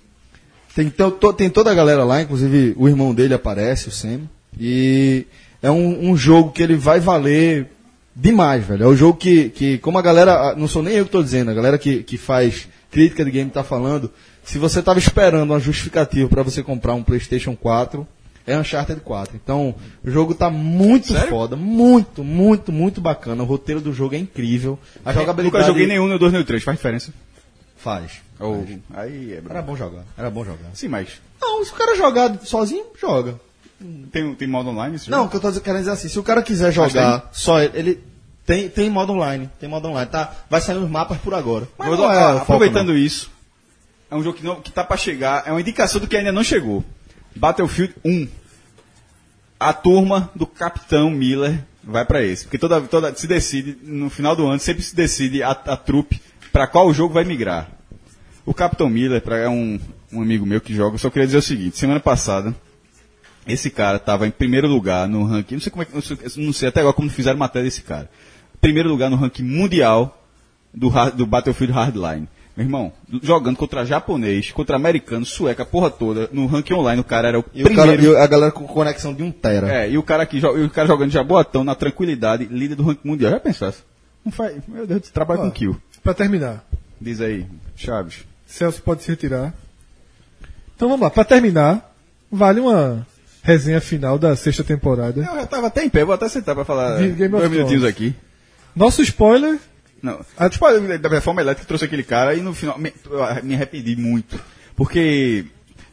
tem, to- tem toda a galera lá, inclusive o irmão dele aparece, o Sam. E é um, um jogo que ele vai valer demais, velho. É um jogo que, que como a galera, não sou nem eu que tô dizendo, a galera que, que faz crítica de game tá falando, se você tava esperando uma justificativa para você comprar um PlayStation 4, é Uncharted 4. Então, o jogo tá muito foda, muito, muito, muito bacana. O roteiro do jogo é incrível. A jogabilidade Nunca joguei nenhum, nem o dois, nem o três, faz diferença. Faz. Ou, aí é Era bom jogar. Era bom jogar. Sim, mas Não, se o cara jogar sozinho, joga. tem, tem modo online Não, o que eu tô querendo dizer assim, se o cara quiser jogar só ele, ele tem, tem modo online, tem modo online, tá? Vai sair nos mapas por agora. Mas Vou não é ah, foco, aproveitando isso, é um jogo que, não, que tá pra chegar, é uma indicação do que ainda não chegou. Battlefield 1. A turma do Capitão Miller vai pra esse. Porque toda, toda se decide, no final do ano, sempre se decide a, a trupe pra qual o jogo vai migrar. O Capitão Miller pra, é um, um amigo meu que joga, eu só queria dizer o seguinte, semana passada, esse cara estava em primeiro lugar no ranking, não sei como é não sei, não sei até agora como fizeram matéria desse cara. Primeiro lugar no ranking mundial do, do Battlefield Hardline. Meu irmão, jogando contra japonês, contra americano, sueca, porra toda, no ranking online o cara era o E, o primeiro. cara, e a galera com conexão de um tera. É, e o cara aqui, e o cara jogando já boatão, na tranquilidade, líder do ranking mundial. Já pensasse? Não faz. Meu Deus, trabalha com kill. Pra terminar, Diz aí, Chaves. Celso pode se retirar. Então vamos lá, pra terminar, vale uma resenha final da sexta temporada. Eu já tava até em pé, vou até sentar pra falar dois minutinhos aqui. Nosso spoiler, Não. Ah, tipo, da reforma elétrica trouxe aquele cara e no final me, me arrependi muito. Porque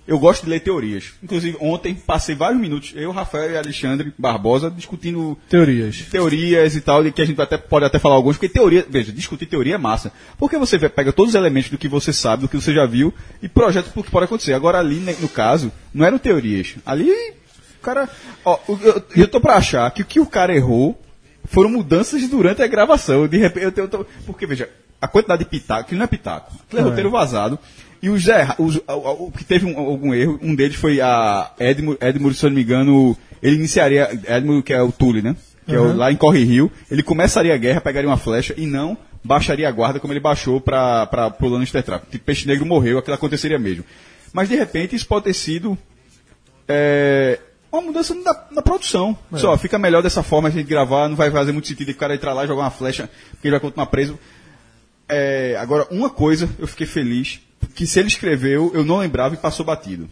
eu gosto de ler teorias. Inclusive, ontem passei vários minutos, eu, Rafael e Alexandre Barbosa, discutindo teorias. teorias e tal, de que a gente até, pode até falar alguns, porque teoria, veja, discutir teoria é massa. Porque você pega todos os elementos do que você sabe, do que você já viu, e projeta pro que pode acontecer. Agora ali, né, no caso, não eram teorias. Ali, o cara. Ó, o- eu, eu tô pra achar que o que o cara errou foram mudanças durante a gravação. De repente, eu, porque, veja, a quantidade de pitaco, que não é pitaco, aquele é é. roteiro vazado. E os, erra- os o, o- o que teve um- algum erro, um deles foi a Edmure, Edmure, se eu não me engano, ele iniciaria, Edmure, que é o Tully, né? Que é o- lá em Corre Rio, ele começaria a guerra, pegaria uma flecha e não baixaria a guarda como ele baixou para pro Lannister Trap. Tipo, Peixe Negro morreu, aquilo aconteceria mesmo. Mas de repente isso pode ter sido é, uma mudança na, na produção. Só, fica melhor dessa forma a gente gravar, não vai fazer muito sentido o cara entrar lá e jogar uma flecha, porque ele vai continuar preso. É, agora, uma coisa, eu fiquei feliz, que se ele escreveu, eu não lembrava e passou batido.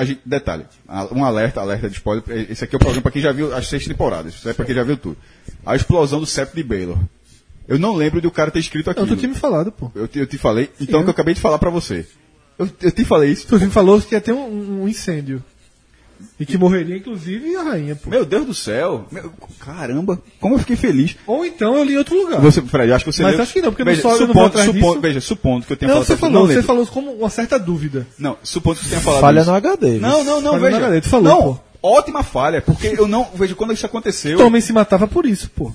Gente, detalhe, um alerta, alerta de spoiler, esse aqui é o programa para quem já viu as seis temporadas, isso é para quem já viu tudo. A explosão do septo de Baylor. Eu não lembro de o cara ter escrito aquilo. tu tinha me falado, pô. Eu, te, eu te falei, então que eu acabei de falar pra você. Eu, eu te falei isso. Tu me falou que ia ter um, um incêndio. E que morreria, inclusive, a rainha, pô. Meu Deus do céu. Meu- caramba, como eu fiquei feliz. Ou então eu li em outro lugar. Você, Fred, acho que você Mas leu- acho que não, porque veja, no solo eu não supondo, vou supondo, disso. Veja, supondo que eu tenha Não, falado. você falou, você lembro. falou como uma certa dúvida. Não, supondo que você tenha falado Falha isso. no HD. Não, não, não, Falha no veja. HD, tu falou, não, pô. ótima falha, porque eu não, veja, quando isso aconteceu... Tommen se matava por isso, pô.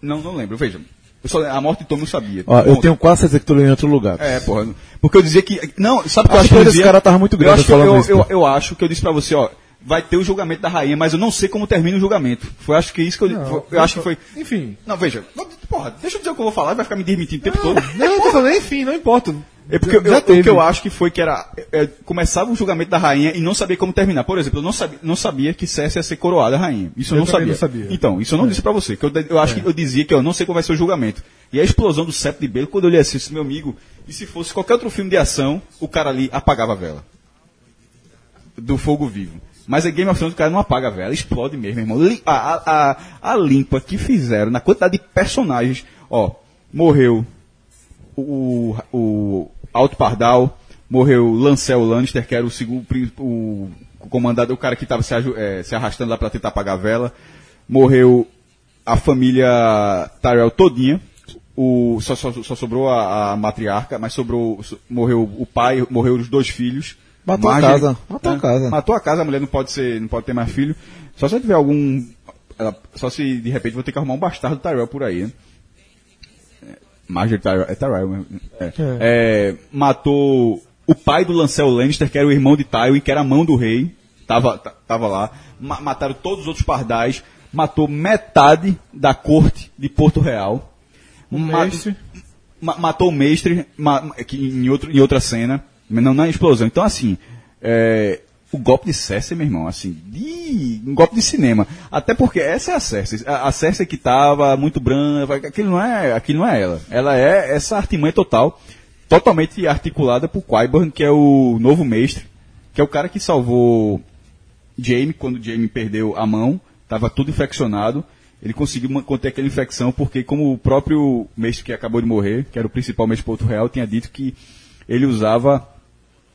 Não, não lembro, veja. Eu só, a morte de Tom eu sabia. Ó, eu tenho quase certeza que tu leu em outro lugar. É, porra. Porque eu dizia que. Não, sabe o que eu acho que eu dizia? cara tava muito eu grande acho eu, falando eu, isso, eu, eu acho que eu disse pra você, ó. Vai ter o julgamento da rainha, mas eu não sei como termina o julgamento. Foi acho que isso que eu. Não, eu acho que foi. Enfim. Não, veja. não, Porra, deixa eu dizer o que eu vou falar, vai ficar me demitindo o tempo todo. Não, eu tô falando, enfim, não importa. É porque Já- eu, já o que eu acho que foi que era. é, começava o julgamento da rainha e não sabia como terminar. Por exemplo, eu não sabia, não sabia que Cersei ia ser coroada rainha. Isso eu, Eu não, sabia. não sabia. Então, isso eu não disse pra você. Que eu, eu acho que eu dizia que eu não sei como vai ser o julgamento. E a explosão do septo de Belo, quando eu eu disse, meu amigo, e se fosse qualquer outro filme de ação, o cara ali apagava a vela. Do fogo vivo. Mas a Game of Thrones o cara não apaga a vela, explode mesmo, irmão. A, a, a, limpa que fizeram na quantidade de personagens. Ó, morreu o, o Alto Pardal, morreu Lancel Lannister, que era o segundo o, o comandante, o cara que estava se, eh, se arrastando lá para tentar apagar a vela. Morreu a família Tyrell todinha. O, só, só, só sobrou a, a matriarca, mas sobrou, so- morreu o pai, morreu os dois filhos. Matou a casa, matou a casa. Matou a casa, a mulher não pode ser, não pode ter mais filho. Só se eu tiver algum, só se de repente vou ter que arrumar um bastardo Tyrell por aí, né? Marjorie Tyrell, é Tyrell mesmo. É. É, matou o pai do Lancel Lannister, que era o irmão de Tywin, que era a mão do rei, tava, ta- tava lá. Ma- mataram todos os outros pardais, matou metade da corte de Porto Real. Ma- mestre. ma- matou o mestre ma- que em, outro, em outra cena, não na explosão. Então, assim, é, o golpe de Cersei, meu irmão, assim, de, um golpe de cinema. Até porque essa é a Cersei. A, a Cersei que tava muito branca, aquilo não, é, aquilo não é ela. Ela é essa artimanha total, totalmente articulada por Qyburn, que é o novo mestre, que é o cara que salvou Jaime, quando Jaime perdeu a mão, estava tudo infeccionado. Ele conseguiu conter aquela infecção porque, como o próprio mestre que acabou de morrer, que era o principal mestre Porto Real, tinha dito que ele usava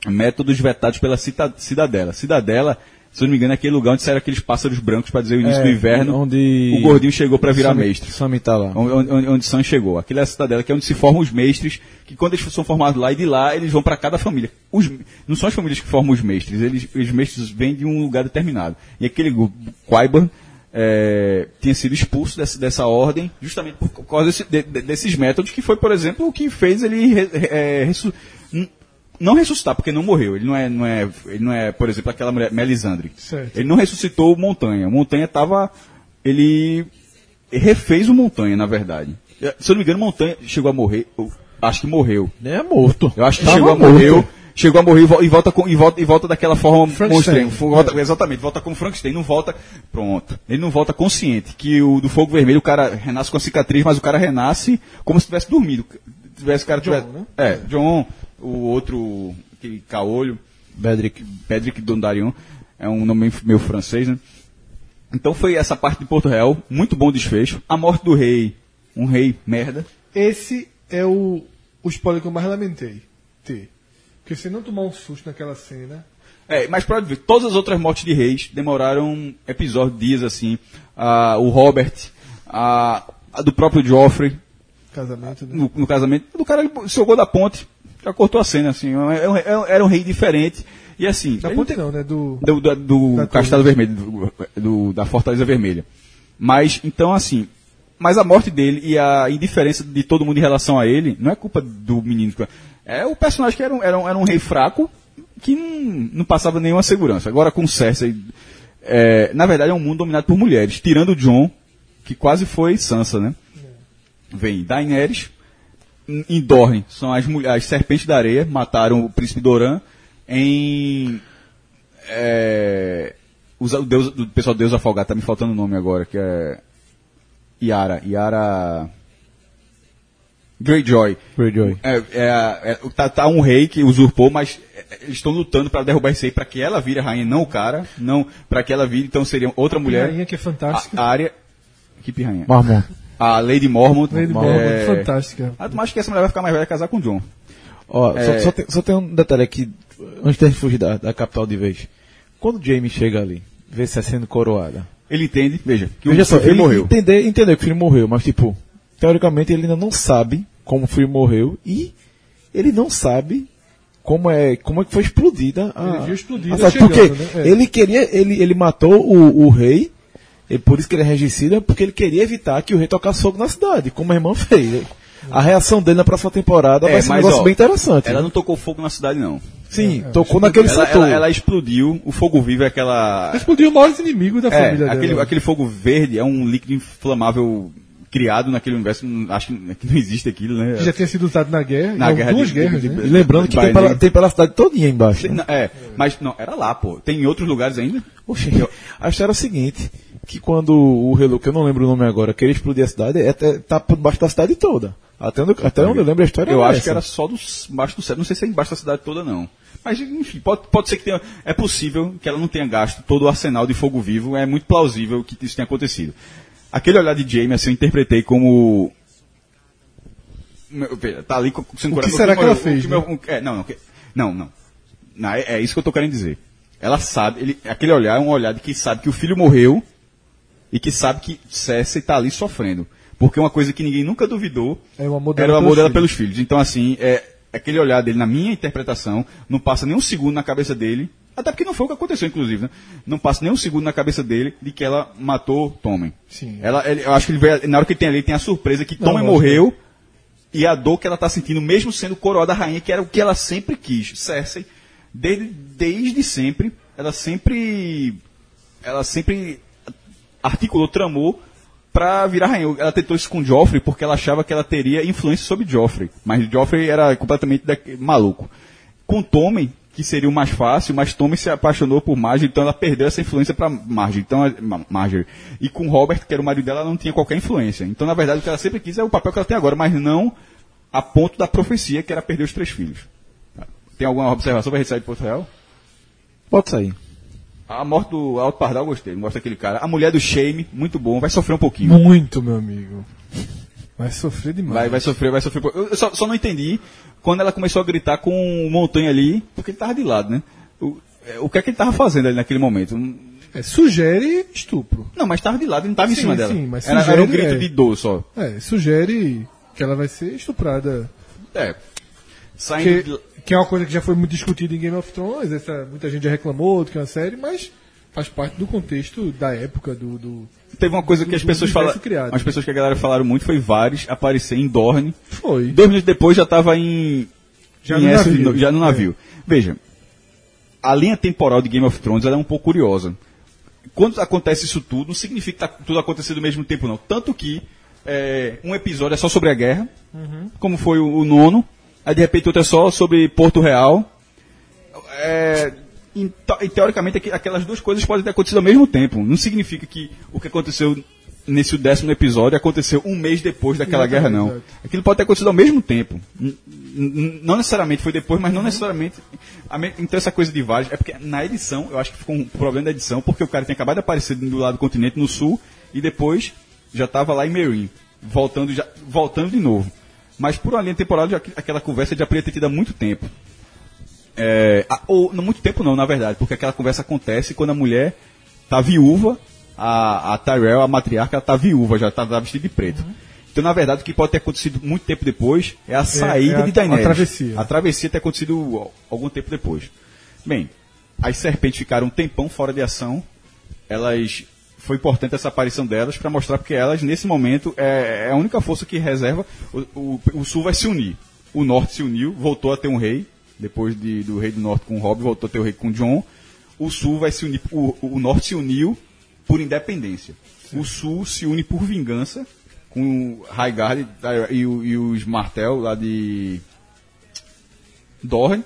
métodos vetados pela cita- Cidadela. Cidadela, se eu não me engano, é aquele lugar onde saíram aqueles pássaros brancos para dizer o início É, do inverno. onde o gordinho chegou para virar Sammy- mestre. Sammy tá lá. Onde, onde, onde Sam chegou. Aquilo é a cidadela, que é onde se formam os mestres, que quando eles são formados lá e de lá, eles vão para cada família. Os, não são as famílias que formam os mestres, eles, os mestres vêm de um lugar determinado. E aquele Quaiban, é, tinha sido expulso dessa, dessa ordem, justamente por causa desse- de- de- desses métodos, que foi, por exemplo, o que fez ele é, ressu- n- não ressuscitar, porque não morreu. Ele não é, não é, ele não é por exemplo, aquela mulher, Melisandre. Certo. Ele não ressuscitou o Montanha. O Montanha estava. Ele refez o Montanha, na verdade. Se eu não me engano, o Montanha chegou a morrer. eu acho que morreu. Nem é morto. Eu acho que Tava chegou a morrer. chegou a morrer e vo- volta, com, e volta, e volta daquela forma Frankenstein. monstrenga. Volta- Exatamente, volta como Frankenstein, não volta. Pronto. Ele não volta consciente. Que o do fogo vermelho, o cara renasce com a cicatriz, mas o cara renasce como se tivesse dormido. Tivesse o cara John, tivesse, né? É, John, o outro, aquele caolho, Bedrick. Pedrick Dondarion, é um nome meio francês, né? Então foi essa parte de Porto Real, muito bom desfecho. A morte do rei, um rei merda. Esse é o, o spoiler que eu mais lamentei ter. Porque se não tomar um susto naquela cena. É, mas pode ver, todas as outras mortes de reis demoraram episódios, dias assim. Ah, o Robert, a, a do próprio Joffrey, Casamento, né? no, no casamento, do cara jogou da ponte, já cortou a cena, assim. Era um, era um- era um rei diferente. E assim. Da ponte não, né? Do. do, do, do Castelo torre. Vermelho, do- da Fortaleza Vermelha. Mas, então, assim, mas a morte dele e a indiferença de todo mundo em relação a ele não é culpa do menino. É o personagem que era um, era um, era um rei fraco que não, não passava nenhuma segurança. Agora com Cersei, é, na verdade é um mundo dominado por mulheres, tirando o John, que quase foi Sansa, né? Vem Daenerys, em Dorne, são as, as serpentes da areia, mataram o príncipe Doran em é, os- o, deus, o pessoal do Deus Afogado, tá me faltando o nome agora, que é Yara, Yara Greyjoy. Greyjoy. É, é, é, tá, tá um rei que usurpou, mas é, eles estão lutando para derrubar esse rei para que ela vire a rainha, não o cara, não para que ela vire, então seria outra mulher. rainha que é fantástica. A, a área. Que pirrainha? Marmon. A Lady Mormont. Lady é, Mormont, fantástica. Ah, tu acha que essa mulher vai ficar mais velha e casar com o John? Ó, É. só, só tem, só tem um detalhe aqui, antes de fugir da, da capital de vez. Quando o Jamie chega ali, vê se é sendo coroada. Ele entende, veja, que Veja o só, filho ele morreu. Entender, entender que o filho morreu, mas tipo, teoricamente ele ainda não sabe como o filho morreu e ele não sabe como é, como é que foi explodida a. Ele viu explodida a chegando, porque né? É. ele queria, ele, ele matou o, o rei, e por isso que ele é regicida, porque ele queria evitar que o rei tocasse fogo na cidade, como a irmã fez. A reação dele na próxima temporada vai ser um negócio ó, bem interessante. Ela não tocou fogo na cidade, não. Sim, tocou naquele Ela, setor. ela, ela explodiu, o fogo vivo é aquela. Explodiu os maiores inimigos da É, família aquele, dela. aquele fogo verde é um líquido inflamável criado naquele universo. Acho que que não existe aquilo, né? Que já tinha sido usado na guerra. Na em guerra duas de- guerras, de- né? de- E lembrando que tem pela, tem pela cidade todinha embaixo. né? Não, É, mas não, era lá, pô. Tem em outros lugares ainda? Oxe, a história é a seguinte, que quando o Relo, que eu não lembro o nome agora, queria explodir a cidade, é, é, tá por baixo da cidade toda. Até onde, até onde eu lembro a história Eu é acho essa. que era só do, embaixo do céu. Não sei se é embaixo da cidade toda, não. Mas, enfim, pode, pode ser que tenha. É possível que ela não tenha gasto todo o arsenal de fogo vivo. É muito plausível que isso tenha acontecido. Aquele olhar de Jamie, assim, eu interpretei como. Meu, Tá ali com sem O que coração. será que ela meu- fez, meu- né? um- é, não, não, que- não, não. Não, é, é isso que eu tô querendo dizer. Ela sabe, ele, aquele olhar é um olhar de que sabe que o filho morreu e que sabe que Cersei tá ali sofrendo. Porque uma coisa que ninguém nunca duvidou É era o amor pelos dela filhos. pelos filhos. Então, assim, é, aquele olhar dele, na minha interpretação, não passa nem um segundo na cabeça dele, até porque não foi o que aconteceu, inclusive, né? Não passa nem um segundo na cabeça dele de que ela matou Tommen. Sim. Ela, ele- eu acho que ele vê, na hora que ele tem ali, tem a surpresa que Não, Tommen morreu e a dor que ela está sentindo, mesmo sendo coroada rainha, que era o que ela sempre quis. Cersei, desde, desde sempre, ela sempre, ela sempre articulou, tramou pra virar rainha. Ela tentou isso com Joffrey porque ela achava que ela teria influência sobre Joffrey. Mas Joffrey era completamente maluco. Com Tommen, que seria o mais fácil, mas Tommen se apaixonou por Marjorie, então ela perdeu essa influência pra Marjorie. Então, a- Ma- Marjorie. E com Robert, que era o marido dela, ela não tinha qualquer influência. Então, na verdade, o que ela sempre quis é o papel que ela tem agora, mas não a ponto da profecia, que era perder os três filhos. Tem alguma observação para a de Porto Real? Pode sair. A morte do Alto Pardal, gostei. Mostra aquele cara. A mulher do Shame, muito bom. Vai sofrer um pouquinho. Muito, meu amigo. Vai sofrer demais. Vai, vai sofrer, vai sofrer. Eu só, só não entendi quando ela começou a gritar com o Montanha ali, porque ele tava de lado, né? O, é, o que é que ele tava fazendo ali naquele momento? É, sugere estupro. Não, mas tava de lado, ele não tava em Sim, cima dela. sim, mas era, sugere, era um grito é. de dor só. É, sugere que ela vai ser estuprada. É. Saindo Que, de- que é uma coisa que já foi muito discutida em Game of Thrones, essa, muita gente já reclamou do que é uma série, mas faz parte do contexto da época, do. do- Teve uma coisa que do- as do pessoas falaram. As pessoas que a galera falaram muito foi Varys aparecer em Dorne. Foi. Dois minutos depois já estava em. Já em no Essos- navio. já no navio. Veja, a linha temporal de Game of Thrones é um pouco curiosa. Quando acontece isso tudo, não significa que tá tudo acontecendo ao mesmo tempo, não. Tanto que é, um episódio é só sobre a guerra, Uhum. como foi o, o nono, aí de repente outro é só sobre Porto Real, é, e teoricamente aqu- aquelas duas coisas podem ter acontecido ao mesmo tempo. Não significa que o que aconteceu nesse décimo episódio aconteceu um mês depois daquela guerra, não. Aquilo pode ter acontecido ao mesmo tempo. Não necessariamente foi depois, mas não necessariamente. a me- Então essa coisa de vários. É porque na edição, eu acho que ficou um problema da edição, porque o cara tinha acabado de aparecer do lado do continente, no sul, e depois já estava lá em Meereen, voltando, já, voltando de novo. Mas por uma linha temporal, já, aquela conversa já poderia ter tido há muito tempo. É, ou não muito tempo não, na verdade, porque aquela conversa acontece quando a mulher tá viúva, a, a Tyrell, a matriarca, ela tá viúva, já tá, tá vestida de preto. Então, na verdade, o que pode ter acontecido muito tempo depois é a saída é a- de Daenerys. a travessia. A travessia ter acontecido al- algum tempo depois. Bem, as serpentes ficaram um tempão fora de ação. Elas foi importante essa aparição delas para mostrar porque elas nesse momento é, é a única força que reserva. O, o, o sul vai se unir. O norte se uniu, voltou a ter um rei depois de- do rei do norte com o Robb, voltou a ter o rei com o John. O sul vai se unir. O, o norte se uniu por independência. O sul se une por vingança com o Highgarden e, o- e os Martel lá de Dorne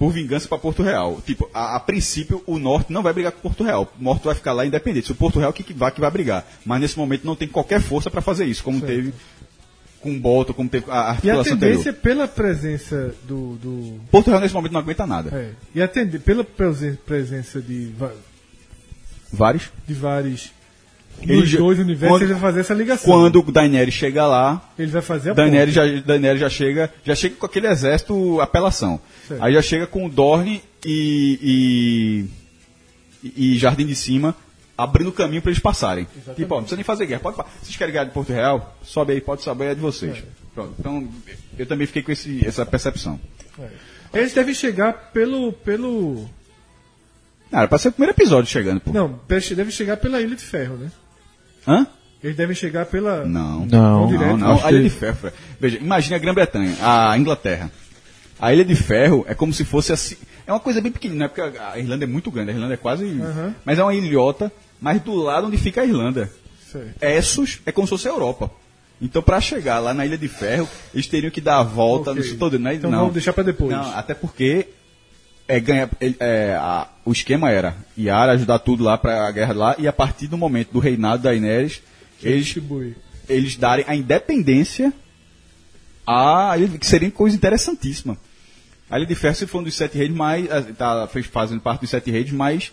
por vingança para Porto Real. Tipo, a, a princípio o norte não vai brigar com Porto Real. O norte vai ficar lá independente. Se o Porto Real que, que vai que vai brigar. Mas nesse momento não tem qualquer força para fazer isso, como teve com o Bolton, como teve a E a articulação tendência anterior. pela presença do. do Porto Real nesse momento não aguenta nada. é, e a tende- pela presen- presença de, Vários. de vários. Nos dois universos, quando- ele vai fazer essa ligação. Quando o Daenerys chega lá, Ele vai fazer a Daenerys ponte. já, Daenerys já chega, já chega com aquele exército apelação. Certo. Aí já chega com o Dorne e, e, e Jardim de Cima abrindo caminho para eles passarem. Tipo, ó, não precisa nem fazer guerra. Pode, vocês querem guerra de Porto Real? Sobe aí, pode saber, é de vocês. Pronto. Então, eu também fiquei com esse, essa percepção. Eles devem chegar pelo. pelo. Ah, era pra ser o primeiro episódio chegando, pô. Não, devem chegar pela Ilha de Ferro, né? Hã? Eles devem chegar pela. Não. Não, direto. Não, não. A Ilha de Ferro. Fred. Veja, imagine a Grã-Bretanha, a Inglaterra. A Ilha de Ferro é como se fosse assim. É uma coisa bem pequenina, né? porque a Irlanda é muito grande, a Irlanda é quase. Aham. Mas é uma ilhota, mas do lado onde fica a Irlanda. Certo. Essos é como se fosse a Europa. Então, para chegar lá na Ilha de Ferro, eles teriam que dar a volta Ok. no todo. Não, é- Então não. vamos deixar pra depois. Não, até porque é, ganha, é, a- o esquema era Yara ajudar tudo lá para a guerra lá, e a partir do momento do reinado da Inês, eles Distribui. eles darem a independência a que seria coisa interessantíssima. A Ilha de Ferro se foi um dos sete reis, mas tá fez fazendo parte dos sete reis, mas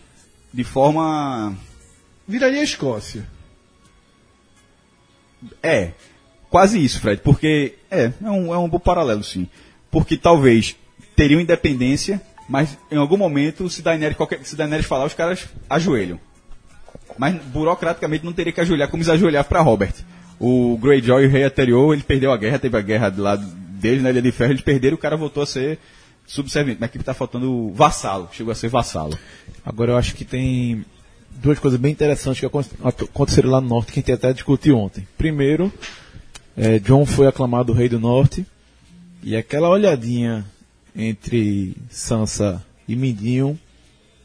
de forma Viraria a Escócia. é quase isso, Fred, porque é é um, é um bom paralelo, sim, porque talvez teriam independência, mas em algum momento se Daenerys qualquer se Daenerys falar os caras ajoelham. Mas burocraticamente não teria que ajoelhar como eles ajoelhavam para Robert. O Greyjoy, o rei anterior, ele perdeu a guerra, teve a guerra do lado deles na Ilha de Ferro, eles perderam, o cara voltou a ser subserviente. Mas aqui tá faltando vassalo, chegou a ser vassalo. Agora eu acho que tem duas coisas bem interessantes que acon- aconteceram lá no norte que a gente até discutiu ontem. Primeiro, eh, John foi aclamado rei do norte e aquela olhadinha entre Sansa e Mindinho,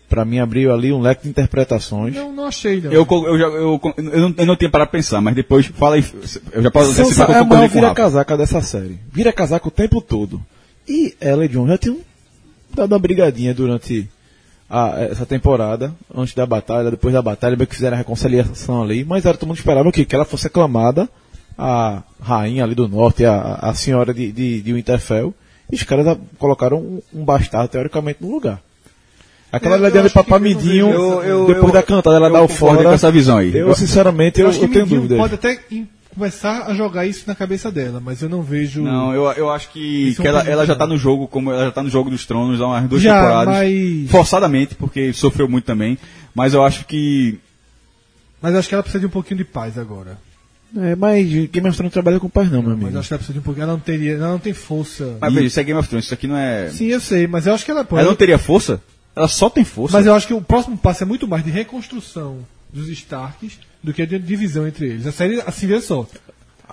pra mim abriu ali um leque de interpretações. Não, não achei, não. Eu, eu, já, eu, eu, não, eu não tinha parado pra pensar, mas depois fala aí. Eu já posso Sansa que é a maior concordei com o vira Rafa. casaca dessa série. Vira casaca o tempo todo. E ela e John já tinham dado uma brigadinha durante a- essa temporada, antes da batalha, depois da batalha, bem que fizeram a reconciliação ali, mas era todo mundo esperava o quê? Que ela fosse aclamada a rainha ali do norte, a, a senhora de, de, de Winterfell, e os caras colocaram um, um bastardo teoricamente no lugar. Aquela É, eu olhadinha de papamidinho, Eu- eu- depois eu- da cantada, ela dá o fora. com essa visão aí. Eu, sinceramente, Eu eu, acho que eu tenho dúvidas. pode até in- começar a jogar isso na cabeça dela, mas eu não vejo. Não, eu, eu acho que, é que ela, ela já né? tá no jogo, como ela já tá no jogo dos tronos há umas duas Já, temporadas. mas- Forçadamente, porque sofreu muito também. Mas eu acho que. Mas eu acho que ela precisa de um pouquinho de paz agora. É, mas Game of Thrones não trabalha com paz não, meu Mas amigo. eu acho que ela precisa de um pouquinho. Ela não teria. Ela não tem força. Mas veja, isso é Game of Thrones, isso aqui não é. Sim, eu sei, mas eu acho que ela pode. Ela não teria força? Ela só tem força. Mas eu acho que o próximo passo é muito mais de reconstrução dos Starks do que de divisão entre eles. A série, assim, vê só.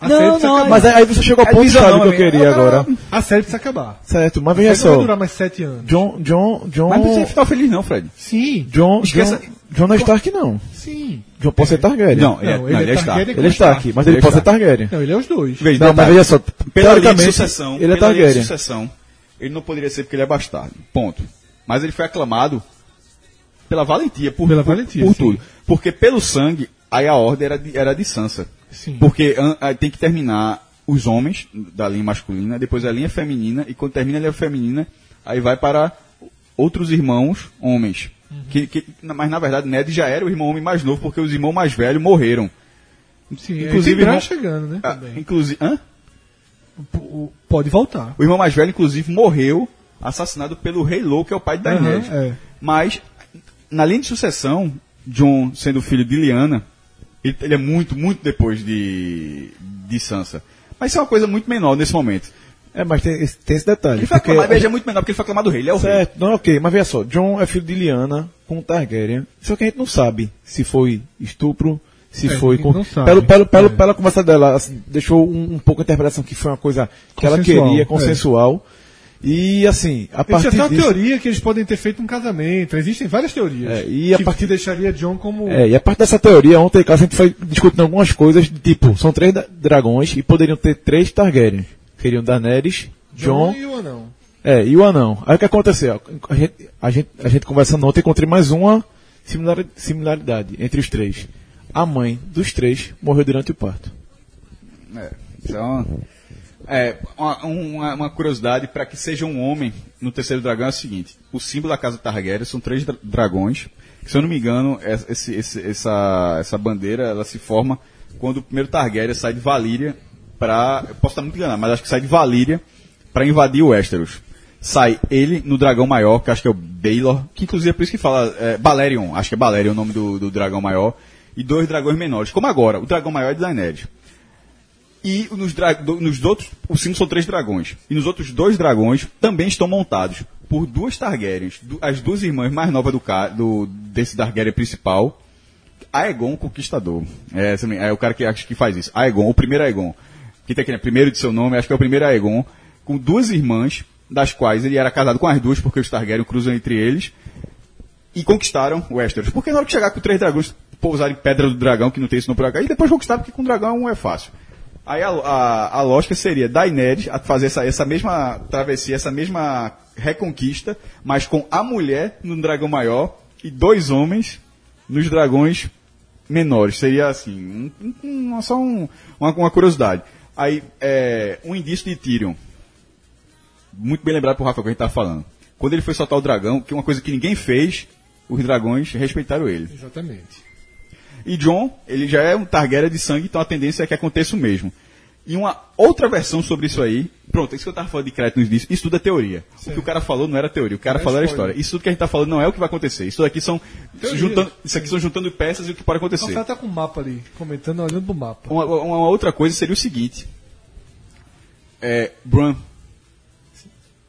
A série Não, precisa não, acabar. mas aí você chegou ao ponto chave que eu queria agora. A série precisa acabar. Certo, mas A veja série não vai só. durar mais sete anos. John, John, John, Mas não precisa ficar feliz, não, Fred. Sim, John, Esqueça- John, John não é Stark não. sim. John pode ser Targaryen. Não, ele, é, Não, não, ele ele é é Stark. Targaryen ele é Stark, mas ele, Ele é pode ser. Targaryen. Não, ele é os dois. Veja, Não, mas veja só, pela lei de sucessão, ele é pela lei de Targaryen. sucessão, ele não poderia ser porque ele é bastardo. Ponto. Mas ele foi aclamado pela valentia, por, Pela por- valentia, por sim. tudo. Porque pelo sangue, aí a ordem era de, era de Sansa. Sim. Porque an- aí tem que terminar os homens da linha masculina, depois a linha feminina, e quando termina a linha feminina, aí vai para outros irmãos homens. Uhum. Que, que- mas na verdade Ned já era o irmão homem mais novo, porque os irmãos mais velhos morreram. Sim, Inclusive, irmão- chegando, né? Ah, inclusive, hã? P- Pode voltar. O irmão mais velho, inclusive, morreu assassinado pelo Rei Lou, que é o pai de Daenerys. Aham, é. Mas, na linha de sucessão, John sendo filho de Lyanna, ele, ele é muito, muito depois de, de Sansa. Mas isso é uma coisa muito menor nesse momento. É, mas tem, esse- tem esse detalhe. Ele foi porque- aclamado, veja, é muito menor porque ele foi aclamado rei, ele é o rei. Certo, não, ok, mas veja só, John é filho de Lyanna com Targaryen, só que a gente não sabe se foi estupro, se É, foi... Com, não sabe. pelo, pelo, pelo, É. Pela conversa dela, assim, deixou um, um pouco a interpretação que foi uma coisa que ela Consensual, queria, é. consensual, e assim, a Existe partir até uma disso... teoria que eles podem ter feito um casamento. Existem várias teorias. É, e a que, partir- que deixaria John como. É, e a parte dessa teoria, ontem, a gente foi discutindo algumas coisas, tipo, são três dragões e poderiam ter três Targaryen. Seriam Daenerys, John, e o anão. é, e o anão. Aí o que aconteceu? A gente, a gente, a gente conversando ontem, encontrei mais uma similar- similaridade entre os três. A mãe dos três morreu durante o parto. É, então, é, uma, uma- uma curiosidade para que seja um homem no terceiro dragão é o seguinte: o símbolo da casa Targaryen são três dra- dragões. Que, se eu não me engano, es- esse- esse- essa, essa bandeira ela se forma quando o primeiro Targaryen sai de Valíria para. Posso estar muito enganado, mas acho que sai de Valíria para invadir o Westeros. Sai ele no dragão maior, que acho que é o Baelor, que inclusive é por isso que fala é, Balerion, acho que é Balerion o nome do, do dragão maior, e dois dragões menores. Como agora, o dragão maior é de Daenerys. E nos, nos outros, o símbolo são três dragões. E nos outros dois dragões também estão montados por duas Targaryens, du- as duas irmãs mais novas do, do desse Targaryen principal. Aegon Conquistador. É, é o cara que acho que faz isso. Aegon, o primeiro Aegon. Que tem né? Primeiro de seu nome, acho que é o primeiro Aegon. Com duas irmãs, das quais ele era casado com as duas, porque os Targaryen cruzam entre eles. E conquistaram Westeros. Porque na hora que chegar com três dragões, pousar em Pedra do Dragão, que não tem isso no por cá, e depois conquistar, porque com dragão é fácil. Aí a, a, a lógica seria Daenerys fazer essa, essa mesma travessia, essa mesma reconquista, mas com a mulher no dragão maior e dois homens nos dragões menores. Seria assim, um- um- só um- uma, uma curiosidade. Aí, é, um indício de Tyrion. Muito bem lembrado por Rafa que a gente estava falando. Quando ele foi soltar o dragão, que é uma coisa que ninguém fez, os dragões respeitaram ele. Exatamente. E John, ele já é um Targaryen de sangue, então a tendência é que aconteça o mesmo. E uma outra versão sobre isso aí, pronto, isso que eu estava falando de créditos disso, isso tudo é teoria. O que o cara falou não era teoria, o cara é falou era história. Isso tudo que a gente está falando não é o que vai acontecer. Isso daqui são juntando, isso aqui são juntando peças e o que pode O acontecer. cara tá com o mapa ali, comentando, olhando pro mapa. Uma, uma- outra coisa seria o seguinte: é, Bran.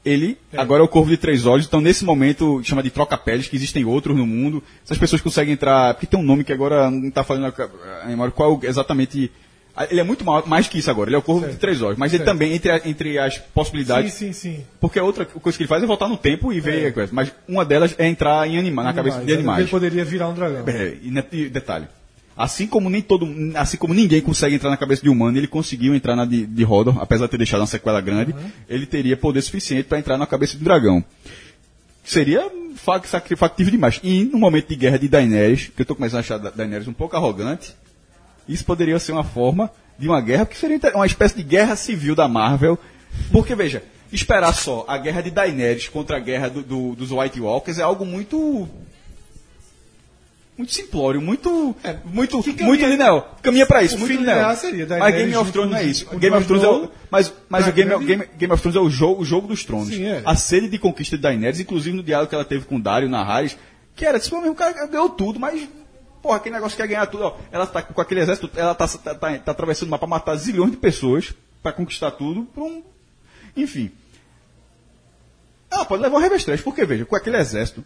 Ele agora é o Corvo de Três Olhos, então nesse momento chama de troca-peles, que existem outros no mundo. Essas pessoas conseguem entrar. Porque tem um nome que agora não está fazendo a, a memória qual exatamente. Ah, Ele é muito ma- mais que isso agora, ele é o Corvo de Três Olhos. Mas ele Certo. também, entre, a- entre as possibilidades. Sim, sim, sim. Porque a outra coisa que ele faz é voltar no tempo e ver coisa. Mas uma delas é entrar em anima, na cabeça de Ele animais. poderia virar um dragão. É, e, detalhe. Assim como nem todo, assim como ninguém consegue entrar na cabeça de humano, ele conseguiu entrar na de, de Hodor, apesar de ter deixado uma sequela grande, ele teria poder suficiente para entrar na cabeça de um dragão. Seria factível demais. E no momento de guerra de Daenerys, que eu estou começando a achar Da- Daenerys um pouco arrogante, isso poderia ser uma forma de uma guerra, que seria uma espécie de guerra civil da Marvel. Porque, veja, esperar só a guerra de Daenerys contra a guerra do- do- dos White Walkers é algo muito muito simplório, muito muito muito linear. Caminha pra isso, muito linear seria Mas Game of Thrones não é isso. Game of Thrones é o, mas mas o Game, Game, Game of Thrones é o jogo, o jogo dos tronos. Sim, é. A sede de conquista de Daenerys, inclusive no diálogo que ela teve com Dario Naharis, que era, tipo, o cara ganhou tudo, mas porra, aquele negócio que quer ganhar tudo, ó, ela tá com aquele exército, ela tá, tá, tá, tá atravessando o mapa matar zilhões de pessoas pra conquistar tudo, um, enfim. Ela pode levar um revestrez, porque veja, com aquele exército,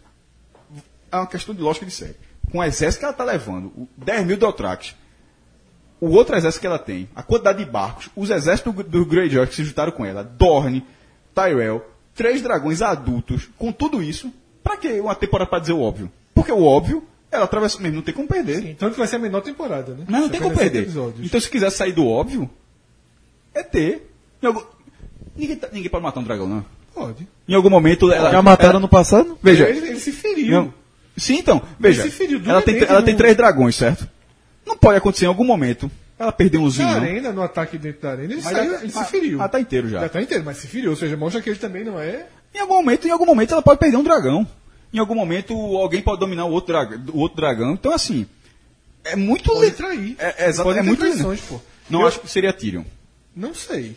é uma questão de lógica de série. Com o exército que ela está levando, o 10 mil Dothrax, o outro exército que ela tem, a quantidade de barcos, os exércitos do, do Greyjoy que se juntaram com ela, Dorne, Tyrell, três dragões adultos, com tudo isso, pra que uma temporada pra dizer o óbvio? Porque o óbvio, ela atravessa mesmo, não tem como perder. Sim, tanto que vai ser a menor temporada, né? Mas não tem como perder. episódios. Então se quiser sair do óbvio, é ter. Não, ninguém, tá- ninguém pode matar um dragão, não. Pode. Em algum momento ela Já mataram ela- no passado? Veja, Ele, ele se feriu. não- sim, então, veja, Ele se feriu ela tem, ela tem no- três dragões, certo? Não pode acontecer em algum momento ela perder um Na zinho. arena, no ataque dentro da arena, ele, saiu, já- ele se ah, feriu. Ah, tá inteiro já. Já tá inteiro, mas se feriu. Ou seja, mostra que ele também não é. Em algum momento, em algum momento ela pode perder um dragão. Em algum momento alguém pode dominar o outro, drag- o outro dragão. Então assim, é muito Pode trair. É, é, exato, é muito traições, pô. Não Eu- acho que seria Tyrion. Não sei.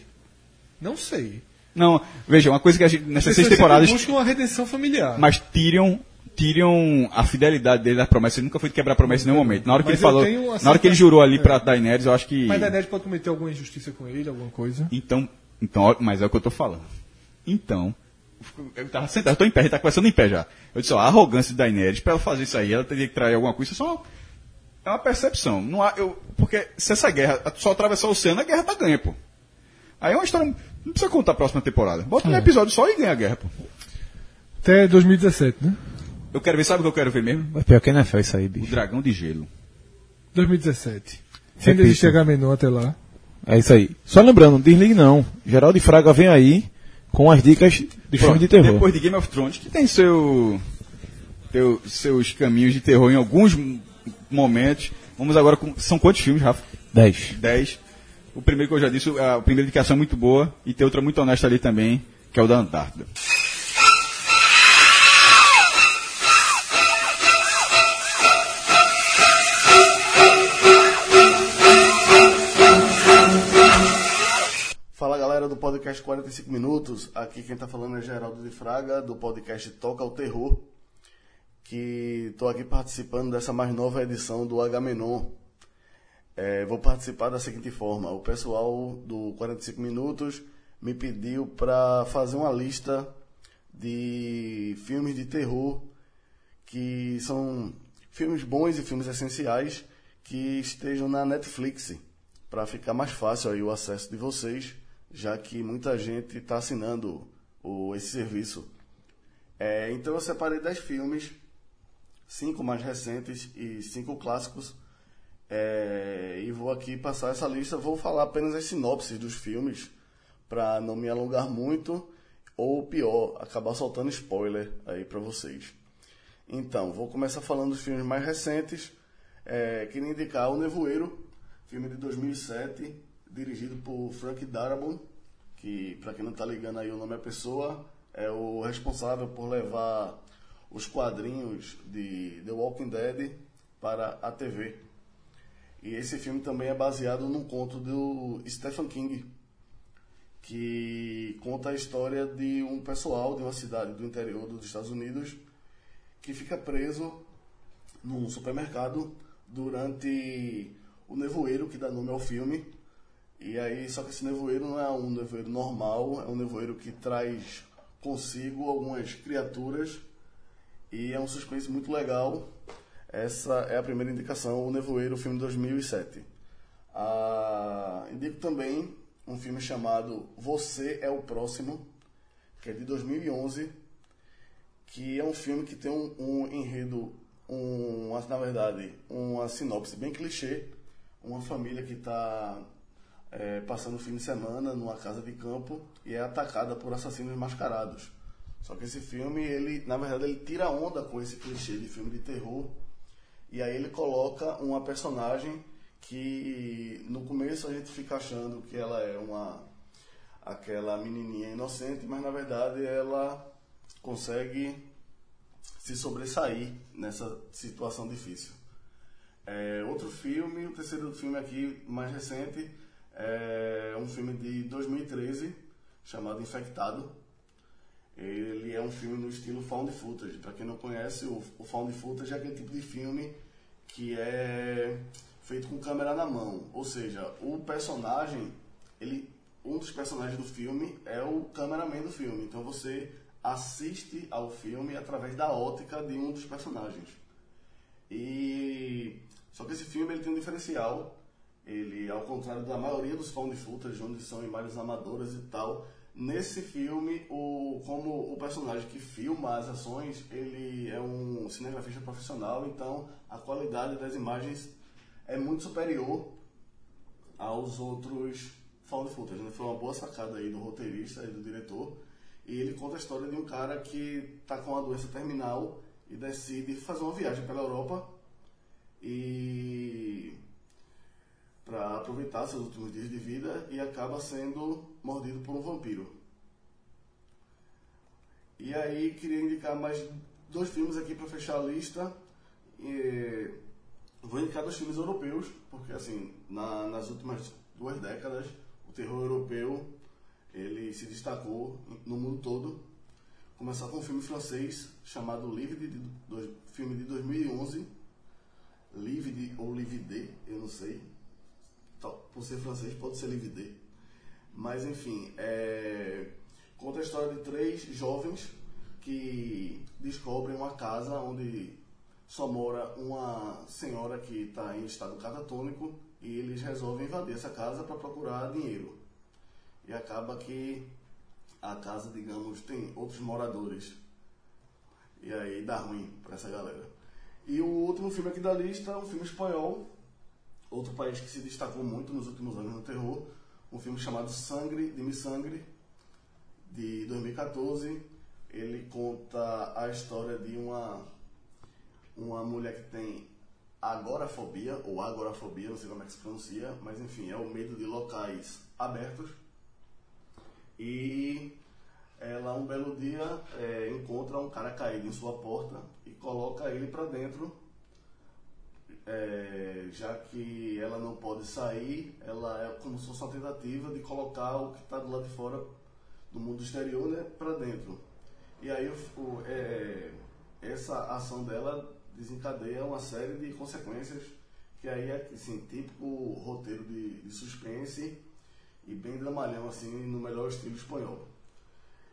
Não sei. Não, veja, uma coisa que a gente, nessas seis temporadas, buscam uma redenção familiar. mas Tyrion, Tyrion, a fidelidade dele à promessa, ele nunca foi de quebrar a promessa em nenhum momento. Na hora que Mas ele falou, uma na hora que ele certa- jurou ali É. pra Daenerys, eu acho que Mas Ned pode cometer alguma injustiça com ele, alguma coisa. Então, então, mas é o que eu tô falando. Então, eu tava sentado, eu tô em pé, a gente tá conversando em pé já. Eu disse, ó, a arrogância da Daenerys, pra ela fazer isso aí, ela teria que trair alguma coisa, isso é só é uma percepção. Não há, eu, porque se essa guerra só atravessar o oceano, a guerra tá ganha, pô. Aí é uma história, não precisa contar a próxima temporada. Bota um É. episódio só e ganha a guerra, pô. Até 2017, né? Eu quero ver, sabe o que eu quero ver mesmo? Mas pior que não é isso aí, O bicho. dragão de gelo. 2017. Se ainda existe H-Menor até lá. É isso aí. Só lembrando, desligue não. Geraldo Fraga vem aí com as dicas de filme de terror. Depois de Game of Thrones, que tem seu, teu- seus caminhos de terror em alguns momentos. Vamos agora com. São quantos filmes, Rafa? 10. 10. O primeiro que eu já disse, a primeira indicação é muito boa e tem outra muito honesta ali também, que é o da Antártida. Galera do podcast 45 Minutos, aqui quem tá falando é Geraldo de Fraga, do podcast Toca o Terror, que tô aqui participando dessa mais nova edição do H-Menon. É, vou participar da seguinte forma, o pessoal do 45 Minutos me pediu para fazer uma lista de filmes de terror que são filmes bons e filmes essenciais que estejam na Netflix para ficar mais fácil aí o acesso de vocês, já que muita gente está assinando o, esse serviço. É, então eu separei 10 filmes, cinco mais recentes e cinco clássicos, é, e vou aqui passar essa lista. Vou falar apenas as sinopses dos filmes para não me alongar muito ou pior, acabar soltando spoiler aí para vocês. Então, vou começar falando dos filmes mais recentes. É, queria indicar O Nevoeiro, filme de 2007, dirigido por Frank Darabont, que, para quem não está ligando aí o nome da pessoa, é o responsável por levar os quadrinhos de The Walking Dead para a TV. E esse filme também é baseado num conto do Stephen King, que conta a história de um pessoal de uma cidade do interior dos Estados Unidos que fica preso num supermercado durante o nevoeiro que dá nome ao filme. E aí, só que esse nevoeiro não é um nevoeiro normal, é um nevoeiro que traz consigo algumas criaturas e é um suspense muito legal. Essa é a primeira indicação, o Nevoeiro, filme de 2007. Ah, indico também um filme chamado Você é o Próximo, que é de 2011, que é um filme que tem um, um enredo, um, na verdade, uma sinopse bem clichê. Uma família que está é, passando o fim de semana numa casa de campo e é atacada por assassinos mascarados. Só que esse filme, ele, na verdade, ele tira onda com esse clichê de filme de terror. E aí ele coloca uma personagem que no começo a gente fica achando que ela é uma aquela menininha inocente, mas na verdade ela consegue se sobressair nessa situação difícil. É, outro filme, o terceiro filme aqui mais recente, é um filme de 2013 chamado Infectado. Ele é um filme no estilo found footage. Para quem não conhece, o, o found footage é aquele tipo de filme que é feito com câmera na mão. Ou seja, o personagem, ele, um dos personagens do filme é o cameraman do filme. Então você assiste ao filme através da ótica de um dos personagens. E só que esse filme ele tem um diferencial. Ele, ao contrário da maioria dos found footage, onde são imagens amadoras e tal, nesse filme, o, como o personagem que filma as ações, ele é um cinegrafista profissional, então a qualidade das imagens é muito superior aos outros found footage. Né? Foi uma boa sacada aí do roteirista e do diretor. E ele conta a história de um cara que está com uma doença terminal e decide fazer uma viagem pela Europa e para aproveitar seus últimos dias de vida e acaba sendo mordido por um vampiro. E aí queria indicar mais dois filmes aqui para fechar a lista. E vou indicar dois filmes europeus, porque assim, na- nas últimas duas décadas, o terror europeu ele se destacou no mundo todo. Começar com um filme francês chamado Livre, de, filme de 2011. Livre ou Livide, eu não sei. Por ser francês, pode ser Livide. Mas enfim, é, conta a história de três jovens que descobrem uma casa onde só mora uma senhora que está em estado catatônico e eles resolvem invadir essa casa para procurar dinheiro. E acaba que a casa, digamos, tem outros moradores. E aí dá ruim para essa galera. E o último filme aqui da lista é um filme espanhol, outro país que se destacou muito nos últimos anos no terror, um filme chamado Sangre, de Mi Sangre, de 2014. Ele conta a história de uma, uma mulher que tem agorafobia, ou agorafobia, não sei como é que se pronuncia, mas enfim, é o medo de locais abertos. E ela, um belo dia, é, encontra um cara caído em sua porta e coloca ele para dentro é, já que ela não pode sair, ela é como se fosse uma tentativa de colocar o que está do lado de fora do mundo exterior né, para dentro. E aí é, essa ação dela desencadeia uma série de consequências que aí é assim, típico roteiro de, de suspense e bem dramalhão assim no melhor estilo espanhol.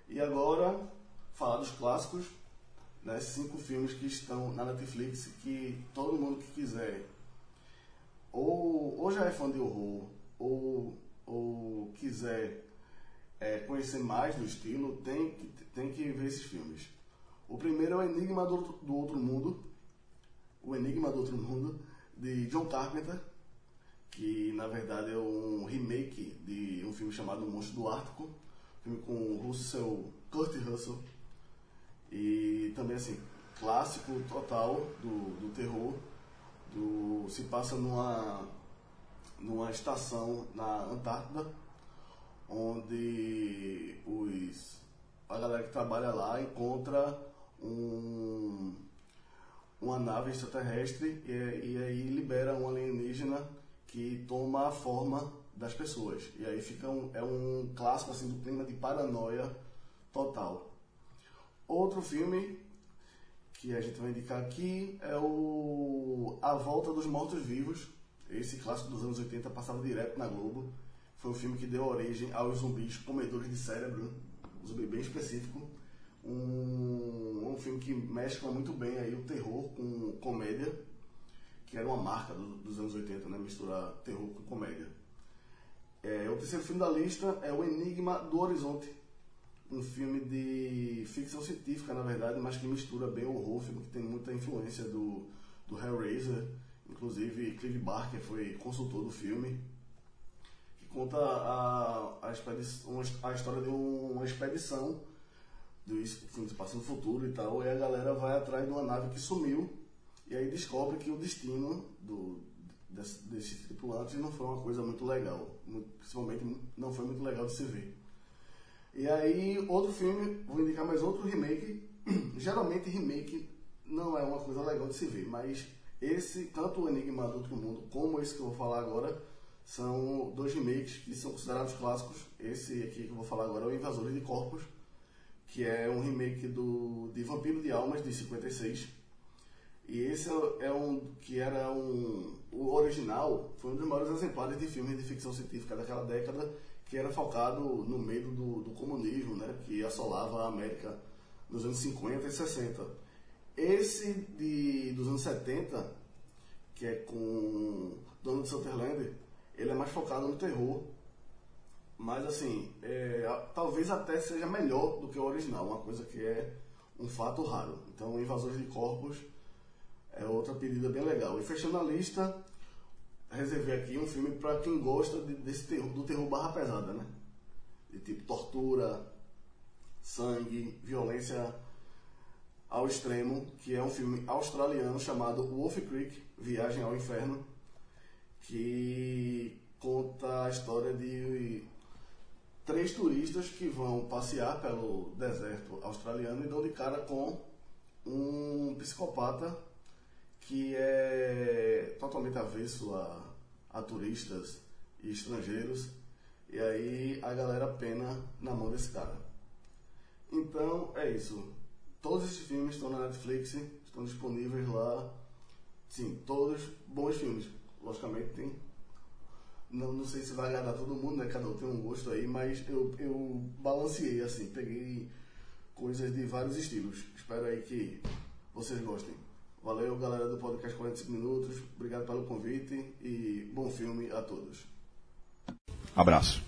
E agora, falar dos clássicos, né, cinco filmes que estão na Netflix que todo mundo que quiser ou, ou já é fã de horror ou, ou quiser é, conhecer mais do estilo tem que, tem que ver esses filmes. O primeiro é o Enigma do, Outro- do Outro Mundo, o Enigma do Outro Mundo, de John Carpenter, que na verdade é um remake de um filme chamado Monstro do Ártico, filme com o Russell, Kurt Russell, e também assim, clássico total do, do terror, do, se passa numa, numa estação na Antártida, onde os, a galera que trabalha lá encontra um, uma nave extraterrestre e, e aí libera um alienígena que toma a forma das pessoas. E aí fica um, é um clássico assim do clima de paranoia total. Outro filme que a gente vai indicar aqui é o A Volta dos Mortos Vivos. Esse clássico dos anos 80 passava direto na Globo. Foi um filme que deu origem aos zumbis comedores de cérebro, um zumbi bem específico. Um, um filme que mescla muito bem aí o terror com comédia, que era uma marca do- dos anos 80, né? misturar terror com comédia. É, o terceiro filme da lista é O Enigma do Horizonte, um filme de ficção científica, na verdade, mas que mistura bem o filme que tem muita influência do, do Hellraiser. Inclusive, Clive Barker foi consultor do filme, que conta a, a, expedi- uma- a história de um- uma expedição, do, filme se passa no futuro e tal, e a galera vai atrás de uma nave que sumiu, e aí descobre que o destino do, desse- desses tripulantes não foi uma coisa muito legal, principalmente não foi muito legal de se ver. E aí, outro filme, vou indicar mais outro remake. Geralmente, remake não é uma coisa legal de se ver, mas esse, tanto o Enigma do Outro Mundo como esse que eu vou falar agora, são dois remakes que são considerados clássicos. Esse aqui que eu vou falar agora é o Invasores de Corpos, que é um remake do, de Vampiro de Almas, de 56. E esse é um que era um. O original foi um dos maiores exemplares de filmes de ficção científica daquela década, que era focado no medo do, do comunismo, né, que assolava a América nos anos 50 e 60. Esse de, dos anos 70, que é com Donald Sutherland, ele é mais focado no terror. Mas assim, é, talvez até seja melhor do que o original, uma coisa que é um fato raro. Então, Invasores de Corpos é outra pedida bem legal. E fechando a lista, reservei aqui um filme para quem gosta de- desse terror, do terror barra pesada, né? De tipo tortura, sangue, violência ao extremo, que é um filme australiano chamado Wolf Creek, Viagem ao Inferno, que conta a história de três turistas que vão passear pelo deserto australiano e dão de cara com um psicopata que é totalmente avesso a, a turistas e estrangeiros. E aí a galera pena na mão desse cara. Então é isso. Todos esses filmes estão na Netflix, estão disponíveis lá. Sim, todos bons filmes. Logicamente tem. Não, não sei se vai agradar todo mundo, né? Cada um tem um gosto aí, mas eu, eu balanceei assim, peguei coisas de vários estilos. Espero aí que vocês gostem. Valeu, galera do podcast 45 Minutos. Obrigado pelo convite e bom filme a todos. Abraço.